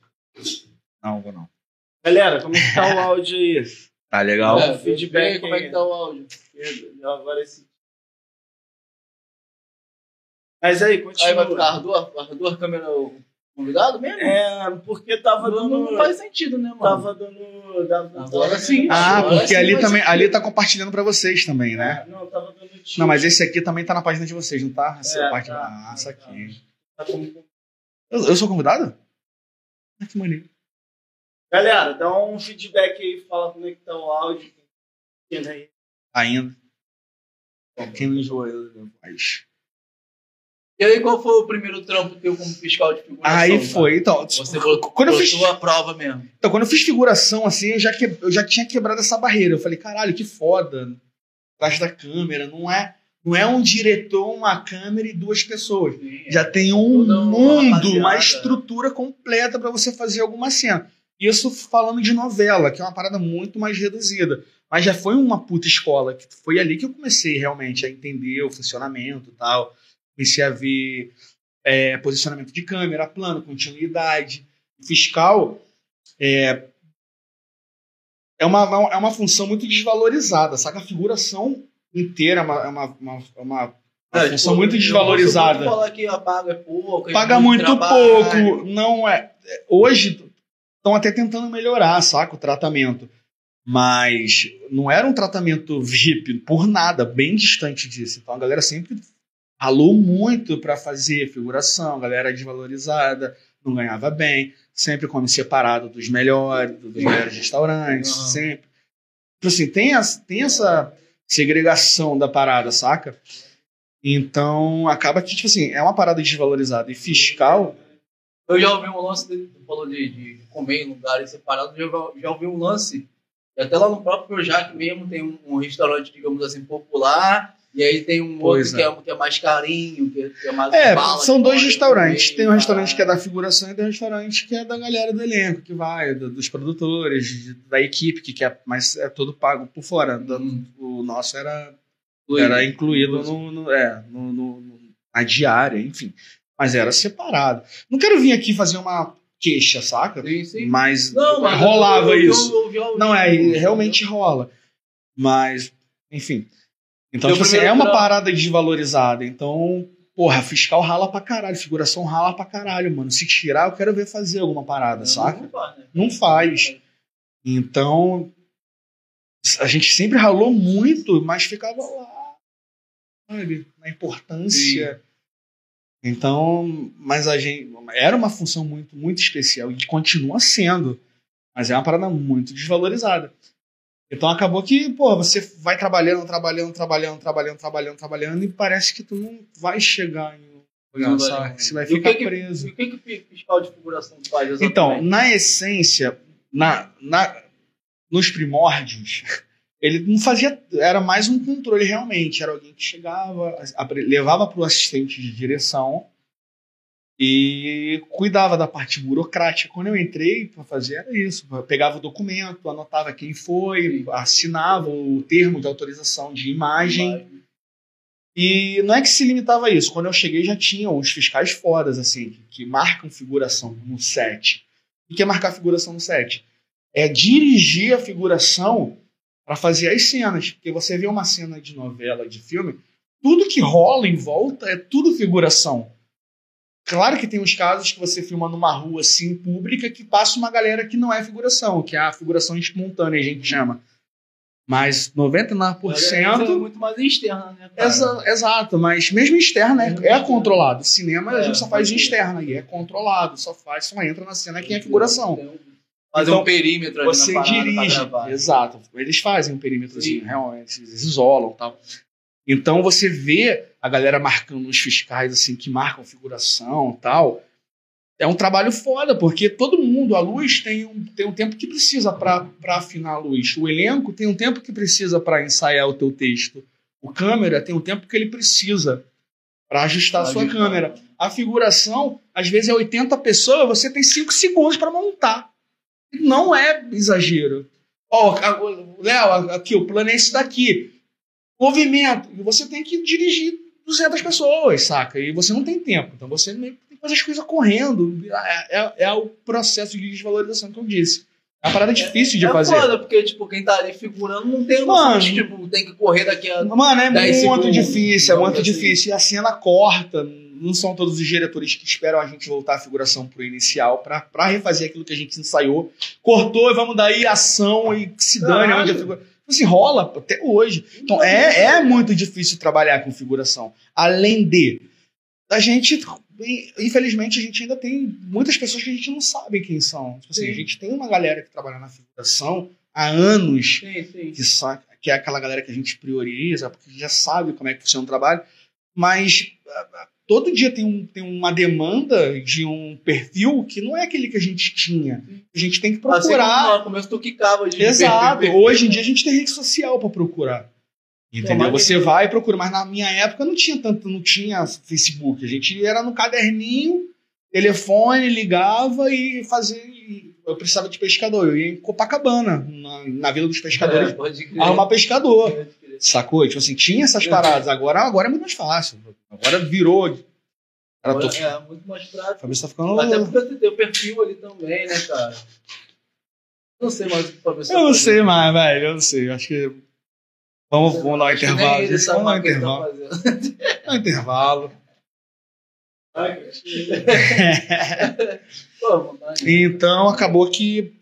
Não, vou não. Galera, como é que tá o áudio aí? Tá legal. É, feedback feedback, como é aí. que tá o áudio? Agora esse. Mas aí, continua. Aí vai ficar convidado mesmo? É, porque tava não, dando. não faz sentido, né, mano? Tava dando. dava- Agora sim. Ah, Agora porque sim ali também, ali tá compartilhando pra vocês também, né? Ah, Não, tava dando tiro. Não, mas esse aqui também tá na página de vocês, não tá? Essa É, parte. tá. Ah, essa aqui. Tá como- Eu, eu sou convidado? Ah, que maneiro. Galera, dá um feedback aí, fala como é que tá o áudio. Quem aí? Ainda. Quem não enjoou eu. E aí, qual foi o primeiro trampo teu como fiscal de figuração? Aí foi, então. Você botou, quando eu fiz, a prova mesmo. então, quando eu fiz figuração, assim, eu já, que, eu já tinha quebrado essa barreira. Eu falei, caralho, que foda. Atrás da câmera, não é, não é um diretor, uma câmera e duas pessoas. Já tem um uma mundo, rapaziada. uma estrutura completa pra você fazer alguma cena. Isso falando de novela, que é uma parada muito mais reduzida. Mas já foi uma puta escola, que foi ali que eu comecei realmente a entender o funcionamento e tal. Comecei a ver é, posicionamento de câmera, plano, continuidade. Fiscal é, é, uma, é uma função muito desvalorizada, saca? A figuração inteira é uma, é uma, uma, é uma- É, função tipo, muito desvalorizada falar que paga é pouco. paga muito trabalho. pouco. Não é. Hoje estão até tentando melhorar, saca, o tratamento. Mas não era um tratamento VIP por nada, bem distante disso. Então a galera sempre ralou muito para fazer figuração, a galera desvalorizada, não ganhava bem, sempre come separado dos melhores, dos melhores restaurantes, Uhum. sempre. Tipo assim, tem, as, tem essa segregação da parada, saca? Então, acaba que, tipo assim, é uma parada desvalorizada. E fiscal, Eu já ouvi um lance, falou de, de comer em lugares separados, já, já ouvi um lance, até lá no próprio Projac mesmo tem um, um restaurante, digamos assim, popular, e aí tem um Pois outro que é, que é mais carinho, que, que é mais é, bala, são dois restaurantes. comer, Tem um restaurante que é da figuração e tem um restaurante que é da galera do elenco, que vai, do- dos produtores, da equipe, que quer, mas é todo pago por fora. Hum. O nosso era, Fluido. era incluído no, no- é, no, no- no- na diária, enfim. Mas era separado. Não quero vir aqui fazer uma queixa, saca? Sim, sim. Mas Não, mas rolava eu- eu- isso. eu- Não, é, eu- realmente rola. Mas, enfim. Então, tipo assim, é uma parada desvalorizada. Então, Porra, fiscal rala pra caralho, figuração rala pra caralho, mano. Se tirar, eu quero ver fazer alguma parada, saca? Não faz, né? Não faz. Então, a gente sempre ralou muito, mas ficava lá, sabe? Na importância. Então, mas a gente. Era uma função muito, muito especial e continua sendo. Mas é uma parada muito desvalorizada. Então acabou que, pô, você vai trabalhando, trabalhando, trabalhando, trabalhando, trabalhando, trabalhando, e parece que tu não vai chegar em Não sabe? Você vai E ficar que que- preso. E o que, que o fiscal de figuração faz exatamente? Então, na essência, na, na, nos primórdios, ele não fazia. Era mais um controle realmente. Era alguém que chegava, levava para o assistente de direção e cuidava da parte burocrática. Quando eu entrei para fazer, era isso. Eu pegava o documento, anotava quem foi, assinava o termo de autorização de imagem. E não é que se limitava a isso. Quando eu cheguei, já tinha os fiscais fodas, assim, que marcam figuração no set. O que é marcar figuração no set? É dirigir a figuração para fazer as cenas. Porque você vê uma cena de novela, de filme, tudo que rola em volta é tudo figuração. Claro que tem os casos que você filma numa rua assim, pública, que passa uma galera que não é figuração, que é a figuração espontânea, a gente chama. Mas 99%. Mas é muito mais externa, né? Exa- exato, mas mesmo externa é, é controlado. Cinema a É, gente só faz externa e é controlado, só faz, só entra na cena quem é figuração. Fazer Então, um perímetro ali Você dirige, exato. Eles fazem um perímetrozinho, Sim. realmente, eles isolam e tal. Então você vê a galera marcando os fiscais assim que marcam figuração tal. É um trabalho foda, porque todo mundo, a luz tem um, tem um tempo que precisa para afinar a luz. O elenco tem um tempo que precisa para ensaiar o teu texto. O câmera tem um tempo que ele precisa para ajustar a Pra sua ajustar. câmera. A figuração, às vezes é 80 pessoas, você tem 5 segundos para montar. Não é exagero. Ó, a- o- Léo, aqui, o plano é esse daqui. Movimento. E você tem que dirigir 200 pessoas, saca? E você não tem tempo. Então você meio tem que fazer as coisas correndo. É, é- é o processo de desvalorização que eu disse. É uma parada difícil de é fazer. foda, porque, tipo, quem tá ali figurando não tem Mano. de, tipo, tem que correr daqui a... Mano, é 10 muito segundos. difícil, é muito assim. difícil. E a cena corta. Não são todos os diretores que esperam a gente voltar a figuração pro inicial pra refazer aquilo que a gente ensaiou. Cortou e vamos daí ação e que se dane onde a figura. Assim, rola até hoje. Então é, é muito difícil trabalhar com figuração. Além de a gente, infelizmente, a gente ainda tem muitas pessoas que a gente não sabe quem são. Tipo assim, Sim. a gente tem uma galera que trabalha na figuração há anos Sim, sim. que, sa- que é aquela galera que a gente prioriza, porque já sabe como é que funciona o trabalho, mas ah, todo dia tem, um, tem uma demanda de um perfil que não é aquele que a gente tinha. A gente tem que procurar. no começo tu quicava de Exato. perfil, perfil. Hoje em dia a gente tem rede social para procurar. Entendeu? Você vai e procura, mas na minha época não tinha tanto, não tinha Facebook. A gente era no caderninho, telefone, ligava e fazia. Eu precisava de pescador. Eu ia em Copacabana, na, na Vila dos Pescadores, É, arrumar pescador. Sacou? Tipo assim, tinha essas paradas. Agora, agora é muito mais fácil. Agora virou. Cara, tô... Agora, É, muito mais prático. A cabeça tá ficando. Até porque tem o perfil ali também, né, cara? Não sei mais o que o Fabrício Eu não tá sei mais, velho. Eu não sei. Acho que. Vamos, vamos dar um intervalo. Vamos dar um tá intervalo. Dá um intervalo. [LAUGHS] Então acabou que.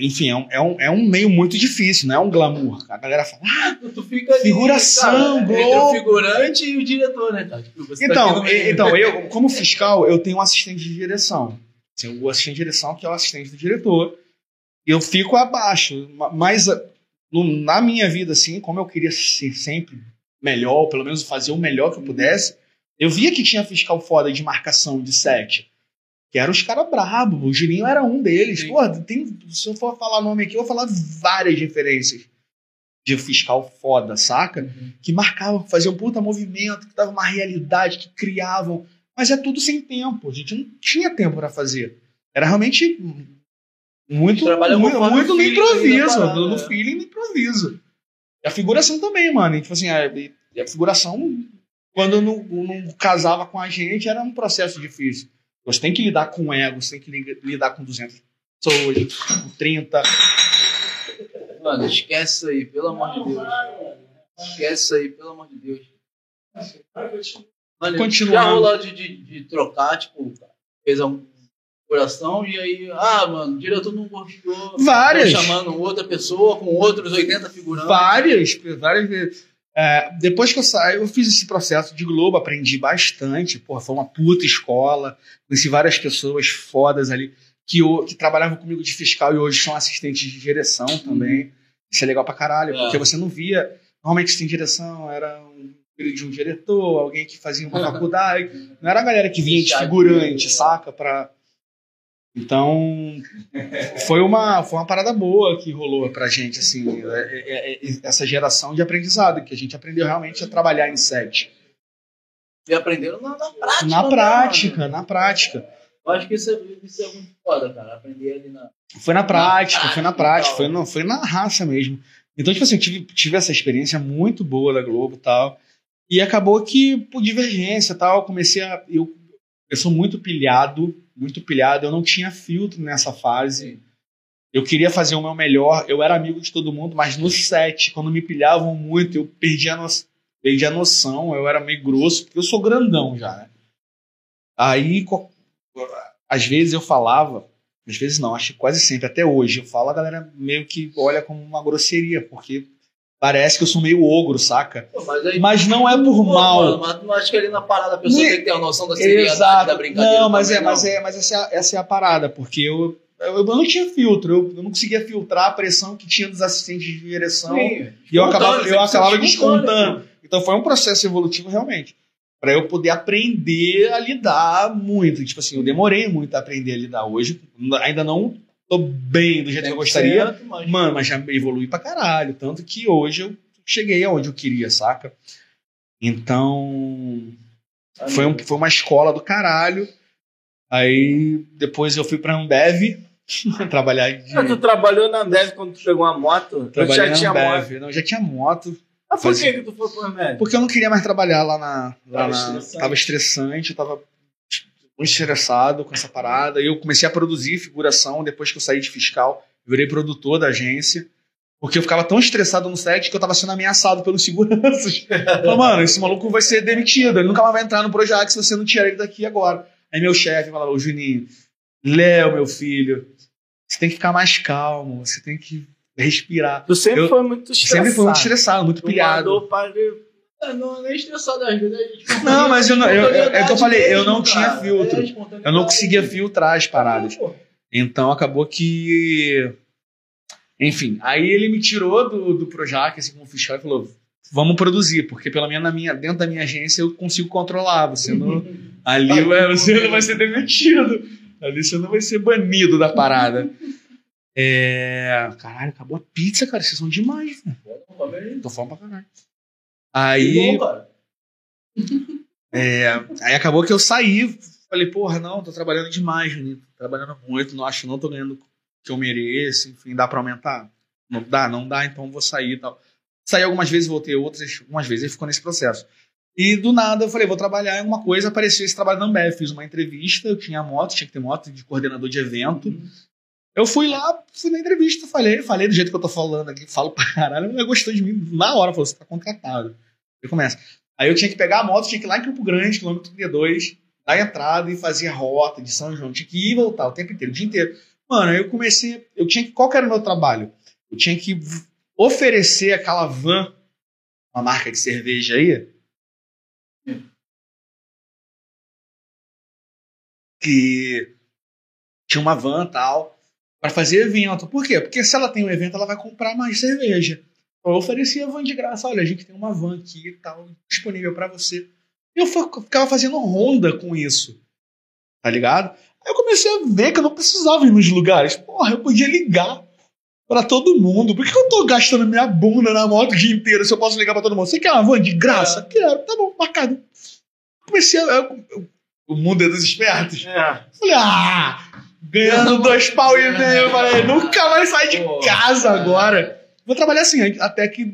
Enfim, é um, é, um, é um meio muito difícil, não é um glamour. A galera fala, ah, Tu, fica ali, Figuração, cara, Entre Globo. o figurante e o diretor, né, cara? Tipo, tá Então, e- então eu, como fiscal, eu tenho um assistente de direção. Assim, o assistente de direção, que é o assistente do diretor. E eu fico abaixo. ma- Mas ah, no- na minha vida, assim, como eu queria ser sempre melhor, ou pelo menos fazer o melhor que eu pudesse, eu via que tinha fiscal foda de marcação de set. Que eram os caras brabos. O Julinho era um deles. Sim. Porra, tem, se eu for falar nome aqui, eu vou falar várias referências de fiscal foda, saca? Uhum. que marcavam, faziam um puta movimento, que dava uma realidade, que criavam. Mas é tudo sem tempo. A gente não tinha tempo para fazer. Era realmente muito, muito, muito no improviso. parada, No né? feeling, no improviso. E a figuração também, mano. E, tipo assim, a, e a figuração, quando não, não casava com a gente, era um processo difícil. Você tem que lidar com ego, você tem que li- lidar com 200 pessoas, com 30. Mano, esquece isso aí, pelo amor de Deus. Esquece isso aí, pelo amor de Deus. Maneiro. Continuando. Já rolou de, de, de trocar, tipo, fez um coração e aí, ah, mano, o diretor não gostou. Várias. Tô chamando outra pessoa com outros 80 figurantes. Várias, várias vezes. É, depois que eu saí, eu fiz esse processo de Globo, aprendi bastante. Porra, foi uma puta escola. Conheci várias pessoas fodas ali que, que trabalhavam comigo de fiscal e hoje são assistentes de direção também. Isso é legal pra caralho, É. porque você não via. Normalmente, sem direção, era um filho de um diretor, alguém que fazia uma faculdade. Não era a galera que vinha de figurante, viu, saca? Pra... Então, foi uma, foi uma parada boa que rolou pra gente, assim, é- é- é- essa geração de aprendizado, que a gente aprendeu realmente a trabalhar em set. E aprenderam na, na prática. Na né, prática, na prática. Eu acho que isso é, isso é muito foda, cara. Aprender ali na. Foi na prática, foi na prática, foi, no, foi na raça mesmo. Então, tipo assim, eu tive, tive essa experiência muito boa da Globo e tal. E acabou que, por divergência e tal, eu comecei a. Eu, eu sou muito pilhado, muito pilhado. Eu não tinha filtro nessa fase. Eu queria fazer o meu melhor. Eu era amigo de todo mundo, mas no set, quando me pilhavam muito, eu perdi a, no, perdi a noção. Eu era meio grosso, porque eu sou grandão já, né? Aí, co- às vezes eu falava, às vezes não, acho que quase sempre, até hoje, eu falo, a galera meio que olha como uma grosseria, porque parece que eu sou meio ogro, saca? Pô, mas aí. Mas não é por Pô, mal. Mano, mas não acha que ali na parada a pessoa tem que ter a noção da seriedade Exato. da brincadeira? Não, mas é, também, mas é, mas essa é, a, essa é a parada, porque eu, eu, eu não tinha filtro, eu, eu não conseguia filtrar a pressão que tinha dos assistentes de direção. Sim. E eu acabava, eu acabava descontando. Então foi um processo evolutivo realmente. Pra eu poder aprender a lidar muito. Tipo assim, eu demorei muito a aprender a lidar. Hoje ainda não tô bem do jeito que eu gostaria. 100%, mas- Mano, mas já evolui pra caralho. Tanto que hoje eu cheguei aonde eu queria, saca? Então. Foi, um, foi uma escola do caralho. Aí depois eu fui pra Ambev [LAUGHS] trabalhar de. Ah, tu trabalhou na Dev quando tu pegou uma moto? Eu Trabalhei já na tinha moto. Ambev. Não, já tinha moto. Ah, por Fazia- que, tu foi pro remédio? Porque eu não queria mais trabalhar lá na. Lá Tava na estressante. tava estressante, eu tava estressado com essa parada. E eu comecei a produzir figuração depois que eu saí de fiscal. Virei produtor da agência. Porque eu ficava tão estressado no set que eu tava sendo ameaçado pelos seguranças. [LAUGHS] Falei, mano, esse maluco vai ser demitido. Ele nunca mais vai entrar no Projac se você não tirar ele daqui agora. Aí meu chefe falava, ô Juninho, Léo, meu filho, você tem que ficar mais calmo, você tem que respirar. Tu sempre Eu foi muito estressado. Sempre fui muito estressado, muito Tu pilhado. mandou Não, nem estressado às vezes. a gente- Não, mas eu não- eu- eu- é o que eu falei, eu não tinha filtro. Eu não conseguia filtrar as paradas. Então acabou que. Enfim, aí ele me tirou do, do Projac, assim, como fiscal, e falou: vamos produzir, porque pelo menos na minha, dentro da minha agência eu consigo controlar. Você não. [LAUGHS] Ali vai- você não vai ser demitido. Ali você não vai ser banido da parada. É. Caralho, acabou a pizza, cara. Vocês são demais? Tô falando pra caralho. Aí. bom. [LAUGHS] É, aí acabou que eu saí, falei, porra, não, tô trabalhando demais, Juninho. Tô trabalhando muito, não acho não tô ganhando o que eu mereço, enfim, dá pra aumentar? Não dá, não dá, então vou sair e tal. Saí algumas vezes, voltei outras, algumas vezes, e ficou nesse processo. E do nada eu falei, vou trabalhar em alguma coisa, apareceu esse trabalho na Ambev, fiz uma entrevista, eu tinha moto, tinha que ter moto de coordenador de evento. Eu fui lá, fui na entrevista, falei, falei do jeito que eu tô falando aqui, falo pra caralho, ela gostou de mim na hora, falou, você tá contratado. Eu começo. Aí eu tinha que pegar a moto, tinha que ir lá em Campo Grande, quilômetro 32, dar entrada e fazer a rota de São João. Tinha que ir e voltar o tempo inteiro, o dia inteiro. Mano, eu comecei. Eu tinha que. Qual que era o meu trabalho? Eu tinha que oferecer aquela van, uma marca de cerveja aí. Que tinha uma van tal, para fazer evento. Por quê? Porque se ela tem um evento, ela vai comprar mais cerveja. Eu oferecia van de graça. Olha, a gente tem uma van aqui e tal, disponível para você. E eu ficava fazendo ronda com isso. Tá ligado? Aí eu comecei a ver que eu não precisava ir nos lugares. Porra, eu podia ligar pra todo mundo. Por que eu tô gastando minha bunda na moto o dia inteiro se eu posso ligar pra todo mundo? Você quer uma van de graça? Quero. Tá bom, marcado. Comecei a. eu- eu- o mundo é dos espertos. É. Falei, ah, ganhando dois pau e meio. Falei, nunca mais sair de Pô. casa agora. Vou trabalhar assim, até que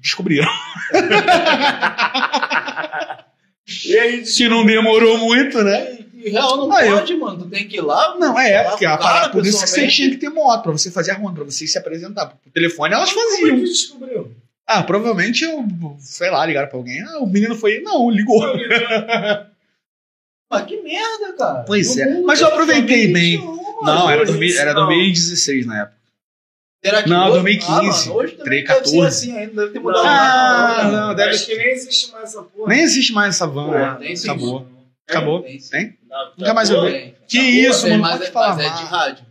descobriram. [LAUGHS] E aí, Se não demorou muito, né? E real não Ah, eu- pode, mano. Tu tem que ir lá. Não, é, porque a parada, por isso que você tinha que ter moto, pra você fazer a ronda, pra você se apresentar. Por telefone elas como faziam. que descobriu? Ah, provavelmente eu, sei lá, ligaram pra alguém. Ah, o menino foi. Não, ligou. Mas que merda, cara. Pois é. Mas eu aproveitei 2021, bem. mano. Não, era, hoje 2000 era não. 2016 na época. Será que Não, hoje- 2015, Ah, mano, hoje também 13, deve ser 14. assim ainda, deve ter mudado Ah, nada. não, deve- Acho que nem existe mais essa porra. Nem existe mais essa van. Pô, né? tem sim. Acabou. Acabou. Tem. Tem? Não, Nunca mais eu tá vi. Tem. Que Tá isso, tem, mano, Mas, pode é, mas é de rádio.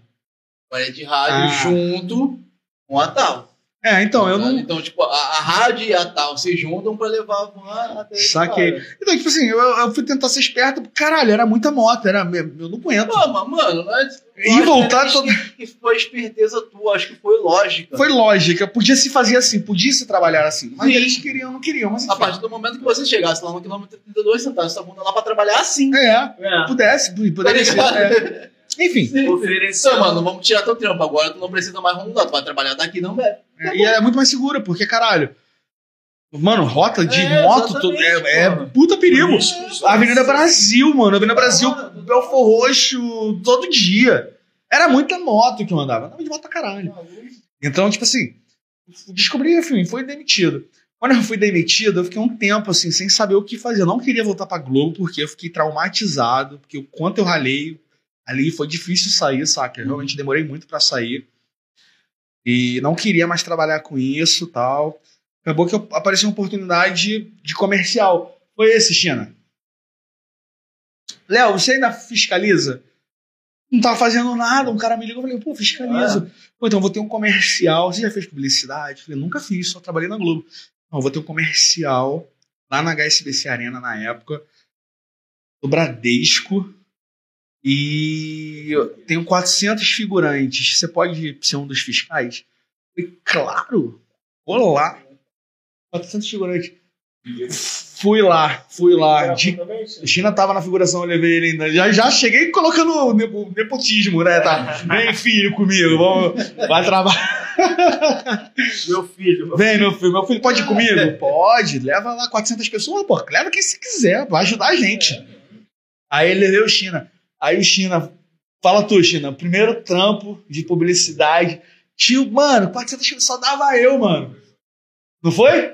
Agora é de rádio Ah. junto com a tal. É, então, eu não. Então, tipo, a, a rádio e a tal se juntam pra levar a van até Saquei. Então, tipo assim, eu, eu fui tentar ser esperto. Caralho, era muita moto. Era, eu não aguento. Pô, mas, mano, nós, E voltar todo... que foi esperteza tua, acho que foi lógica. Foi lógica. Podia se fazer assim, podia se trabalhar assim. Mas Sim. eles queriam, não queriam. Mas A enfim. partir do momento que você chegasse lá no quilômetro 32, sentasse sua bunda lá pra trabalhar assim. É, É. pudesse, poderia ser. ligado? é. Enfim. Ofereceu. Então, mano, vamos tirar teu trampo agora, tu não precisa mais rondar, tu vai trabalhar daqui, não bebe. É, e é muito mais segura, porque, caralho. Mano, rota de É, moto tu- exatamente, é, é puta perigo. Avenida Brasil, mano. Avenida Brasil, Belfor Roxo, todo dia. Era muita moto que eu andava. Andava de moto pra caralho. Então, tipo assim, descobri, enfim, fui demitido. Quando eu fui demitido, eu fiquei um tempo assim, sem saber o que fazer. Eu não queria voltar pra Globo, porque eu fiquei traumatizado, porque o quanto eu ralei ali foi difícil sair, saca? Eu realmente demorei muito pra sair. E não queria mais trabalhar com isso tal. Acabou que eu- apareceu uma oportunidade de comercial. Foi esse, China. Léo, você ainda fiscaliza? Não tava fazendo nada, um cara me ligou, eu falei, pô, fiscalizo. Pô, então vou ter um comercial. Você já fez publicidade? Eu falei, nunca fiz, só trabalhei na Globo. Não, vou ter um comercial lá na HSBC Arena na época, do Bradesco. E eu tenho 400 figurantes. Você pode ser um dos fiscais? Eu falei, claro, vou lá. 400 figurantes. Fui lá, fui lá. De China tava na figuração, eu levei ele ainda. Já, já cheguei colocando nepo- nepotismo, né? Tá? Vem, filho, comigo, vamos, vai trabalhar. Meu filho. Vem, meu filho, meu filho pode ir comigo? Pode, leva lá 400 pessoas, pô, leva quem se quiser, vai ajudar a gente. Aí ele levei o China. Aí o China, fala tu, China, primeiro trampo de publicidade. Tio, mano, 400 pessoas só dava eu, mano. Não foi?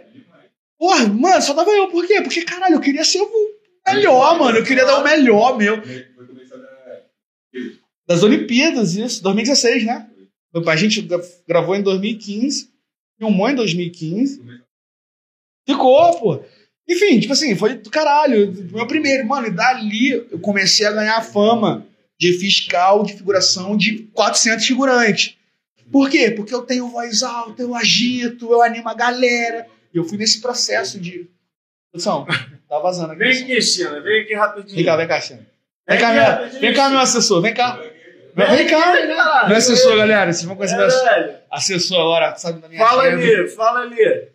Porra, mano, só dava eu. Por quê? Porque, caralho, eu queria ser o melhor, mano. Eu queria dar o melhor meu. Das Olimpíadas, isso. 2016, né? A gente gra- gravou em 2015. Filmou em 2015. Ficou, pô. Enfim, tipo assim, foi do caralho. Meu primeiro, mano, e dali eu comecei a ganhar fama de fiscal de figuração de 400 figurantes. Por quê? Porque eu tenho voz alta, eu agito, eu animo a galera. E eu fui nesse processo de. Produção, tá vazando aqui. Vem aqui, China. Vem aqui rapidinho. Vem cá, vem cá, Xana. Vem Vem cá, meu, vem cá, meu assessor, vem cá. Vem cá. cá. Meu assessor, galera. Vocês vão conhecer meu assessor. Agora, sabe da minha Fala agenda. ali, fala ali.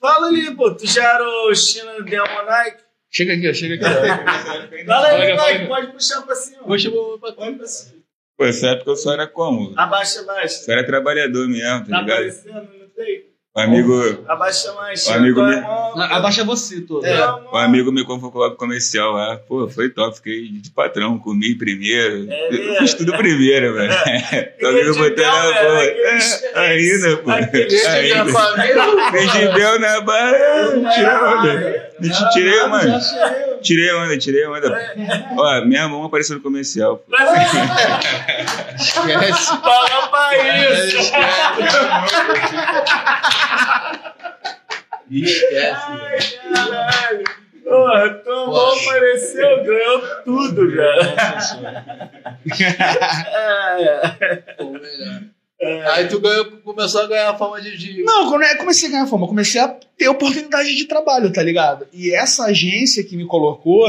Fala ali, pô. Tu já era o China Demonike? Chega aqui, ó, chega aqui. Fala Fala aí, Mike. Pode puxar pra cima. Puxa Pode pra cima. Pô, essa época eu só era como? Abaixa mais. Só era trabalhador mesmo, tá Tá ligado? aparecendo, não tem? O amigo, Abaixa mais. China. amigo me- Abaixa você, todo. É, o amigo me convocou lá pro comercial lá. Pô, foi top, fiquei de patrão, comi primeiro. É eu fiz tudo primeiro, velho. O amigo botou na É, [LAUGHS] ainda, pô. Ainda. minha família. Fez de Bel na barra. Tirei. Não tirei, mano. Tirei onda, tirei onda. Ó, minha mão apareceu no comercial. Pô. Esquece. [LAUGHS] Fala pra isso. Esquece. Ai, caralho. Porra, tua mão apareceu, ganhou tudo, cara. [LAUGHS] É. Pô, melhor. Aí tu ganhou, começou a ganhar fama de. de... Não, quando eu comecei a ganhar fama, comecei a ter oportunidade de trabalho, tá ligado? E essa agência que me colocou,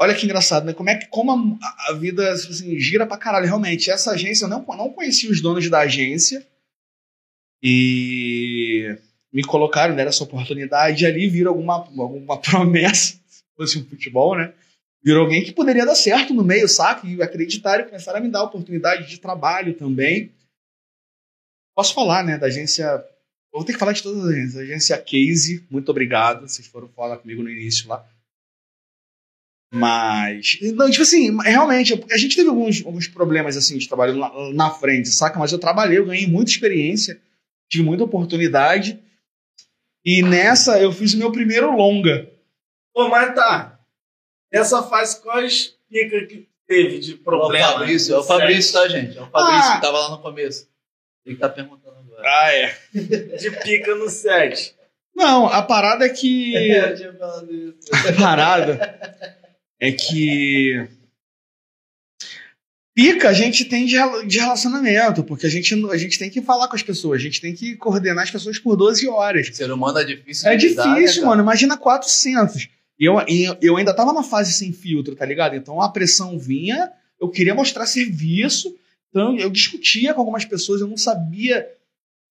olha que engraçado, né? Como é que como a, a vida assim, gira pra caralho, realmente. Essa agência, eu não, não conhecia os donos da agência e me colocaram, deram essa oportunidade e ali viram alguma, alguma promessa, se fosse um futebol, né? Virou alguém que poderia dar certo no meio, saca? E acreditaram e começaram a me dar oportunidade de trabalho também. Posso falar, né, da agência. Vou ter que falar de todas as agências. Agência Case, muito obrigado. Vocês foram falar comigo no início lá. Mas. Não, tipo assim, realmente, a gente teve alguns, alguns problemas assim de trabalho na, na frente, saca? Mas eu trabalhei, eu ganhei muita experiência, tive muita oportunidade. E nessa eu fiz o meu primeiro longa. Pô, mas tá. Nessa fase, quais picas que teve de É o problema? Fabrício, é o Fabrício, tá, gente? É o Fabrício Ah. que tava lá no começo. Ele que tá perguntando agora. Ah, é. De pica no set. Não, a parada é que. [LAUGHS] Eu tinha falado isso. A parada é que. Pica a gente tem de rela- de relacionamento, porque a gente, a gente tem que falar com as pessoas, a gente tem que coordenar as pessoas por 12 horas. Ser humano é difícil É lidar, né, difícil, cara? mano. Imagina 400. E eu, eu ainda tava na fase sem filtro, tá ligado? Então a pressão vinha, eu queria mostrar serviço, então eu discutia com algumas pessoas, eu não sabia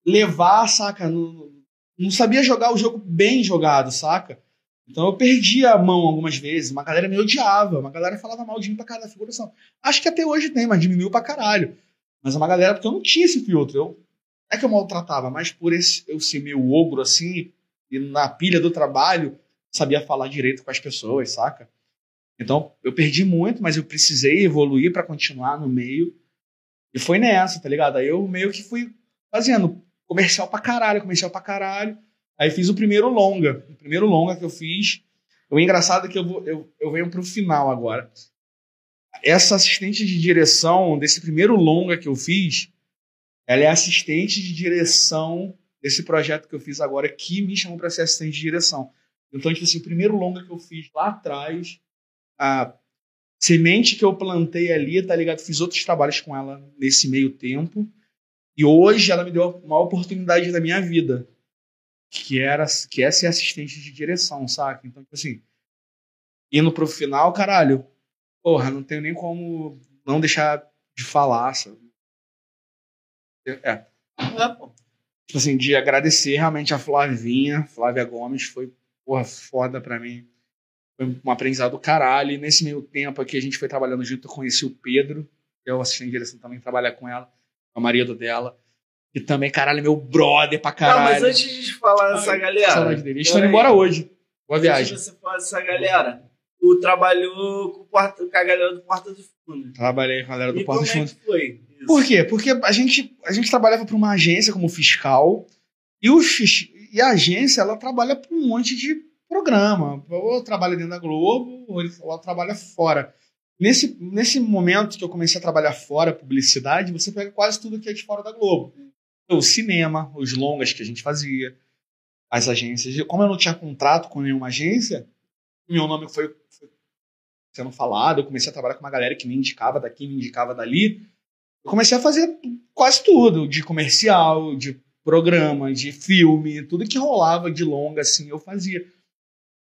levar, saca? Não, não sabia jogar o jogo bem jogado, saca? Então eu perdi a mão algumas vezes, uma galera me odiava, uma galera falava mal de mim pra caralho da figuração. Acho que até hoje tem, mas diminuiu pra caralho. Mas é uma galera, porque eu não tinha esse filtro. Eu, é que eu maltratava, mas por esse, eu ser meio ogro assim, e na pilha do trabalho, sabia falar direito com as pessoas, saca? Então, eu perdi muito, mas eu precisei evoluir pra continuar no meio. E foi nessa, tá ligado? Aí eu meio que fui fazendo comercial pra caralho, comercial pra caralho. Aí fiz o primeiro longa. O primeiro longa que eu fiz. O engraçado é que eu, vou, eu, eu venho pro final agora. Essa assistente de direção desse primeiro longa que eu fiz, ela é assistente de direção desse projeto que eu fiz agora, que me chamou pra ser assistente de direção. Então, tipo assim, o primeiro longa que eu fiz lá atrás, a semente que eu plantei ali, tá ligado? Fiz outros trabalhos com ela nesse meio tempo. E hoje ela me deu uma oportunidade da minha vida, que era que é ser assistente de direção, saca? Então, tipo assim, indo pro final, caralho, porra, não tenho nem como não deixar de falar, sabe? É, É, pô. tipo assim, de agradecer realmente a Flavinha, Flávia Gomes, foi, porra, foda pra mim. Foi um aprendizado do caralho. E nesse meio tempo aqui, a gente foi trabalhando junto, eu conheci o Pedro, que é o assistente de direção também, trabalhar com ela, com o marido dela. E também, caralho, é meu brother pra Não, caralho. mas antes de falar dessa galera. Saudade dele. Eles estão indo embora hoje. Boa Antes viagem. de você falar dessa galera, tu trabalhou com, o porta, com a galera do Porta do Fundo. Trabalhei com a galera do e Porta dos é Fundos. que foi? Isso. Por quê? Porque a gente, a gente trabalhava para uma agência como fiscal e, o, e a agência ela trabalha para um monte de programa. Ou trabalha dentro da Globo, ou ele- ou trabalha fora. Nesse, nesse momento que eu comecei a trabalhar fora, publicidade, você pega quase tudo que é de fora da Globo. O cinema, os longas que a gente fazia, as agências. Como eu não tinha contrato com nenhuma agência, meu nome foi, foi sendo falado, eu comecei a trabalhar com uma galera que me indicava daqui, me indicava dali. Eu comecei a fazer quase tudo, de comercial, de programa, de filme, tudo que rolava de longa, assim, eu fazia.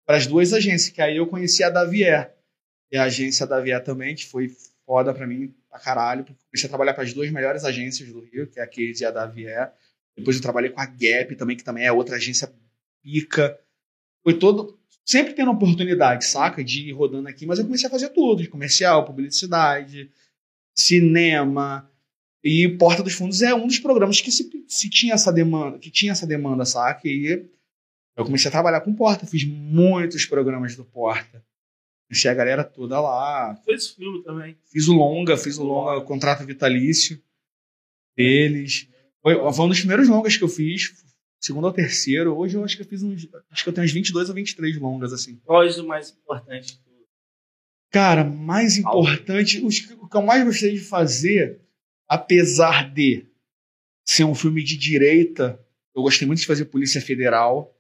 Para as duas agências, que aí eu conheci a Davier. E a agência Davier também, que foi foda pra mim, pra caralho, porque comecei a trabalhar para as duas melhores agências do Rio, que é a Case e a Davier. Depois eu trabalhei com a Gap também, que também é outra agência pica. Foi todo. Sempre tendo oportunidade, saca? De ir rodando aqui, mas eu comecei a fazer tudo: de comercial, publicidade, cinema. E Porta dos Fundos é um dos programas que se, se tinha essa demanda, que tinha essa demanda, saca? E eu comecei a trabalhar com Porta, fiz muitos programas do Porta. Conheci a galera toda lá, Fez filme também. Fiz o longa, fiz o longa, o contrato vitalício deles. Foi, foi um dos primeiros longas que eu fiz, segundo ou terceiro. Hoje eu acho que eu fiz uns, acho que eu tenho uns 22 ou 23 longas assim. É o mais importante? Cara, mais importante, os o que eu mais gostei de fazer, apesar de ser um filme de direita, eu gostei muito de fazer Polícia Federal.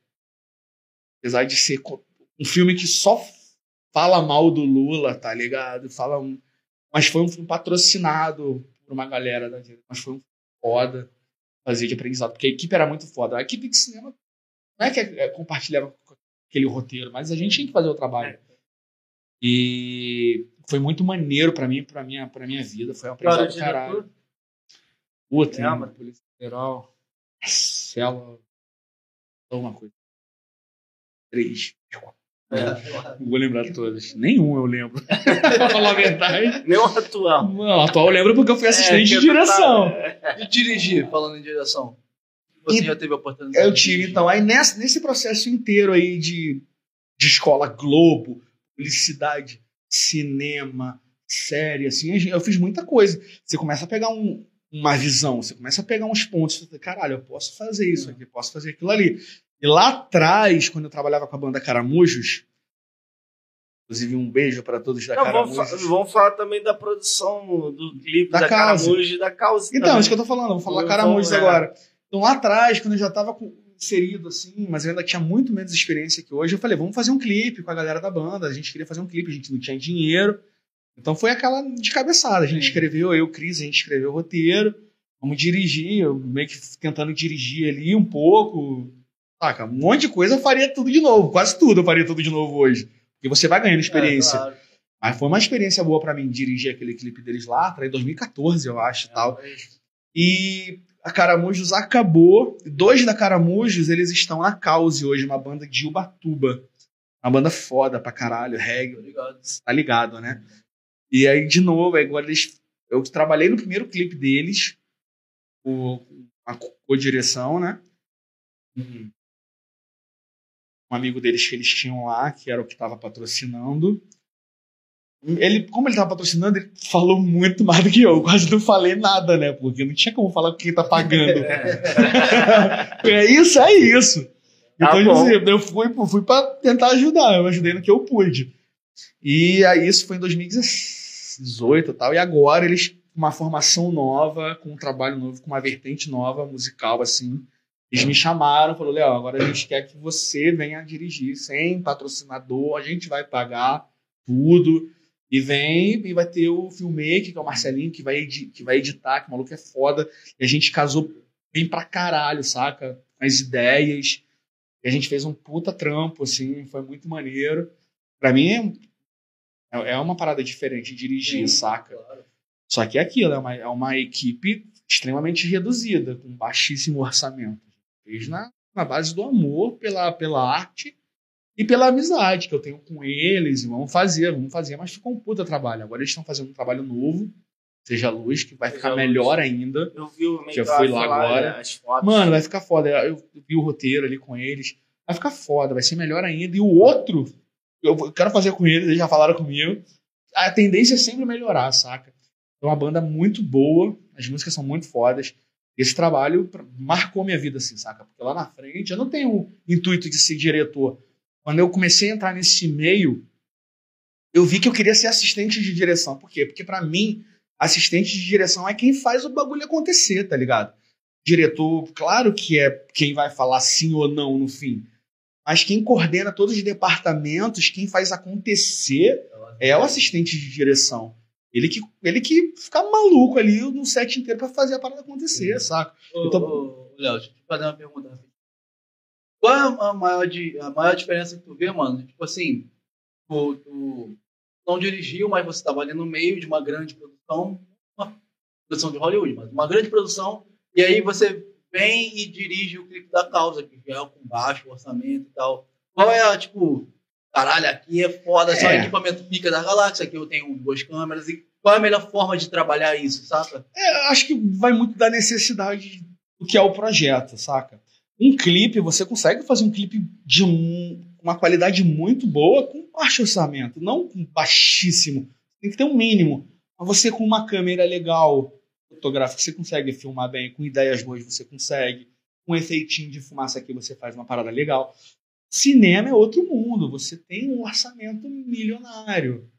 Apesar de ser um filme que só fala mal do Lula, tá ligado? Fala um, mas foi um filme patrocinado por uma galera da direita, mas foi um foda fazer de aprendizado, porque a equipe era muito foda. A equipe de cinema não é que é, compartilhava aquele roteiro, mas a gente tinha que fazer o trabalho. E foi muito maneiro pra mim, pra minha, pra minha vida. Foi um aprendizado do caralho. Puta, Polícia Federal. Cela. Uma coisa. Três. É. Não [LAUGHS] vou lembrar todas. Nenhum eu lembro. [LAUGHS] pra falar a verdade. Nem o atual. Não, atual eu lembro porque eu fui assistente de É, que direção. E dirigir, falando em direção. Você E- já teve a oportunidade Eu de tive, então. Aí nessa, nesse processo inteiro aí de, de escola Globo, publicidade, cinema, série, assim, eu fiz muita coisa. Você começa a pegar um- uma visão, você começa a pegar uns pontos, você fala, caralho, eu posso fazer isso aqui, posso fazer aquilo ali. E lá atrás, quando eu trabalhava com a banda Caramujos, inclusive um beijo para todos da Não, vamos, Caramujos. vamos falar também da produção do clipe Da da, Causa. Caramujo e da Causa. Então, também. isso que eu tô falando, vou falar Eu Caramujos vou, é. agora. Então, lá atrás, quando eu já tava com- inserido assim, mas eu ainda tinha muito menos experiência que hoje, eu falei, vamos fazer um clipe com a galera da banda. A gente queria fazer um clipe, a gente não tinha dinheiro. Então foi aquela de cabeçada. A gente escreveu, eu, Cris, a gente escreveu o roteiro. Vamos dirigir, eu meio que tentando dirigir ali um pouco. Saca? Um monte de coisa eu faria tudo de novo. Quase tudo eu faria tudo de novo hoje. Porque você vai ganhando experiência. É, claro. Mas foi uma experiência boa pra mim dirigir aquele clipe deles lá, em 2014, eu acho, e tal. E a Caramujos acabou. Dois da Caramujos, eles estão na Cause hoje, uma banda de Ubatuba. Uma banda foda pra caralho, reggae, ligado. tá ligado, né? E aí, de novo, agora eles. Eu trabalhei no primeiro clipe deles, o, a co-direção, né? Um, um amigo deles que eles tinham lá, que era o que estava patrocinando. Ele, como ele estava patrocinando, ele falou muito mais do que eu. Quase não falei nada, né? Porque não tinha como falar com quem tá pagando. [LAUGHS] é isso, é isso. Tá Então, bom. tipo assim, eu fui, fui pra tentar ajudar, eu ajudei no que eu pude. E aí isso foi em 2018 e tal, e agora eles, com uma formação nova, com um trabalho novo, com uma vertente nova, musical, assim, eles me chamaram, falaram, Léo, agora a gente quer que você venha dirigir, sem patrocinador, a gente vai pagar tudo, e vem, e vai ter o filmmaker, que é o Marcelinho, que vai, que vai editar, que o maluco é foda, e a gente casou bem pra caralho, saca? As ideias, e a gente fez um puta trampo, assim, foi muito maneiro. Pra mim é, é uma parada diferente dirigir, Sim, saca? Claro. Só que é aquilo, é uma, é uma equipe extremamente reduzida, com baixíssimo orçamento. Na, na base do amor pela, pela arte e pela amizade que eu tenho com eles. E vamos fazer, vamos fazer, mas ficou um puta trabalho. Agora eles estão fazendo um trabalho novo, Seja Luz, que vai Seja ficar Luz. melhor ainda. Eu vi o Já fui lá agora. Fotos. Mano, vai ficar foda. Eu vi o roteiro ali com eles. Vai ficar foda, vai ser melhor ainda. E o outro, eu quero fazer com eles, eles já falaram comigo. A tendência é sempre melhorar, saca? É uma banda muito boa, as músicas são muito fodas. Esse trabalho marcou minha vida, assim, saca? Porque lá na frente eu não tenho o intuito de ser diretor. Quando eu comecei a entrar nesse meio, eu vi que eu queria ser assistente de direção. Por quê? Porque pra mim, assistente de direção é quem faz o bagulho acontecer, tá ligado? Diretor, claro que é quem vai falar sim ou não no fim. Mas quem coordena todos os departamentos, quem faz acontecer, é o assistente de direção. Ele que, ele que fica maluco ali no set inteiro pra fazer a parada acontecer, saca? Ô, Então- ô, Léo, deixa eu te fazer uma pergunta. rapidinho. Qual é a maior, di- a maior diferença que tu vê, mano? Tipo assim, tu, tu não dirigiu, mas você estava ali no meio de uma grande produção, uma produção de Hollywood, mas uma grande produção, e aí você vem e dirige o clipe da causa, que já é com baixo orçamento e tal. Qual é a, tipo, caralho, aqui é foda, só É. equipamento pica da galáxia, aqui eu tenho duas câmeras, e qual é a melhor forma de trabalhar isso, saca? É, acho que vai muito da necessidade do que é o projeto, saca? Um clipe, você consegue fazer um clipe de um- uma qualidade muito boa com baixo orçamento, não com baixíssimo. Tem que ter um mínimo. Mas você com uma câmera legal, fotográfica, você consegue filmar bem, com ideias boas você consegue, com um efeitinho de fumaça aqui você faz uma parada legal. Cinema é outro mundo, você tem um orçamento milionário.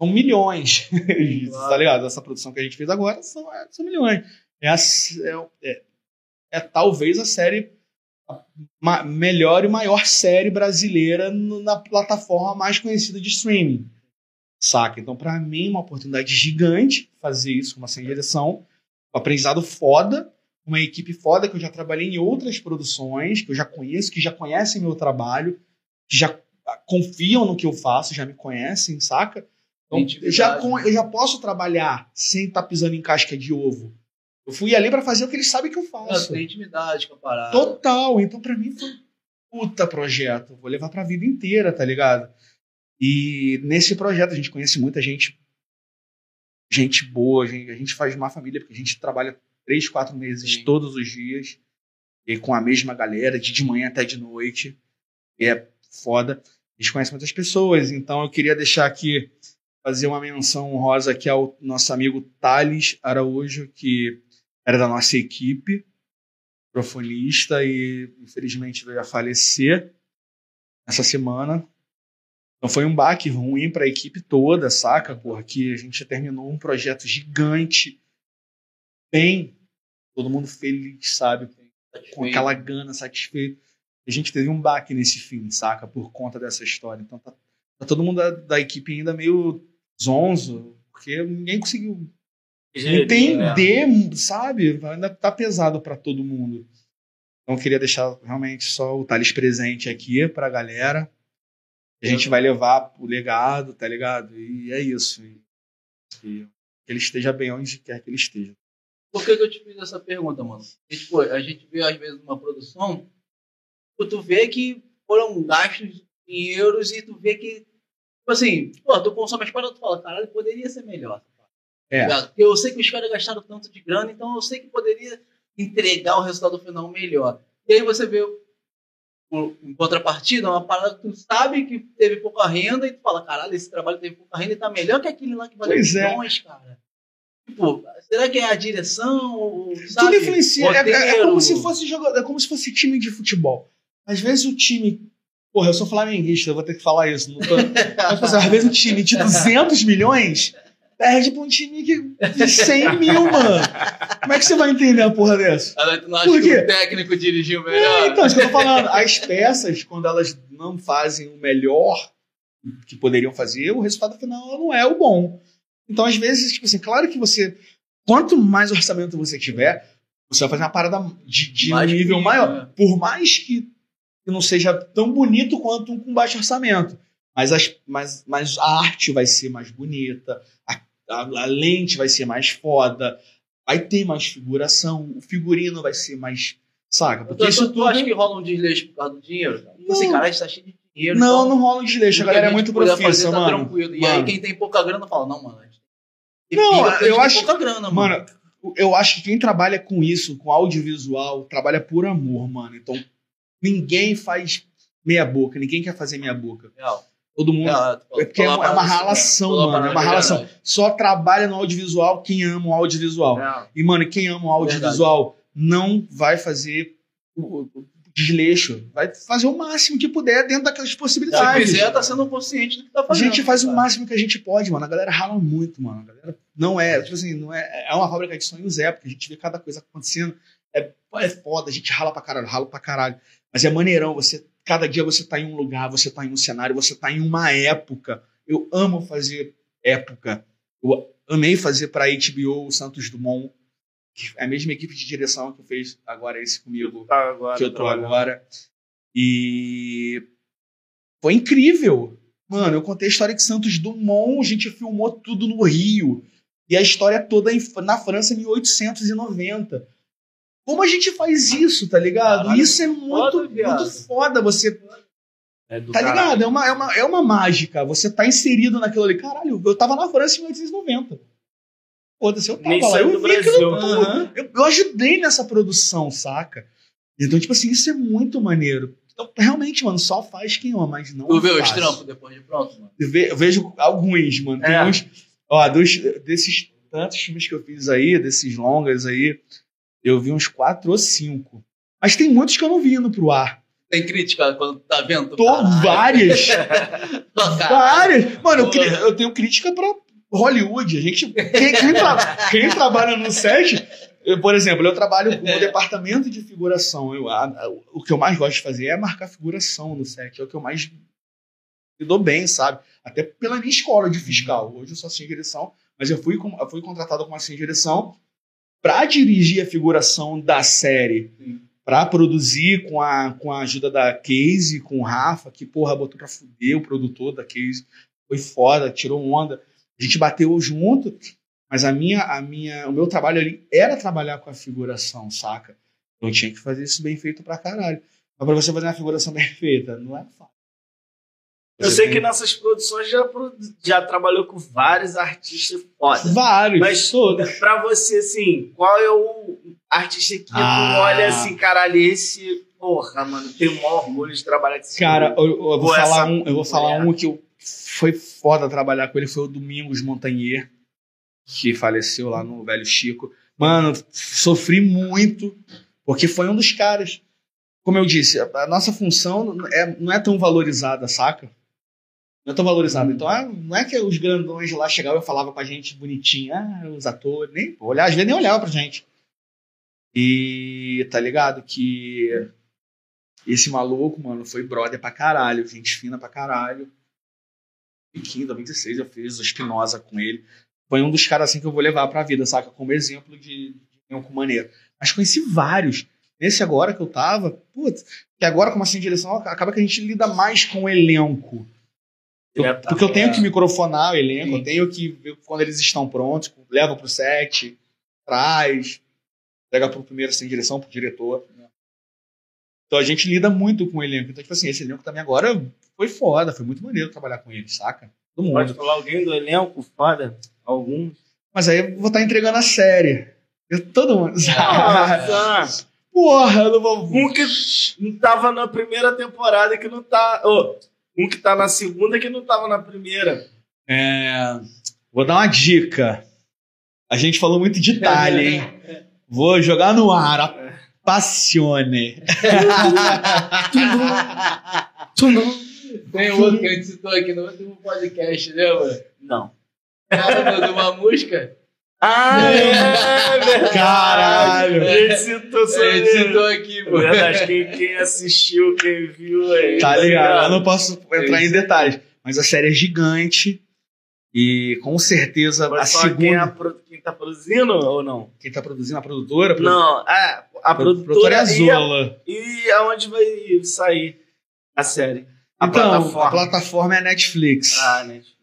São milhões. [LAUGHS] tá ligado? Essa produção que a gente fez agora são, é, são milhões. É, a- é- é- é talvez a série a melhor e maior série brasileira no- na plataforma mais conhecida de streaming. Saca? Então, pra mim, é uma oportunidade gigante fazer isso com uma sem direção. Um aprendizado foda, uma equipe foda que eu já trabalhei em outras produções, que eu já conheço, que já conhecem meu trabalho, que já ah, confiam no que eu faço, já me conhecem, saca? Então, eu já, eu já posso trabalhar sem estar pisando em casca de ovo. Eu fui ali pra fazer o que eles sabem que eu Não, faço. tem intimidade com a parada. Total. Então, pra mim, foi um puta projeto. Vou levar pra vida inteira, tá ligado? E nesse projeto a gente conhece muita gente, gente boa, a gente, a gente faz uma família, porque a gente trabalha três, quatro meses Sim. todos os dias, e com a mesma galera, de de manhã até de noite. E é foda. A gente conhece muitas pessoas, então eu queria deixar aqui, fazer uma menção honrosa aqui ao nosso amigo Thales Araújo, que era da nossa equipe, microfonista e infelizmente veio a falecer essa semana. Então foi um baque ruim para a equipe toda, saca? Porque a gente terminou um projeto gigante, bem, todo mundo feliz, sabe? Com aquela gana, satisfeito. A gente teve um baque nesse fim, saca? Por conta dessa história. Então tá, tá todo mundo da, da equipe ainda meio zonzo, porque ninguém conseguiu entender, sabe? Ainda tá pesado para todo mundo. Então eu queria deixar realmente só o Thales presente aqui pra galera. A gente vai levar o legado, tá ligado? E é isso. E, e que ele esteja bem onde quer que ele esteja. Por que, que eu te fiz essa pergunta, mano? Porque, tipo, a gente vê às vezes uma produção, tipo, tu vê que foram gastos em euros e tu vê que, tipo assim, pô, tu consome as paradas, tu fala, caralho, poderia ser melhor. É. Tá Porque eu sei que os caras gastaram tanto de grana, então eu sei que poderia entregar o resultado final melhor. E aí você vê, em contrapartida, uma parada que tu sabe que teve pouca renda e tu fala, caralho, esse trabalho teve pouca renda e tá melhor que aquele lá que valeu Pois é. milhões, cara. Tipo, será que é a direção? ou, Tudo sabe, influencia. É, é- é como se fosse jogador, é como se fosse time de futebol. Às vezes o time. Porra, eu sou flamenguista, eu vou ter que falar isso. Não tô... [LAUGHS] Mas, assim, às vezes um time de 200 milhões perde pra um time que- de 100 mil, mano. Como é que você vai entender a porra dessa? Não Por acha que o técnico dirigiu É, melhor? então, isso que eu tô falando. As peças, quando elas não fazem o melhor que poderiam fazer, o resultado final não é o bom. Então, às vezes, tipo assim, claro que você. Quanto mais orçamento você tiver, você vai fazer uma parada de, de um nível bonito, maior. né? Por mais que que não seja tão bonito quanto um com baixo orçamento. Mas, as, mas, mas a arte vai ser mais bonita, a, a, a lente vai ser mais foda, vai ter mais figuração, o figurino vai ser mais. Saca? Porque isso tu, tu acha que rola um desleixo por causa do dinheiro? Cara? Tipo assim, Não. cara, a gente tá cheio de dinheiro. Não, então, não rola um desleixo. A que galera é muito profissa, fazer, tá mano. tranquilo. E Mano. aí quem tem pouca grana fala, não, mano. a gente Não, eu acho- grana, mano. Mano, eu acho que quem trabalha com isso, com audiovisual, trabalha por amor, mano. Então, ninguém faz meia boca, ninguém quer fazer meia boca. Real. Todo mundo. Real, É porque é uma, é a uma parada relação, certa, falou a mano. É uma verdade. Só trabalha no audiovisual quem ama o audiovisual. Não. E, mano, quem ama o audiovisual não vai fazer desleixo. Vai fazer o máximo que puder dentro daquelas Se possibilidades. fizer, tá sendo consciente do que tá A fazendo. gente faz o cara. máximo que a gente pode, mano. A galera rala muito, mano. A galera não é, tipo assim, não é. É uma fábrica de sonhos, é, porque a gente vê cada coisa acontecendo. É, é foda, a gente rala pra caralho, rala pra caralho. Mas é maneirão, você. Cada dia você tá em um lugar, você tá em um cenário, você tá em uma época. Eu amo fazer época. Eu amei fazer pra HBO o Santos Dumont, é a mesma equipe de direção que fez agora esse comigo Tá agora. que eu tô trabalhando. agora. E foi incrível. Mano, eu contei a história de Santos Dumont, a gente filmou tudo no Rio. E a história toda na França em 1890. Como a gente faz isso, tá ligado? Caralho, isso é muito, foda, muito foda. Você É Tá caralho. ligado? É uma, é, uma, é uma mágica. Você tá inserido naquilo ali. Caralho, eu tava na França em 1890. Foda-se, eu tava lá. Eu vi aquilo. Aham. Eu, eu ajudei nessa produção, saca? Então, tipo assim, isso é muito maneiro. Então, realmente, mano, só faz quem ama, mas não Tu vê os trampos depois de pronto, mano? Eu, ve- eu vejo alguns, mano. Tem É. uns. Ó, dos, desses tantos filmes que eu fiz aí, desses longas aí, eu vi uns quatro ou cinco. Mas tem muitos que eu não vi indo pro ar. Tem crítica quando tá vendo? Tô caralho. várias. [LAUGHS] Várias. Mano, eu, eu tenho crítica pra Hollywood. A gente, quem, quem tra- quem trabalha no set, eu, por exemplo, eu trabalho no departamento de figuração. Eu, a- a- o que eu mais gosto de fazer é marcar figuração no set. É o que eu mais me dou bem, sabe? Até pela minha escola de fiscal. Hoje eu sou de direção, mas eu fui, eu fui contratado como assistente de direção pra dirigir a figuração da série. Pra produzir com a, com a ajuda da Casey, com o Rafa, que porra botou pra fuder o produtor da Casey foi foda, tirou onda. A gente bateu junto, mas a minha, a minha, o meu trabalho ali era trabalhar com a figuração, saca? Eu tinha que fazer isso bem feito pra caralho. Mas pra você fazer uma figuração bem [LAUGHS] feita, não é fácil. Eu Você sei tem que nessas produções já, já trabalhou com vários artistas foda. vários, Mas todos. pra você, assim, qual é o artista que Ah. olha assim, caralho, esse, porra, mano, tenho o maior orgulho de trabalhar com esse Cara, eu, eu vou falar um, eu vou falar mulher. um que eu, foi foda trabalhar com ele, foi o Domingos Montagnier, que faleceu lá no Velho Chico. Mano, sofri muito Porque foi um dos caras. Como eu disse, a a nossa função é, não é tão valorizada, saca? Não é tão valorizada. Então, ah, não é que os grandões lá chegavam e falavam com a gente bonitinho, ah, os atores, nem olhar, às vezes nem olhavam pra gente. E tá ligado que esse maluco, mano, foi brother pra caralho, gente fina pra caralho. Em 2015, 2016 eu fiz o Espinosa com ele. Foi um dos caras assim que eu vou levar pra vida, saca? Como exemplo de, de elenco maneiro. Mas conheci vários. Nesse agora que eu tava, putz, que agora como assim direção, acaba que a gente lida mais com o elenco. Eu- porque eu tenho que microfonar o elenco, Sim. eu tenho que ver quando eles estão prontos, levo pro set, traz, pega pro primeiro sem direção, pro diretor. Então a gente lida muito com o elenco. Então, tipo assim, esse elenco também agora foi foda, foi muito maneiro trabalhar com ele, saca? Todo Pode mundo. falar alguém do elenco? Foda. Alguns. Mas aí eu vou estar entregando a série. Eu, todo mundo. Nossa. [LAUGHS] Porra, eu não vou. Um que não tava na primeira temporada que não tá. ô, um que tá na segunda que não tava na primeira. É, vou dar uma dica. A gente falou muito de Itália, hein? Vou jogar no ar. a Passione. [LAUGHS] Tu não. Tem outro que a gente citou aqui no último podcast, lembra? Não. Cara, de uma música. Ah, é. Caralho. Ele citou A sobre gente citou aqui, É pô. verdade, quem, quem assistiu, quem viu aí. Tá ligado? Eu não posso entrar em detalhes. Mas a série é gigante. E com certeza a Mas só quem, é a segunda. pro- quem tá produzindo ou não? Quem tá produzindo? A produtora? Não, é, a Pro- produtora é e, a, Zola. e aonde vai sair a série. A então, plataforma. a plataforma é a Netflix. Ah, Netflix.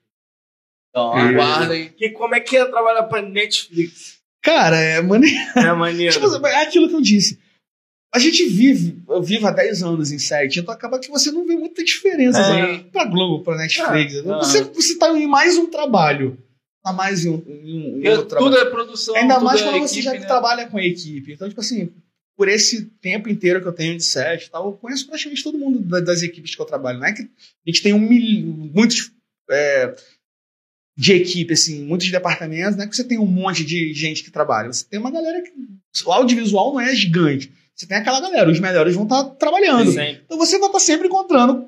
Então, É. aguardem. Que, como é que é trabalhar pra Netflix? Cara, é maneiro. É [LAUGHS] maneiro. Tipo, é aquilo que eu disse. A gente vive, eu vivo há 10 anos em set, então acaba que você não vê muita diferença É. sabe? pra Globo, pra Netflix. Ah, você, você tá em mais um trabalho. Tá mais em um, em um- Eu- outro trabalho. tudo é produção. Ainda tudo mais é quando você equipe, já né? trabalha com a equipe. Então, tipo assim, por esse tempo inteiro que eu tenho de set e tal, eu conheço praticamente todo mundo da- das equipes que eu trabalho. Não é que a gente tem um mil, muitos é, de equipe, assim, muitos departamentos, não é que você tem um monte de gente que trabalha. Você tem uma galera que. O audiovisual não é gigante. Você tem aquela galera, os melhores vão estar trabalhando. Sempre. Então você vai estar sempre encontrando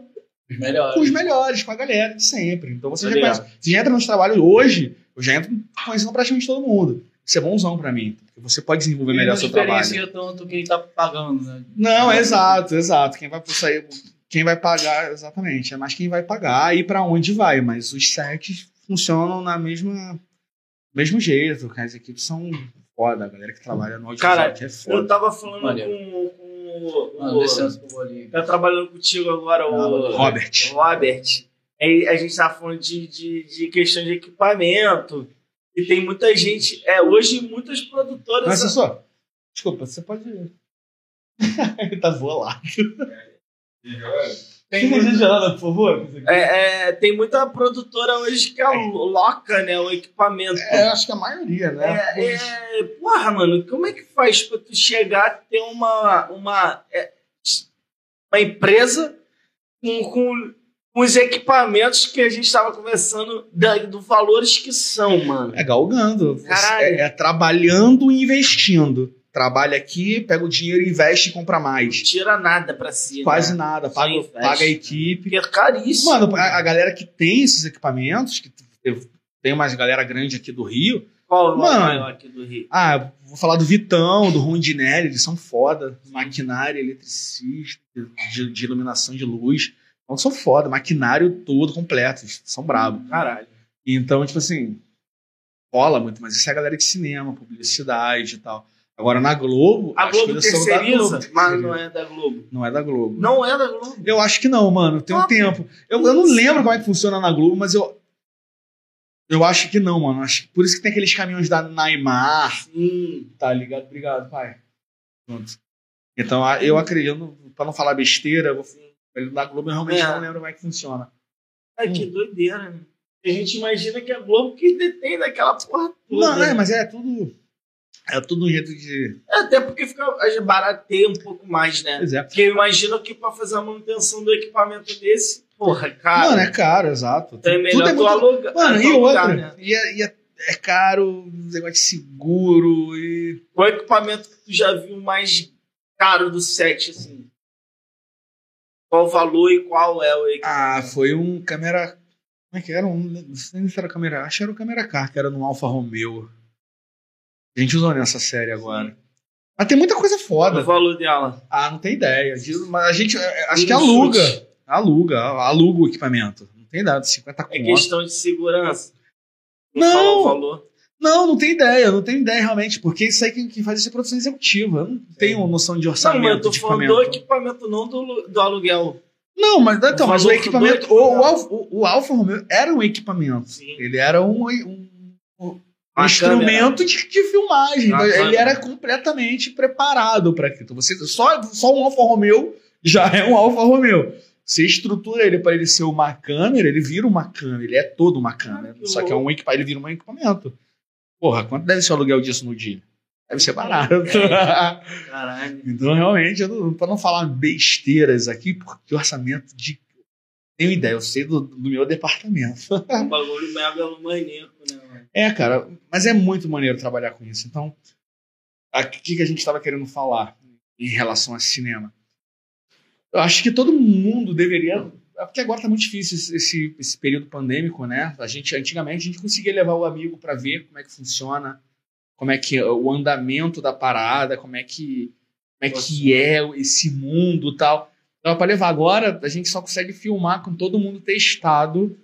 Os melhores. com os melhores, com a galera de sempre. Então você Tá já conhece. Você já entra nos trabalhos hoje, eu já entro conhecendo praticamente todo mundo. Isso é bonzão pra mim. Porque você pode desenvolver melhor não seu trabalho. diferencia tanto quem tá pagando, né? Não, é exato, exato. Quem vai sair, quem vai pagar, exatamente. É mais quem vai pagar e pra onde vai. Mas os sets funcionam na mesma mesmo jeito. As equipes são foda, a galera que trabalha no audiovisual Cara, é Eu foda. tava falando Maneiro. com, com Mano, o. eu vou ali. Tá trabalhando contigo agora, o. Robert. Robert. Aí a gente tava falando de, de, de questão de equipamento. E tem muita gente. É, hoje muitas produtoras. Mas só, desculpa, você pode. Ele [LAUGHS] tá voando. Tem muito- gelada, por favor? É, é, tem muita produtora hoje que aloca, né, o equipamento. É, acho que a maioria, né? É, é, porra, mano, como é que faz pra tu chegar a ter uma, uma, é, uma empresa com, com os equipamentos que a gente tava conversando, da, do valores que são, mano? É galgando. Caralho. É, é trabalhando e investindo. Trabalha aqui, pega o dinheiro, investe e compra Não mais. tira nada pra si. Quase né? nada. Paga, paga a equipe. Porque é caríssimo. Mano, a, a galera que tem esses equipamentos, que tem uma galera grande aqui do Rio. Qual o maior aqui do Rio? Ah, vou falar do Vitão, do Rondinelli, eles são foda. Maquinário, eletricista, de, de iluminação de luz. Então são foda, maquinário todo completo, são bravos. Caralho. Então, tipo assim, rola muito, mas isso é a galera de cinema, publicidade e tal. Agora na Globo. A Globo coisas são da terceiriza, Globo. mas não é da Globo. Não é da Globo. Não é da Globo. Eu acho que não, mano. Tem um Ah, tempo. Eu, eu não lembro como é que funciona na Globo, mas eu. Eu acho que não, mano. Acho, por isso que tem aqueles caminhões da Neymar. Sim. Tá ligado? Obrigado, pai. Pronto. Então eu acredito, pra não falar besteira, eu vou, ele da Globo eu realmente É. não lembro como é que funciona. Ai, que doideira, né? A gente imagina que é a Globo que detém daquela porra toda. Não, é, né? mas é tudo. É tudo um jeito de. É, Até porque fica a gente barateia um pouco mais, né? Pois é. Porque eu imagino que pra fazer a manutenção do equipamento desse, porra, cara. Mano, é caro, exato. então é melhor tudo é muito alugar. Mano, e outra? né? E, é, e é, é caro, negócio de seguro e. Qual equipamento que tu já viu mais caro do set, assim? Qual o valor e qual é o Ah, equipamento? foi um câmera. Como é que era? Um, não sei se era câmera. Acho que era o câmera car, que era no Alfa Romeo. A gente usou nessa série agora. Mas tem muita coisa o foda. valor dela. Ah, não tem ideia. De- Mas a gente. é, Acho Um que aluga. chute. Aluga. Aluga o equipamento. Não tem dado 50 É conto. questão de segurança. Não. o valor. Não, não tem ideia. Não tenho ideia realmente. Porque isso aí quem, quem faz isso é produção executiva. Eu não tenho noção de Não, orçamento. mas eu tô falando equipamento. do equipamento, não do, do aluguel. Não, mas, então, O mas o equipamento. O, o, Alfa, o, Alfa Romeo era um equipamento. Sim. Ele era um, um, um instrumento de, de filmagem. Então, ele era completamente preparado para aquilo. Então, você, só, só um Alfa Romeo já é um Alfa Romeo. Você estrutura ele para ele ser uma câmera, ele vira uma câmera. Ele é todo uma câmera. Ah, só que é um equipamento, ele vira um equipamento. Porra, quanto deve ser o aluguel disso no dia? Deve ser barato. Caralho. Então, realmente, eu não, pra não falar besteiras aqui, porque orçamento de. Tenho ideia, eu sei do, do meu departamento. Um bagulho megalomaníaco, né, mano? É, cara, mas é muito maneiro trabalhar com isso. Então, o que, que a gente estava querendo falar em relação a cinema? Eu acho que todo mundo deveria. É Porque agora tá muito difícil esse- esse, período pandêmico, né? A gente, antigamente, a gente conseguia levar o amigo para ver como é que funciona, como é que é o andamento da parada, como é que, como é, que é esse mundo e tal. Então, para levar agora, a gente só consegue filmar com todo mundo testado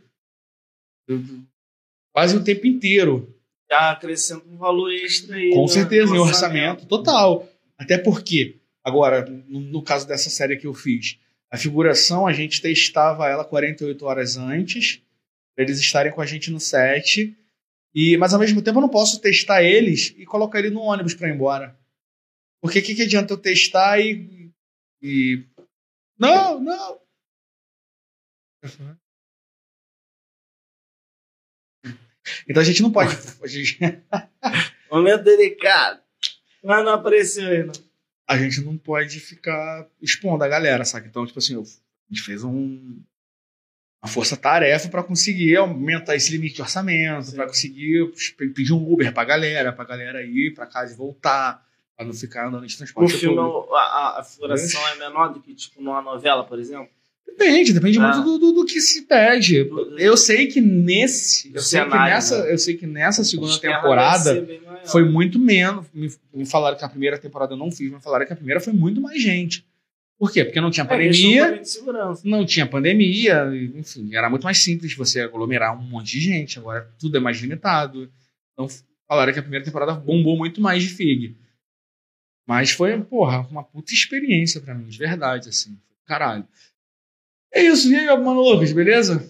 quase o tempo inteiro. Já acrescenta um valor extra aí. Com no- certeza, no em orçamento total. Até porque, agora, no, no caso dessa série que eu fiz, a figuração a gente testava ela 48 horas antes, eles estarem com a gente no set. E, mas ao mesmo tempo eu não posso testar eles e colocar ele no ônibus para ir embora. Porque o que, que adianta eu testar e, e. Não, não! Então a gente não pode. [LAUGHS] Momento delicado. Mas não apareceu não. A gente não pode ficar expondo a galera, sabe? Então, tipo assim, a gente fez um, uma força-tarefa para conseguir aumentar esse limite de orçamento, para conseguir pe- pedir um Uber pra galera, pra galera ir pra casa e voltar, pra não ficar andando de O transporte filme, público. a, a, a figuração é menor do que, tipo, numa novela, por exemplo? Depende, depende Ah. muito do, do, do que se pede. Eu sei que nesse, eu sei que cenário, nessa, né? eu sei que nessa segunda temporada foi muito menos. Me, me falaram que a primeira temporada eu não fiz, mas falaram que a primeira foi muito mais gente. Por quê? Porque não tinha É, pandemia. segurança. não tinha pandemia, enfim, era muito mais simples você aglomerar um monte de gente. Agora tudo é mais limitado. Então falaram que a primeira temporada bombou muito mais de FIG. Mas foi, porra, uma puta experiência pra mim, de verdade, assim. Caralho. É isso, e aí, mano Lucas, beleza?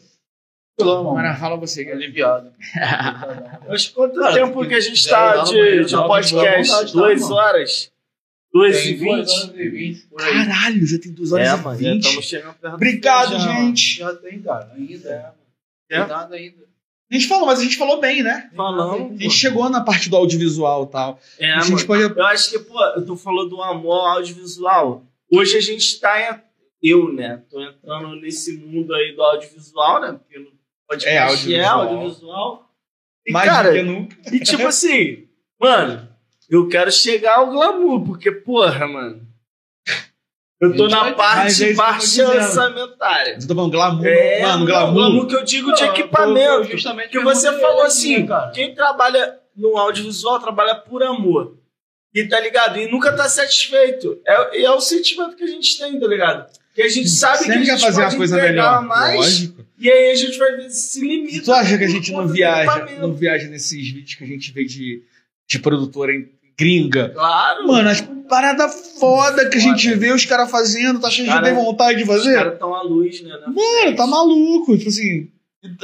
Agora fala você. cara. Aliviado. [LAUGHS] Mas quanto Cara, tempo que a gente tá no de, de dá uma podcast? vontade, tá, Duas mano? horas? Duas e vinte? horas e vinte por aí. Caralho, já tem duas horas É, e mano, já vinte. estamos chegando perto do Obrigado, já, gente. Já tem, cara. Ainda. É? Tem nada ainda. A gente falou, mas a gente falou bem, né? Falamos. A gente chegou na parte do audiovisual e tal. É, a gente mano. pode. Eu acho que, pô, tu falou do amor ao audiovisual. Hoje a gente tá. em- Eu, né? Tô entrando nesse mundo aí do audiovisual, né? Porque no podcast É é audiovisual. audiovisual. E, Mais cara, do que nunca. e tipo assim, mano, eu quero chegar ao glamour, porque, porra, mano. Eu tô na parte é que tô baixa orçamentária. Eu tô falando glamour. É, mano, não, glamour. glamour que eu digo de equipamento. eu justamente Porque você falou assim, cara. quem trabalha no audiovisual trabalha por amor. E tá ligado? E nunca tá satisfeito. É, é o sentimento que a gente tem, tá ligado? Que a gente sabe que a Sempre gente quer fazer pode uma coisa melhor. mais. Lógico. E aí a gente vai ver se limita. Tu acha que a gente não viaja, não viaja nesses vídeos que a gente vê de, de produtora em gringa? Claro. Mano, as paradas foda que a gente vê os caras fazendo, tá achando que Cara, tem vontade de Os fazer? caras estão à luz, né? Mano, tá maluco. Tipo assim,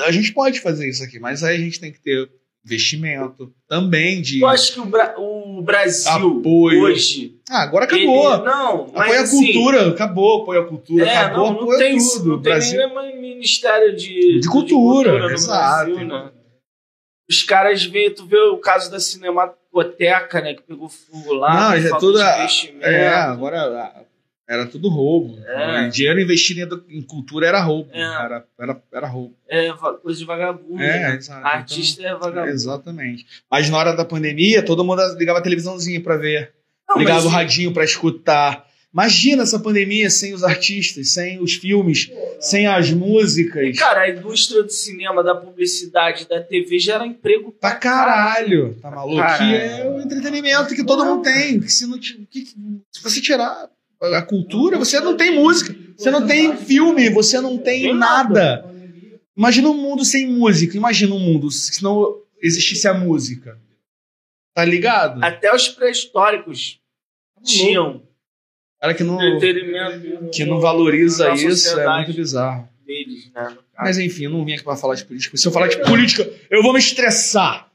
a gente pode fazer isso aqui, mas aí a gente tem que ter investimento também de. Eu acho que o, Bra- o Brasil Apoio. hoje. Ah, agora acabou. ele- não, Apoia a assim, cultura, acabou, apoia a cultura, É, acabou, não, não apoia tem, tudo. não tem Brasil. ministério de, De cultura, no exato. Brasil, né? Os caras veem, tu vê o caso da Cinemateca, né? Que pegou fogo lá. Não, por já falta tudo de a- investimento. É, agora era tudo roubo. É. Dinheiro investido em- cultura era roubo. É. Era, era, era roubo. É, coisa de vagabundo. É, né? Artista é Então, vagabundo. exatamente. Mas na hora da pandemia, todo mundo ligava a televisãozinha pra ver. Não, ligava mas- o radinho pra escutar. Imagina essa pandemia sem os artistas, sem os filmes, sem as músicas. Cara, a indústria do cinema, da publicidade, da TV gera emprego Pra caralho, tá maluco? Caralho. Que é o entretenimento que todo mundo tem. Que se, não, que- se você tirar a cultura, você não tem música, você não tem filme, você não tem nada. Imagina um mundo sem música, imagina um mundo se não existisse a música. Tá ligado? Até os pré-históricos tinham Cara que não, que não valoriza isso é muito bizarro. deles, né? Mas enfim, eu não vim aqui pra falar de política. Se eu falar de política, eu vou me estressar.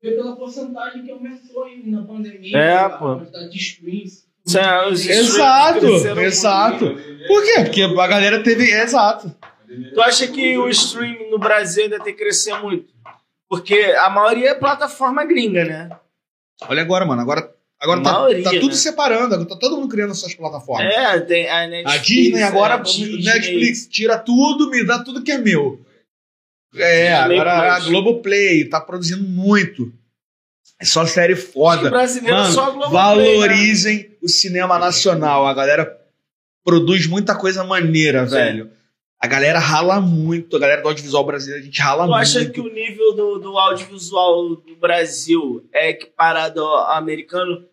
Pela porcentagem que aumentou aí na pandemia. É, a pô. quantidade de streams. É, os Exato, exato. Por quê? Porque a galera teve. Exato. Tu acha que o streaming no Brasil ainda tem que crescer muito? Porque a maioria é plataforma gringa, né? Olha agora, mano. Agora, agora A tá, maioria, tá tudo né? separando. Agora tá todo mundo criando suas plataformas. É, tem a Netflix. a Disney agora, a Disney. Netflix, tira tudo, me dá tudo que é meu. É, Disney agora a Plus. Globoplay tá produzindo muito. É só série foda. brasileiro Mano, só Globoplay, valorizem o cinema nacional. A galera produz muita coisa maneira, Sim. velho. A galera rala muito. A galera do audiovisual brasileiro, a gente rala Né? Tu acha muito. que o nível do, do audiovisual do Brasil é equiparado ao americano?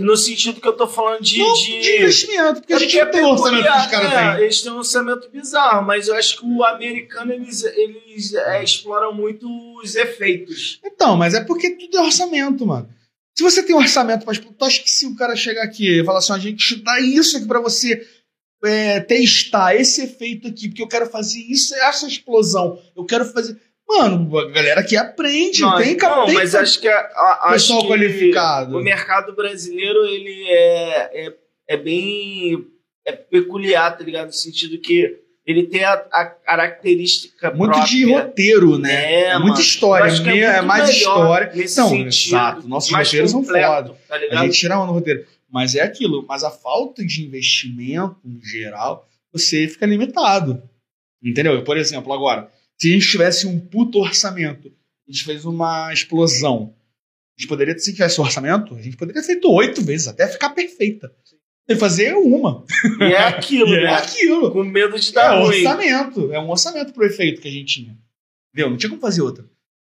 No sentido que eu tô falando de. Não, de... de investimento, porque a É gente não tem o orçamento que os caras é, têm. Eles têm um orçamento bizarro, mas eu acho que o americano eles, eles é, exploram muito os efeitos. Então, mas é porque tudo é orçamento, mano. Se você tem um orçamento para tu acha que se o cara chegar aqui e falar assim, a gente dá isso aqui pra você é, testar esse efeito aqui, porque eu quero fazer isso, essa explosão, eu quero fazer. Mano, a galera aqui aprende, Não, tem, não, tem mas acho que, a, a, acho pessoal que qualificado. o mercado brasileiro ele é, é, é bem é peculiar, tá ligado? No sentido que ele tem a, a característica muito própria. de roteiro, né? É, muita mano. história, acho que meio- é, muito mais história. Não, sentido, exato, nossos roteiros são foda. Tá A gente tira no roteiro. Mas é aquilo, mas a falta de investimento, no geral, você fica limitado. Entendeu? Por exemplo, agora, se a gente tivesse um puto orçamento, a gente fez uma explosão. A gente poderia, se tivesse orçamento, a gente poderia ter feito oito vezes, até ficar perfeita. E fazer uma. E é aquilo, [LAUGHS] E é né? aquilo. Com medo de É dar um ruim. orçamento. É um orçamento pro efeito que a gente tinha. Entendeu? Não tinha como fazer outra.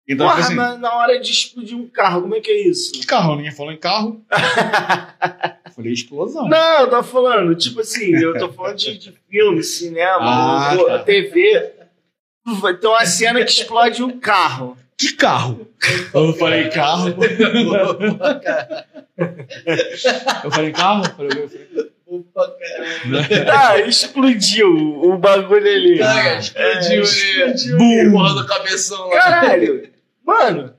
Então, Porra, tipo assim, mas na hora de explodir um carro, como é que é isso? que carro? Ninguém falou em carro. Eu [LAUGHS] falei explosão. Não, eu tô falando, tipo assim, eu tô falando de, de filme, [LAUGHS] cinema, Ah, tá. TV. Vai ter uma cena que explode um carro. Que carro? Eu falei carro. [LAUGHS] Eu falei carro? Eu falei, Opa, cara. Ah, explodiu o bagulho ali. Cara, explodiu, É, né? Bum. Porra do cabeção lá. Caralho, mano,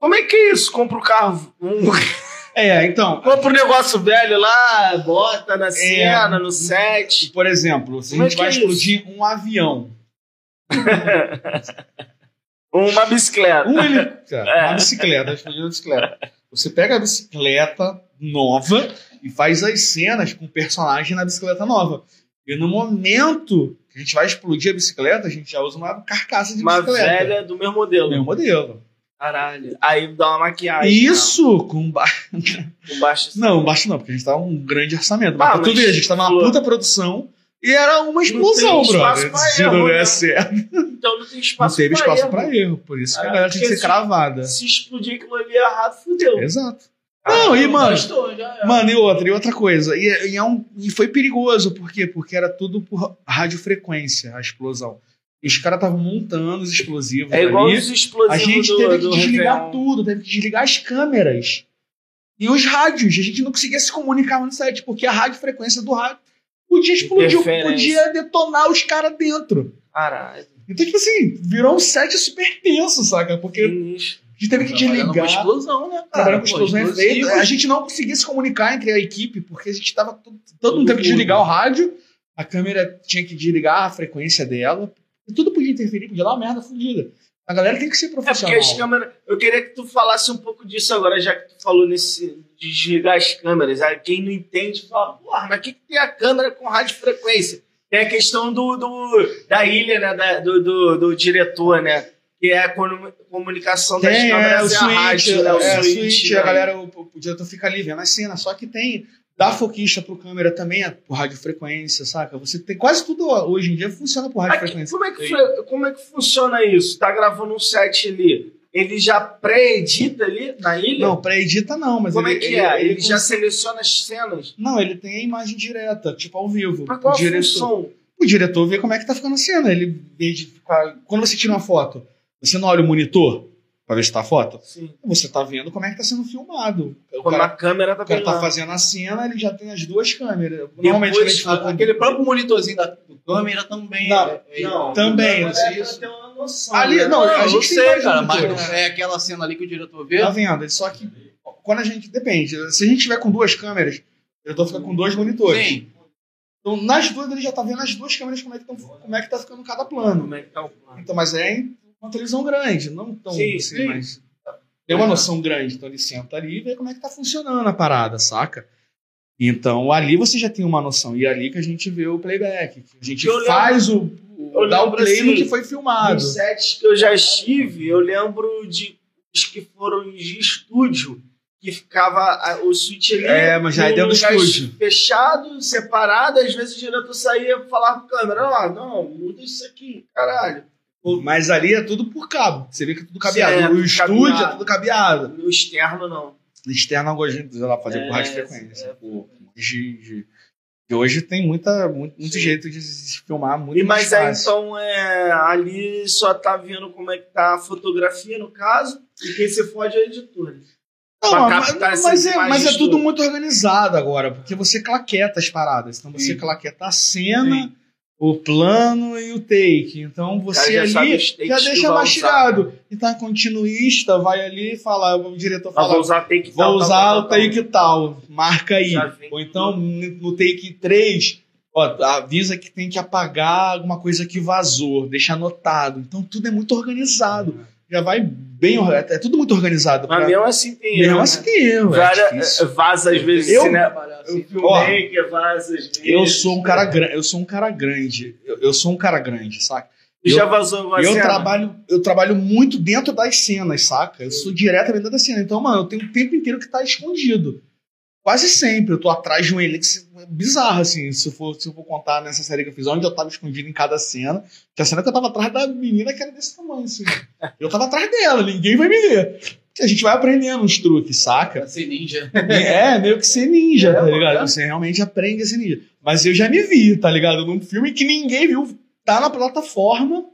como é que é isso? Compra o carro, um- É, então, compra um negócio velho lá, bota na cena, no set. por exemplo, se a é gente vai é explodir um avião, Uma bicicleta. um helicóptero, É. uma bicicleta, vai explodir uma bicicleta. Você pega a bicicleta nova e faz as cenas com o personagem na bicicleta nova. E no momento que a gente vai explodir a bicicleta, a gente já usa uma carcaça de Uma bicicleta. velha do meu modelo. Meu modelo. Caralho. Aí dá uma maquiagem. Isso com ba... Não, com baixo. Não, baixo não, porque a gente tava um grande orçamento. Mas Ah, pra tu mas ver, a gente tava numa falou. puta produção e era uma explosão, espaço brother. Se erro, não der né? certo, Então não tem não espaço teve pra espaço erro. pra erro. Por isso que a Ah, galera tinha que ser se- cravada. Se explodir aquilo ali errado, fudeu. Exato. Ah, Não, e mano, Gastou, já mano, e outra, e outra coisa. E, e é um, e foi perigoso, por quê? Porque era tudo por radiofrequência, a explosão. E os caras estavam montando os explosivos É igual ali. os explosivos A gente do, teve que desligar Réveillon. tudo, teve que desligar as câmeras. E os rádios, a gente não conseguia se comunicar no set, porque a radiofrequência do rádio podia explodir, podia detonar os caras dentro. Caralho. Então, tipo assim, virou um set super tenso, saca? Porque a gente teve que Trabalhando com desligar. explosão, né, cara? Com explosão é explosivo. feito. A gente não conseguia se comunicar entre a equipe, porque a gente tava. Todo, todo mundo teve que desligar o rádio, a câmera tinha que desligar a frequência dela. E tudo podia interferir, podia dar uma merda fodida. A galera tem que ser É porque profissional. as câmeras. Eu queria que tu falasse um pouco disso agora, já que tu falou nesse. de desligar as câmeras. Aí quem não entende fala, porra, mas o que, que tem a câmera com radiofrequência? Tem a questão do, do, da ilha, né? da- do, do, do diretor, né? Que é a comu- comunicação das Tem, é, o câmeras e a switch, rádio, né? O é, switch, switch, né? a galera, o, o diretor fica ali vendo a cena, só que tem Da foquista pro câmera também é por radiofrequência, saca? Você tem quase tudo hoje em dia funciona por radiofrequência. como, é que, foi- como é que funciona isso? Tá gravando um set ali, ele já pré-edita ali na ilha? Não, pré-edita não, mas como ele, é que é? Ele, já cons- seleciona as cenas? Não, ele tem a imagem direta, tipo ao vivo. Mas qual o diretor, função? o diretor vê como é que tá ficando a cena. Ele ficar... Quando você tira uma foto, você não olha o monitor pra ver se tá a foto? Sim. Você tá vendo como é que tá sendo filmado. O Como cara, a câmera tá o cara tá fazendo a cena, ele já tem as duas câmeras. Normalmente Depois, a gente fala- a- aquele próprio monitorzinho da câmera também. Não, é- é- Não, Também, não não é isso. uma noção. Ali- né? não, a eu gente sei, cara, mas monitores. não é aquela cena ali que o diretor vê. Tá vendo? Só que quando a gente. Depende. Se a gente tiver com duas câmeras, o diretor fica com dois monitores. Sim. Então, nas duas, ele já tá vendo as duas câmeras como é que, tão, como é que tá ficando cada plano. Como é que tá o plano? Então, mas é uma televisão grande, não tão Sim, assim, sim. mas. Tem uma noção grande. Então ele senta ali e vê como é que tá funcionando a parada, saca? Então ali você já tem uma noção. E é ali que a gente vê o playback. que A gente Eu lembro- faz o. o eu dá o lembro, play no assim, que foi filmado. Nos sets que eu já estive, eu lembro de os que foram de estúdio, que ficava a- o switch ali. É, mas já é dentro do estúdio. Fechado, separado, às vezes o diretor saía e falava pro câmera, ó, não, muda isso aqui, caralho. Mas ali é tudo por cabo. Você vê que é tudo cabeado. Sim, é o estúdio é tudo cabeado. No externo, não. No externo eu gosto de lá, fazer É, por radiofrequência. é. Pô, de, de- de hoje tem muita, muito, muito Sim. jeito de se filmar muito E mais mas aí então é, ali só tá vendo como é que tá a fotografia, no caso, e quem se fode é o editor. Não, mas, mas é, mas é tudo muito organizado agora, porque você claqueta as paradas. Então você Sim. claqueta a cena, o plano e o take. Então você já ali já deixa mastigado. Então a continuista vai ali e fala, o diretor Ah, fala, vou usar take Vou tal, usar tal, o tal, tal. take tal, marca aí. Ou então, no take 3, ó, avisa que tem que apagar alguma coisa que vazou, deixa anotado. Então tudo é muito organizado. Já vai bem, orga- é tudo muito organizado. Mas pra- mesmo assim tem mesmo erro, assim né? tem erro, é vaza às vezes, Eu- né? assim, Eu filmei que vaza às vezes. Eu sou um cara grande, eu sou um cara grande. Eu, eu sou um cara grande, saca? E eu- já vazou alguma eu cena? trabalho, eu trabalho muito dentro das cenas, saca? Eu sou diretamente dentro da cena. Então, mano, eu tenho o tempo inteiro que tá escondido. Quase sempre. Eu tô atrás de um elixir bizarro, assim. Se eu, for, se eu for contar nessa série que eu fiz, onde eu tava escondido em cada cena. Tinha cena que eu tava atrás da menina que era desse tamanho, assim. Eu tava atrás dela, ninguém vai me ver. A gente vai aprendendo uns truques, saca? Pra ser ninja. É, meio que ser ninja, tá É, ligado? é. Você realmente aprende a ser ninja. Mas eu já me vi, tá ligado? Num filme que ninguém viu, tá na plataforma,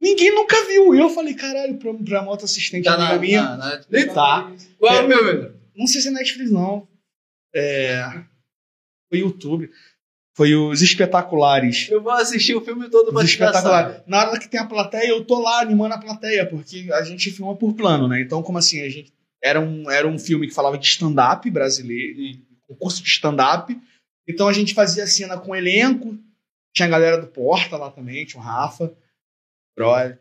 ninguém nunca viu. Eu falei, caralho, pra, pra moto assistente Tá amiga na, minha. na, na, Ele tá. Qual é É. o meu, velho? Não sei se é Netflix, não. É. Foi YouTube. Foi os espetaculares. Eu vou assistir o filme todo caçar. espetaculares. Na hora que tem a plateia, eu tô lá animando a plateia, porque a gente filma por plano, né? Então, como assim, a gente. Era um, era um filme que falava de stand-up brasileiro, concurso de stand-up. Então a gente fazia cena com elenco. Tinha a galera do Porta lá também, tinha o Rafa, brother.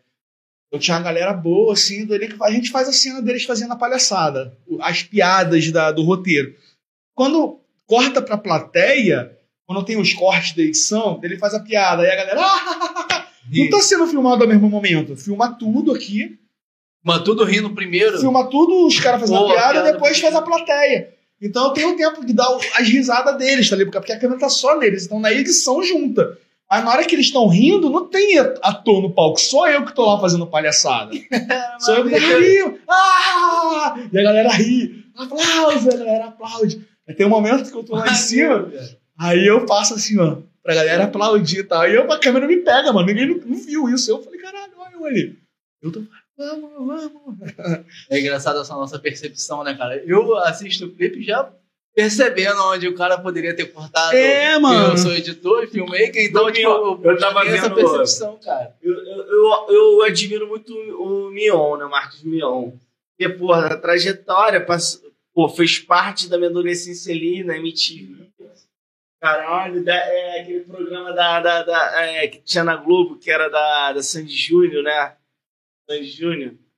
Então tinha uma galera boa, assim, do elenco. A gente faz a cena deles fazendo a palhaçada, as piadas da- do roteiro. Quando corta pra plateia, quando tem os cortes da edição, ele faz a piada. Aí a galera. "Ah, não tá sendo filmado ao mesmo momento. Filma tudo aqui. Mas tudo rindo primeiro. Filma tudo, os caras fazendo a Boa, piada, piada depois faz a plateia. Então eu tenho tempo de dar as risadas deles, tá ligado? Porque a câmera tá só neles. Então na edição junta. Mas na hora que eles estão rindo, não tem ator no palco. Só eu que tô lá fazendo palhaçada. [LAUGHS] Só eu que tô rio. Ah! E a galera ri. Aplausos, a galera aplaude. Aí tem um momento que eu tô lá em cima, aí eu passo assim, ó, pra galera aplaudir e tal. Aí eu, a câmera me pega, mano. Ninguém não, não viu isso. Eu falei, caralho, olha eu ali. Eu tô, vamos, vamos. É engraçado essa nossa percepção, né, cara? Eu assisto o clipe já percebendo onde o cara poderia ter cortado. É, mano. Eu sou editor e filmmaker, então, Do tipo, eu, Eu tava tenho essa vendo- percepção, cara. Eu, eu, eu, eu admiro muito o Mion, né? Marcos Mion. Porque, porra, a trajetória passou, pô, fez parte da minha adolescência ali na MTV. Caralho, da, é, aquele programa da, da, da- é, que tinha na Globo, que era da, da Sandy Júnior, né? Sandy Júnior.